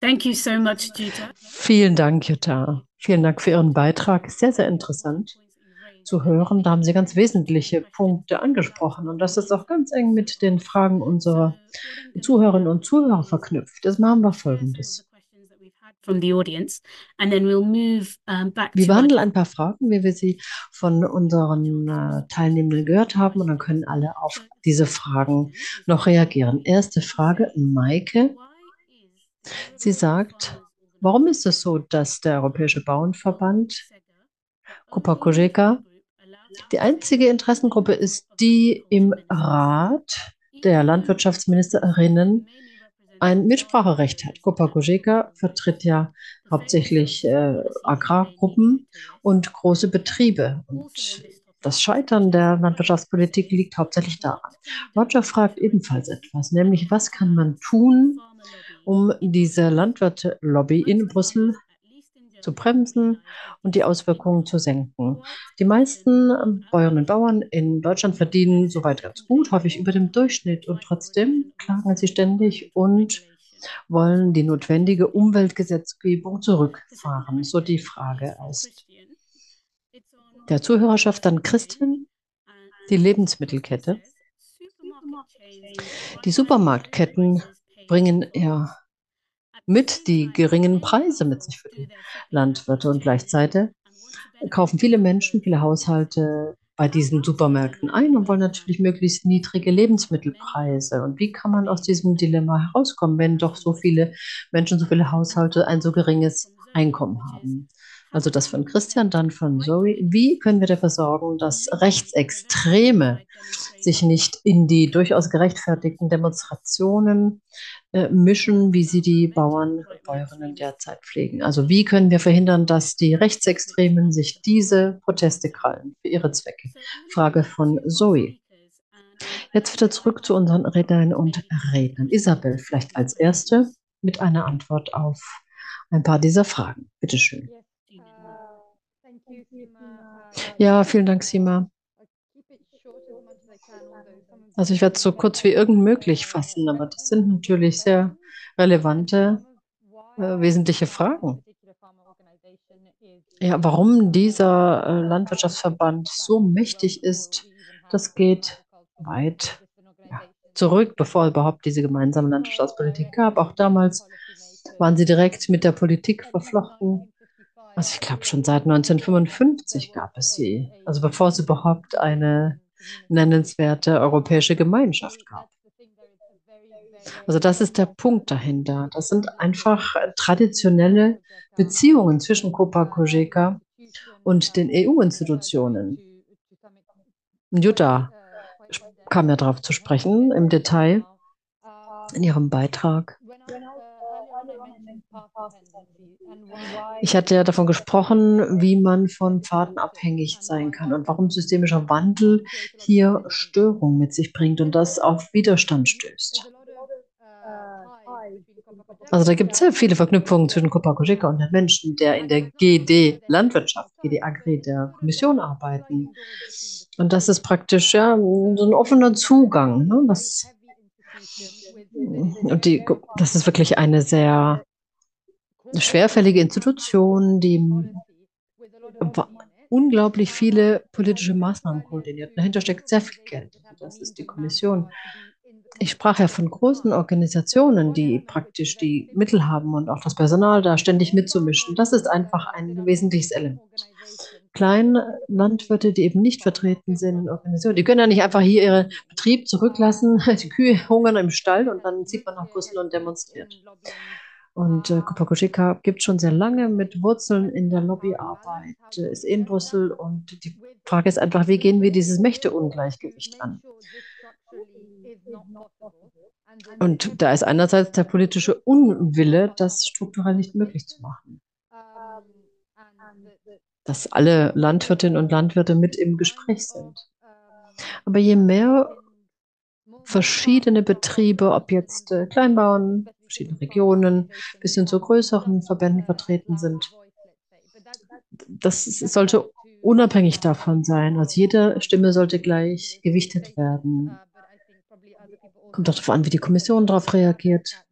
Thank you so much, Jutta. Vielen Dank, Jutta. Vielen Dank für Ihren Beitrag. Sehr, sehr interessant zu hören. Da haben Sie ganz wesentliche Punkte angesprochen und das ist auch ganz eng mit den Fragen unserer Zuhörerinnen und Zuhörer verknüpft. Das machen wir folgendes. Wir behandeln ein paar Fragen, wie wir sie von unseren äh, Teilnehmenden gehört haben, und dann können alle auf diese Fragen noch reagieren. Erste Frage, Maike. Sie sagt, warum ist es so, dass der Europäische Bauernverband Cogeca die einzige Interessengruppe ist, die im Rat der Landwirtschaftsministerinnen ein Mitspracherecht hat. Copa Cogeca vertritt ja hauptsächlich äh, Agrargruppen und große Betriebe. Und das Scheitern der Landwirtschaftspolitik liegt hauptsächlich daran. Roger fragt ebenfalls etwas, nämlich was kann man tun, um diese Landwirte-Lobby in Brüssel zu bremsen und die Auswirkungen zu senken. Die meisten ähm, Bäuerinnen und Bauern in Deutschland verdienen soweit ganz gut, häufig über dem Durchschnitt und trotzdem klagen sie ständig und wollen die notwendige Umweltgesetzgebung zurückfahren. So die Frage ist der Zuhörerschaft dann Christin, die Lebensmittelkette. Die Supermarktketten bringen ja mit die geringen Preise mit sich für die Landwirte und gleichzeitig kaufen viele Menschen, viele Haushalte bei diesen Supermärkten ein und wollen natürlich möglichst niedrige Lebensmittelpreise. Und wie kann man aus diesem Dilemma herauskommen, wenn doch so viele Menschen, so viele Haushalte ein so geringes Einkommen haben? Also das von Christian, dann von Zoe. Wie können wir dafür sorgen, dass Rechtsextreme sich nicht in die durchaus gerechtfertigten Demonstrationen äh, mischen, wie sie die Bauern und Bäuerinnen derzeit pflegen? Also wie können wir verhindern, dass die Rechtsextremen sich diese Proteste krallen für ihre Zwecke? Frage von Zoe. Jetzt wieder zurück zu unseren Rednerinnen und Rednern. Isabel, vielleicht als Erste mit einer Antwort auf ein paar dieser Fragen. Bitte schön. Ja, vielen Dank, Sima. Also ich werde es so kurz wie irgend möglich fassen, aber das sind natürlich sehr relevante, äh, wesentliche Fragen. Ja, warum dieser äh, Landwirtschaftsverband so mächtig ist, das geht weit ja, zurück, bevor überhaupt diese gemeinsame Landwirtschaftspolitik gab. Auch damals waren sie direkt mit der Politik verflochten. Also ich glaube, schon seit 1955 gab es sie, also bevor es überhaupt eine nennenswerte europäische Gemeinschaft gab. Also das ist der Punkt dahinter. Das sind einfach traditionelle Beziehungen zwischen Copa Cogeca und den EU-Institutionen. Jutta kam ja darauf zu sprechen im Detail in ihrem Beitrag. Ich hatte ja davon gesprochen, wie man von Pfaden abhängig sein kann und warum systemischer Wandel hier Störung mit sich bringt und das auf Widerstand stößt. Also da gibt es sehr viele Verknüpfungen zwischen Copa Cogeca und den Menschen, der in der GD Landwirtschaft, GD Agri der Kommission arbeiten. Und das ist praktisch ja so ein offener Zugang. Ne? Das, und die, das ist wirklich eine sehr schwerfällige Institution, die unglaublich viele politische Maßnahmen koordiniert. Dahinter steckt sehr viel Geld. Das ist die Kommission. Ich sprach ja von großen Organisationen, die praktisch die Mittel haben und auch das Personal da ständig mitzumischen. Das ist einfach ein wesentliches Element. Kleinlandwirte, die eben nicht vertreten sind in Organisationen, die können ja nicht einfach hier ihren Betrieb zurücklassen. Die Kühe hungern im Stall und dann zieht man nach Brüssel und demonstriert. Und äh, Copa gibt schon sehr lange mit Wurzeln in der Lobbyarbeit, äh, ist in Brüssel und die Frage ist einfach, wie gehen wir dieses Mächteungleichgewicht an? Und da ist einerseits der politische Unwille, das strukturell nicht möglich zu machen. Dass alle Landwirtinnen und Landwirte mit im Gespräch sind. Aber je mehr verschiedene Betriebe, ob jetzt äh, Kleinbauern, verschiedene Regionen bis hin zu größeren Verbänden vertreten sind. Das sollte unabhängig davon sein. Also jede Stimme sollte gleich gewichtet werden. Kommt auch darauf an, wie die Kommission darauf reagiert.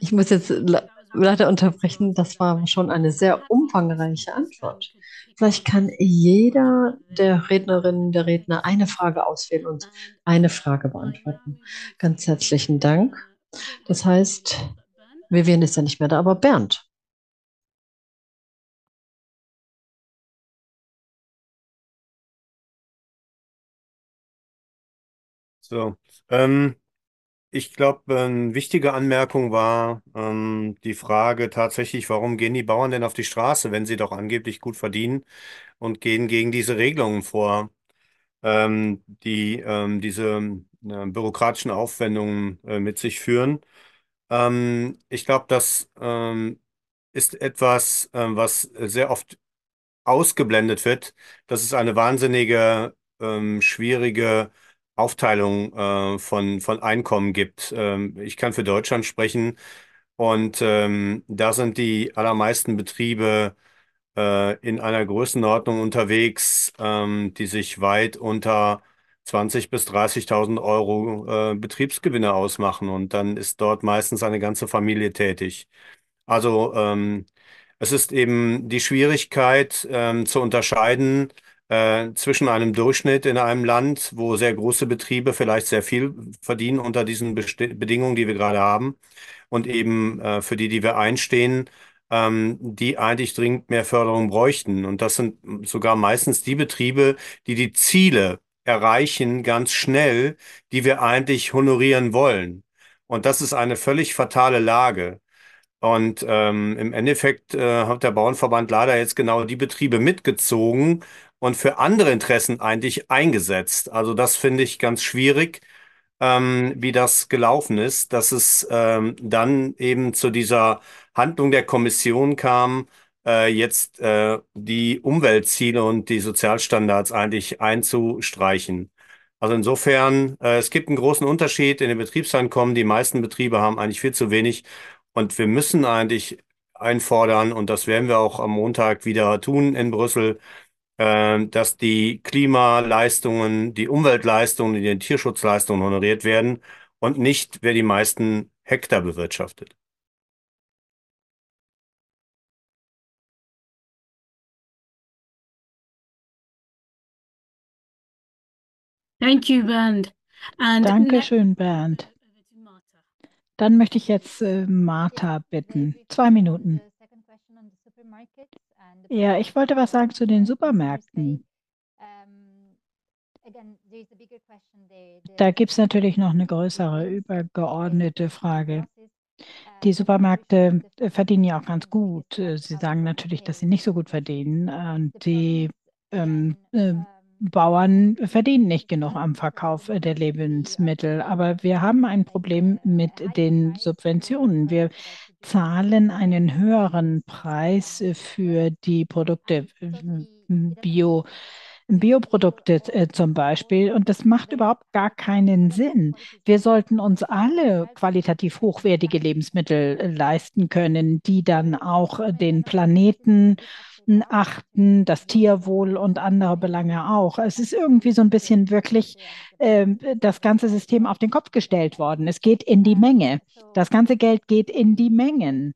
Ich muss jetzt le- leider unterbrechen, das war schon eine sehr umfangreiche Antwort. Vielleicht kann jeder der Rednerinnen, der Redner eine Frage auswählen und eine Frage beantworten. Ganz herzlichen Dank. Das heißt, Vivian ist ja nicht mehr da, aber Bernd. So, ähm, ich glaube, eine wichtige Anmerkung war ähm, die Frage tatsächlich, warum gehen die Bauern denn auf die Straße, wenn sie doch angeblich gut verdienen und gehen gegen diese Regelungen vor, ähm, die ähm, diese äh, bürokratischen Aufwendungen äh, mit sich führen. Ähm, ich glaube, das ähm, ist etwas, ähm, was sehr oft ausgeblendet wird, dass es eine wahnsinnige, ähm, schwierige Aufteilung äh, von, von Einkommen gibt. Ähm, ich kann für Deutschland sprechen und ähm, da sind die allermeisten Betriebe äh, in einer Größenordnung unterwegs, ähm, die sich weit unter 20.000 bis 30.000 Euro äh, Betriebsgewinne ausmachen und dann ist dort meistens eine ganze Familie tätig. Also ähm, es ist eben die Schwierigkeit ähm, zu unterscheiden äh, zwischen einem Durchschnitt in einem Land, wo sehr große Betriebe vielleicht sehr viel verdienen unter diesen Besti Bedingungen, die wir gerade haben, und eben äh, für die, die wir einstehen, ähm, die eigentlich dringend mehr Förderung bräuchten. Und das sind sogar meistens die Betriebe, die die Ziele erreichen ganz schnell, die wir eigentlich honorieren wollen. Und das ist eine völlig fatale Lage. Und ähm, im Endeffekt äh, hat der Bauernverband leider jetzt genau die Betriebe mitgezogen und für andere Interessen eigentlich eingesetzt. Also das finde ich ganz schwierig, ähm, wie das gelaufen ist, dass es ähm, dann eben zu dieser Handlung der Kommission kam, äh, jetzt äh, die Umweltziele und die Sozialstandards eigentlich einzustreichen. Also insofern, äh, es gibt einen großen Unterschied in den Betriebseinkommen. Die meisten Betriebe haben eigentlich viel zu wenig. Und wir müssen eigentlich einfordern, und das werden wir auch am Montag wieder tun in Brüssel, dass die Klimaleistungen, die Umweltleistungen, die Tierschutzleistungen honoriert werden und nicht, wer die meisten Hektar bewirtschaftet. Thank you, Bernd. And Dankeschön, Bernd. Dann möchte ich jetzt äh, Martha bitten. Zwei Minuten. Ja, ich wollte was sagen zu den Supermärkten. Da gibt es natürlich noch eine größere, übergeordnete Frage. Die Supermärkte verdienen ja auch ganz gut. Äh, Sie sagen natürlich, dass sie nicht so gut verdienen. Und die ähm, äh, Bauern verdienen nicht genug am Verkauf der Lebensmittel. Aber wir haben ein Problem mit den Subventionen. Wir zahlen einen höheren Preis äh, für die Produkte, äh, Bio. Bioprodukte äh, zum Beispiel. Und das macht überhaupt gar keinen Sinn. Wir sollten uns alle qualitativ hochwertige Lebensmittel äh, leisten können, die dann auch äh, den Planeten achten, das Tierwohl und andere Belange auch. Es ist irgendwie so ein bisschen wirklich äh, das ganze System auf den Kopf gestellt worden. Es geht in die Menge. Das ganze Geld geht in die Mengen.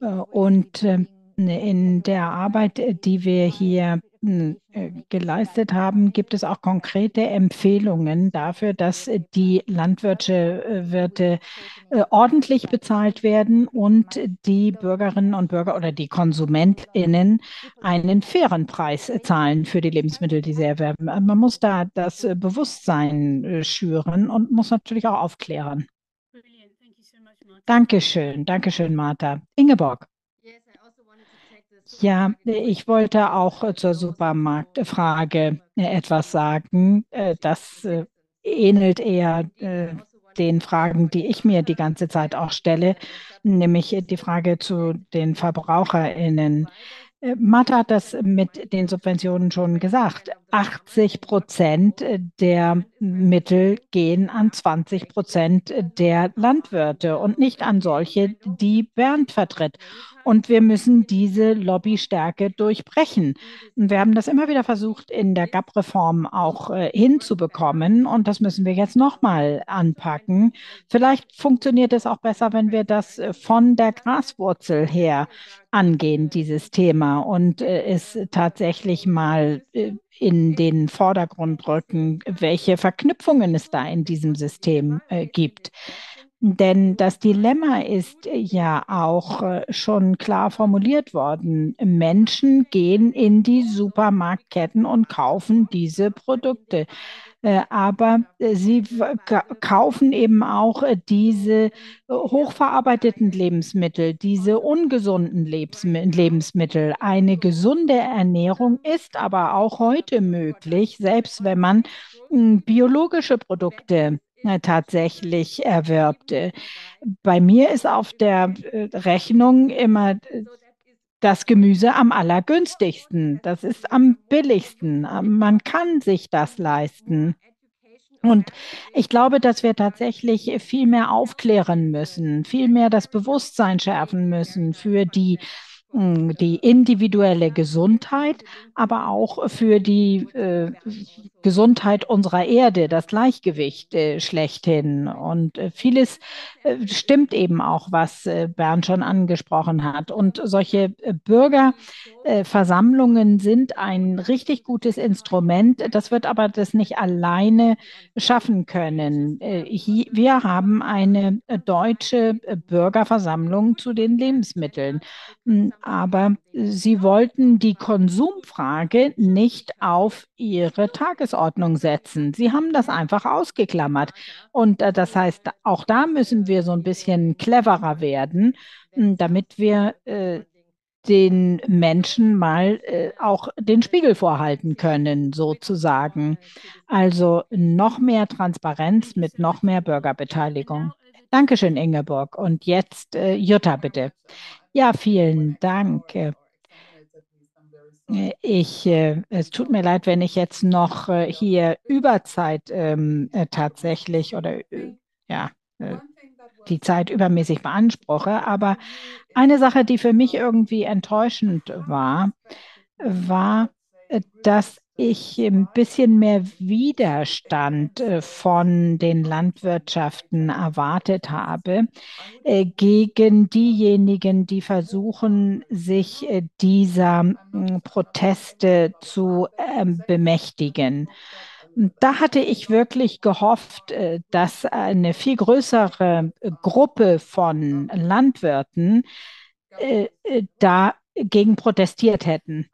Äh, und äh, in der Arbeit, die wir hier geleistet haben, gibt es auch konkrete Empfehlungen dafür, dass die Landwirte äh, ordentlich bezahlt werden und die Bürgerinnen und Bürger oder die KonsumentInnen einen fairen Preis zahlen für die Lebensmittel, die sie erwerben. Man muss da das Bewusstsein äh, schüren und muss natürlich auch aufklären. Dankeschön, Dankeschön, Martha. Ingeborg. Ja, ich wollte auch zur Supermarktfrage etwas sagen. Das äh, ähnelt eher äh, den Fragen, die ich mir die ganze Zeit auch stelle, nämlich die Frage zu den VerbraucherInnen. Äh, Martha hat das mit den Subventionen schon gesagt. 80 Prozent der Mittel gehen an 20 Prozent der Landwirte und nicht an solche, die Bernd vertritt. Und wir müssen diese Lobbystärke durchbrechen. Und wir haben das immer wieder versucht, in der GAP-Reform auch äh, hinzubekommen. Und das müssen wir jetzt nochmal anpacken. Vielleicht funktioniert es auch besser, wenn wir das äh, von der Graswurzel her angehen, dieses Thema, und äh, es tatsächlich mal äh, in den Vordergrund rücken, welche Verknüpfungen es da in diesem System äh, gibt. Denn das Dilemma ist ja auch äh, schon klar formuliert worden. Menschen gehen in die Supermarktketten und kaufen diese Produkte. Äh, aber äh, sie kaufen eben auch diese hochverarbeiteten Lebensmittel, diese ungesunden Lebensmittel. Eine gesunde Ernährung ist aber auch heute möglich, selbst wenn man hm, biologische Produkte äh, tatsächlich erwirbt. Bei mir ist auf der äh, Rechnung immer äh, das Gemüse am allergünstigsten. Das ist am billigsten. Man kann sich das leisten. Und ich glaube, dass wir tatsächlich viel mehr aufklären müssen, viel mehr das Bewusstsein schärfen müssen für die die individuelle Gesundheit, aber auch für die äh, Gesundheit unserer Erde, das Gleichgewicht äh, schlechthin. Und äh, vieles äh, stimmt eben auch, was äh, Bernd schon angesprochen hat. Und solche äh, Bürgerversammlungen sind ein richtig gutes Instrument. Das wird aber das nicht alleine schaffen können. Hier, wir haben eine deutsche Bürgerversammlung zu den Lebensmitteln. Aber sie wollten die Konsumfrage nicht auf ihre Tagesordnung setzen. Sie haben das einfach ausgeklammert. Und äh, das heißt, auch da müssen wir so ein bisschen cleverer werden, hm, damit wir äh, den Menschen mal äh, auch den Spiegel vorhalten können, sozusagen. Also noch mehr Transparenz mit noch mehr Bürgerbeteiligung. Dankeschön, Ingeborg. Und jetzt äh, Jutta, bitte. Ja, vielen Dank. Äh, ich, äh, es tut mir leid, wenn ich jetzt noch äh, hier Überzeit ähm, äh, tatsächlich oder ja, die Zeit übermäßig beanspruche. Aber eine Sache, die für mich irgendwie enttäuschend war, war, dass ich ein bisschen mehr Widerstand äh, von den Landwirtschaften erwartet habe äh, gegen diejenigen, die versuchen, sich äh, dieser Proteste zu ähm, bemächtigen. Da hatte ich wirklich gehofft, dass eine viel größere Gruppe von Landwirten dagegen protestiert hätten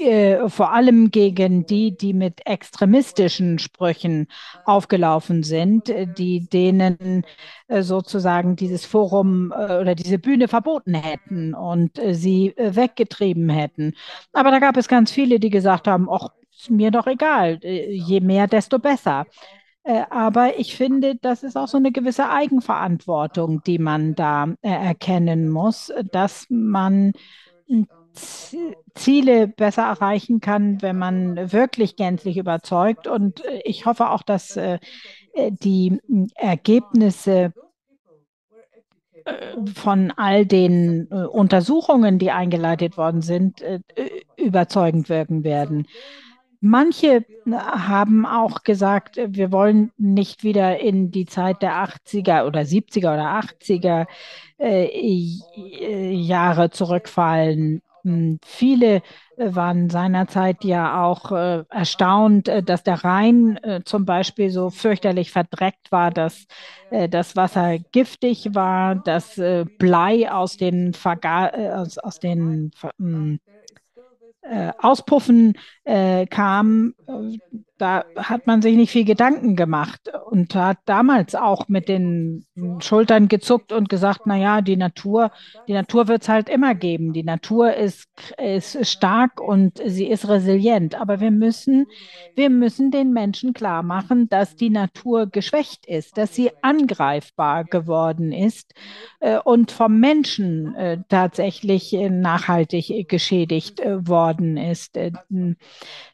äh, vor allem gegen die, die mit extremistischen Sprüchen aufgelaufen sind, äh, die denen äh, sozusagen dieses Forum oder diese Bühne verboten hätten und sie weggetrieben hätten. Aber da gab es ganz viele, die gesagt haben, ach, ist mir doch egal, je mehr, desto besser. Aber ich finde, das ist auch so eine gewisse Eigenverantwortung, die man da erkennen muss, dass man Ziele besser erreichen kann, wenn man wirklich gänzlich überzeugt. Und äh, ich hoffe auch, dass äh, die Ergebnisse äh, von all den Untersuchungen, die eingeleitet worden sind, überzeugend wirken werden. Manche haben auch gesagt, wir wollen nicht wieder in die Zeit der 80er oder 70er oder 80er äh, Jahre zurückfallen. Hm, viele äh, waren seinerzeit ja auch äh, erstaunt, äh, dass der Rhein äh, zum Beispiel so fürchterlich verdreckt war, dass äh, das Wasser giftig war, dass äh, Blei aus den, Verga aus, aus den hm, Auspuffen kam. Da hat man sich nicht viel Gedanken gemacht und hat damals auch mit den Schultern gezuckt und gesagt, na ja, die Natur, die Natur wird es halt immer geben. Die Natur ist, ist stark und sie ist resilient. Aber wir müssen, wir müssen den Menschen klar machen, dass die Natur geschwächt ist, dass sie angreifbar geworden ist äh, und vom Menschen äh, tatsächlich äh, nachhaltig geschädigt worden ist.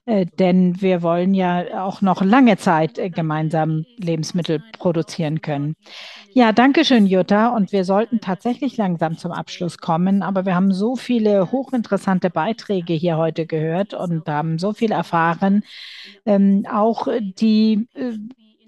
Denn wir wollen ja auch noch lange Zeit äh, gemeinsam Lebensmittel produzieren können. Ja, danke schön, Jutta. Und wir sollten tatsächlich langsam zum Abschluss kommen, aber wir haben so viele hochinteressante Beiträge hier heute gehört und haben so viel erfahren. Ähm, auch die äh,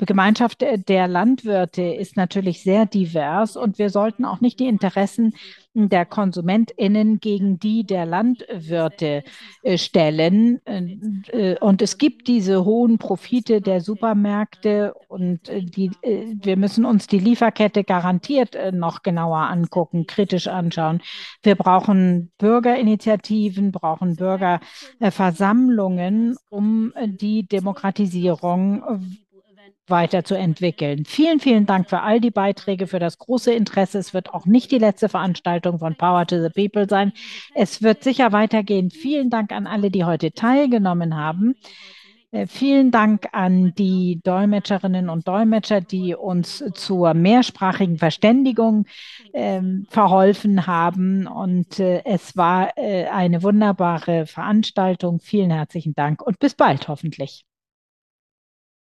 Gemeinschaft der Landwirte ist natürlich sehr divers und wir sollten auch nicht die Interessen der KonsumentInnen gegen die der Landwirte äh, stellen. Äh, und es gibt diese hohen Profite der Supermärkte und äh, die, wir müssen uns die Lieferkette garantiert noch genauer angucken, kritisch anschauen. Wir brauchen Bürgerinitiativen, brauchen Bürgerversammlungen, um die Demokratisierung weiterzuentwickeln. Vielen, vielen Dank für all die Beiträge, für das große Interesse. Es wird auch nicht die letzte Veranstaltung von Power to the People sein. Es wird sicher weitergehen. Vielen Dank an alle, die heute teilgenommen haben. Äh, vielen Dank an die Dolmetscherinnen und Dolmetscher, die uns zur mehrsprachigen Verständigung äh, verholfen haben. Und äh, es war äh, eine wunderbare Veranstaltung. Vielen herzlichen Dank und bis bald hoffentlich.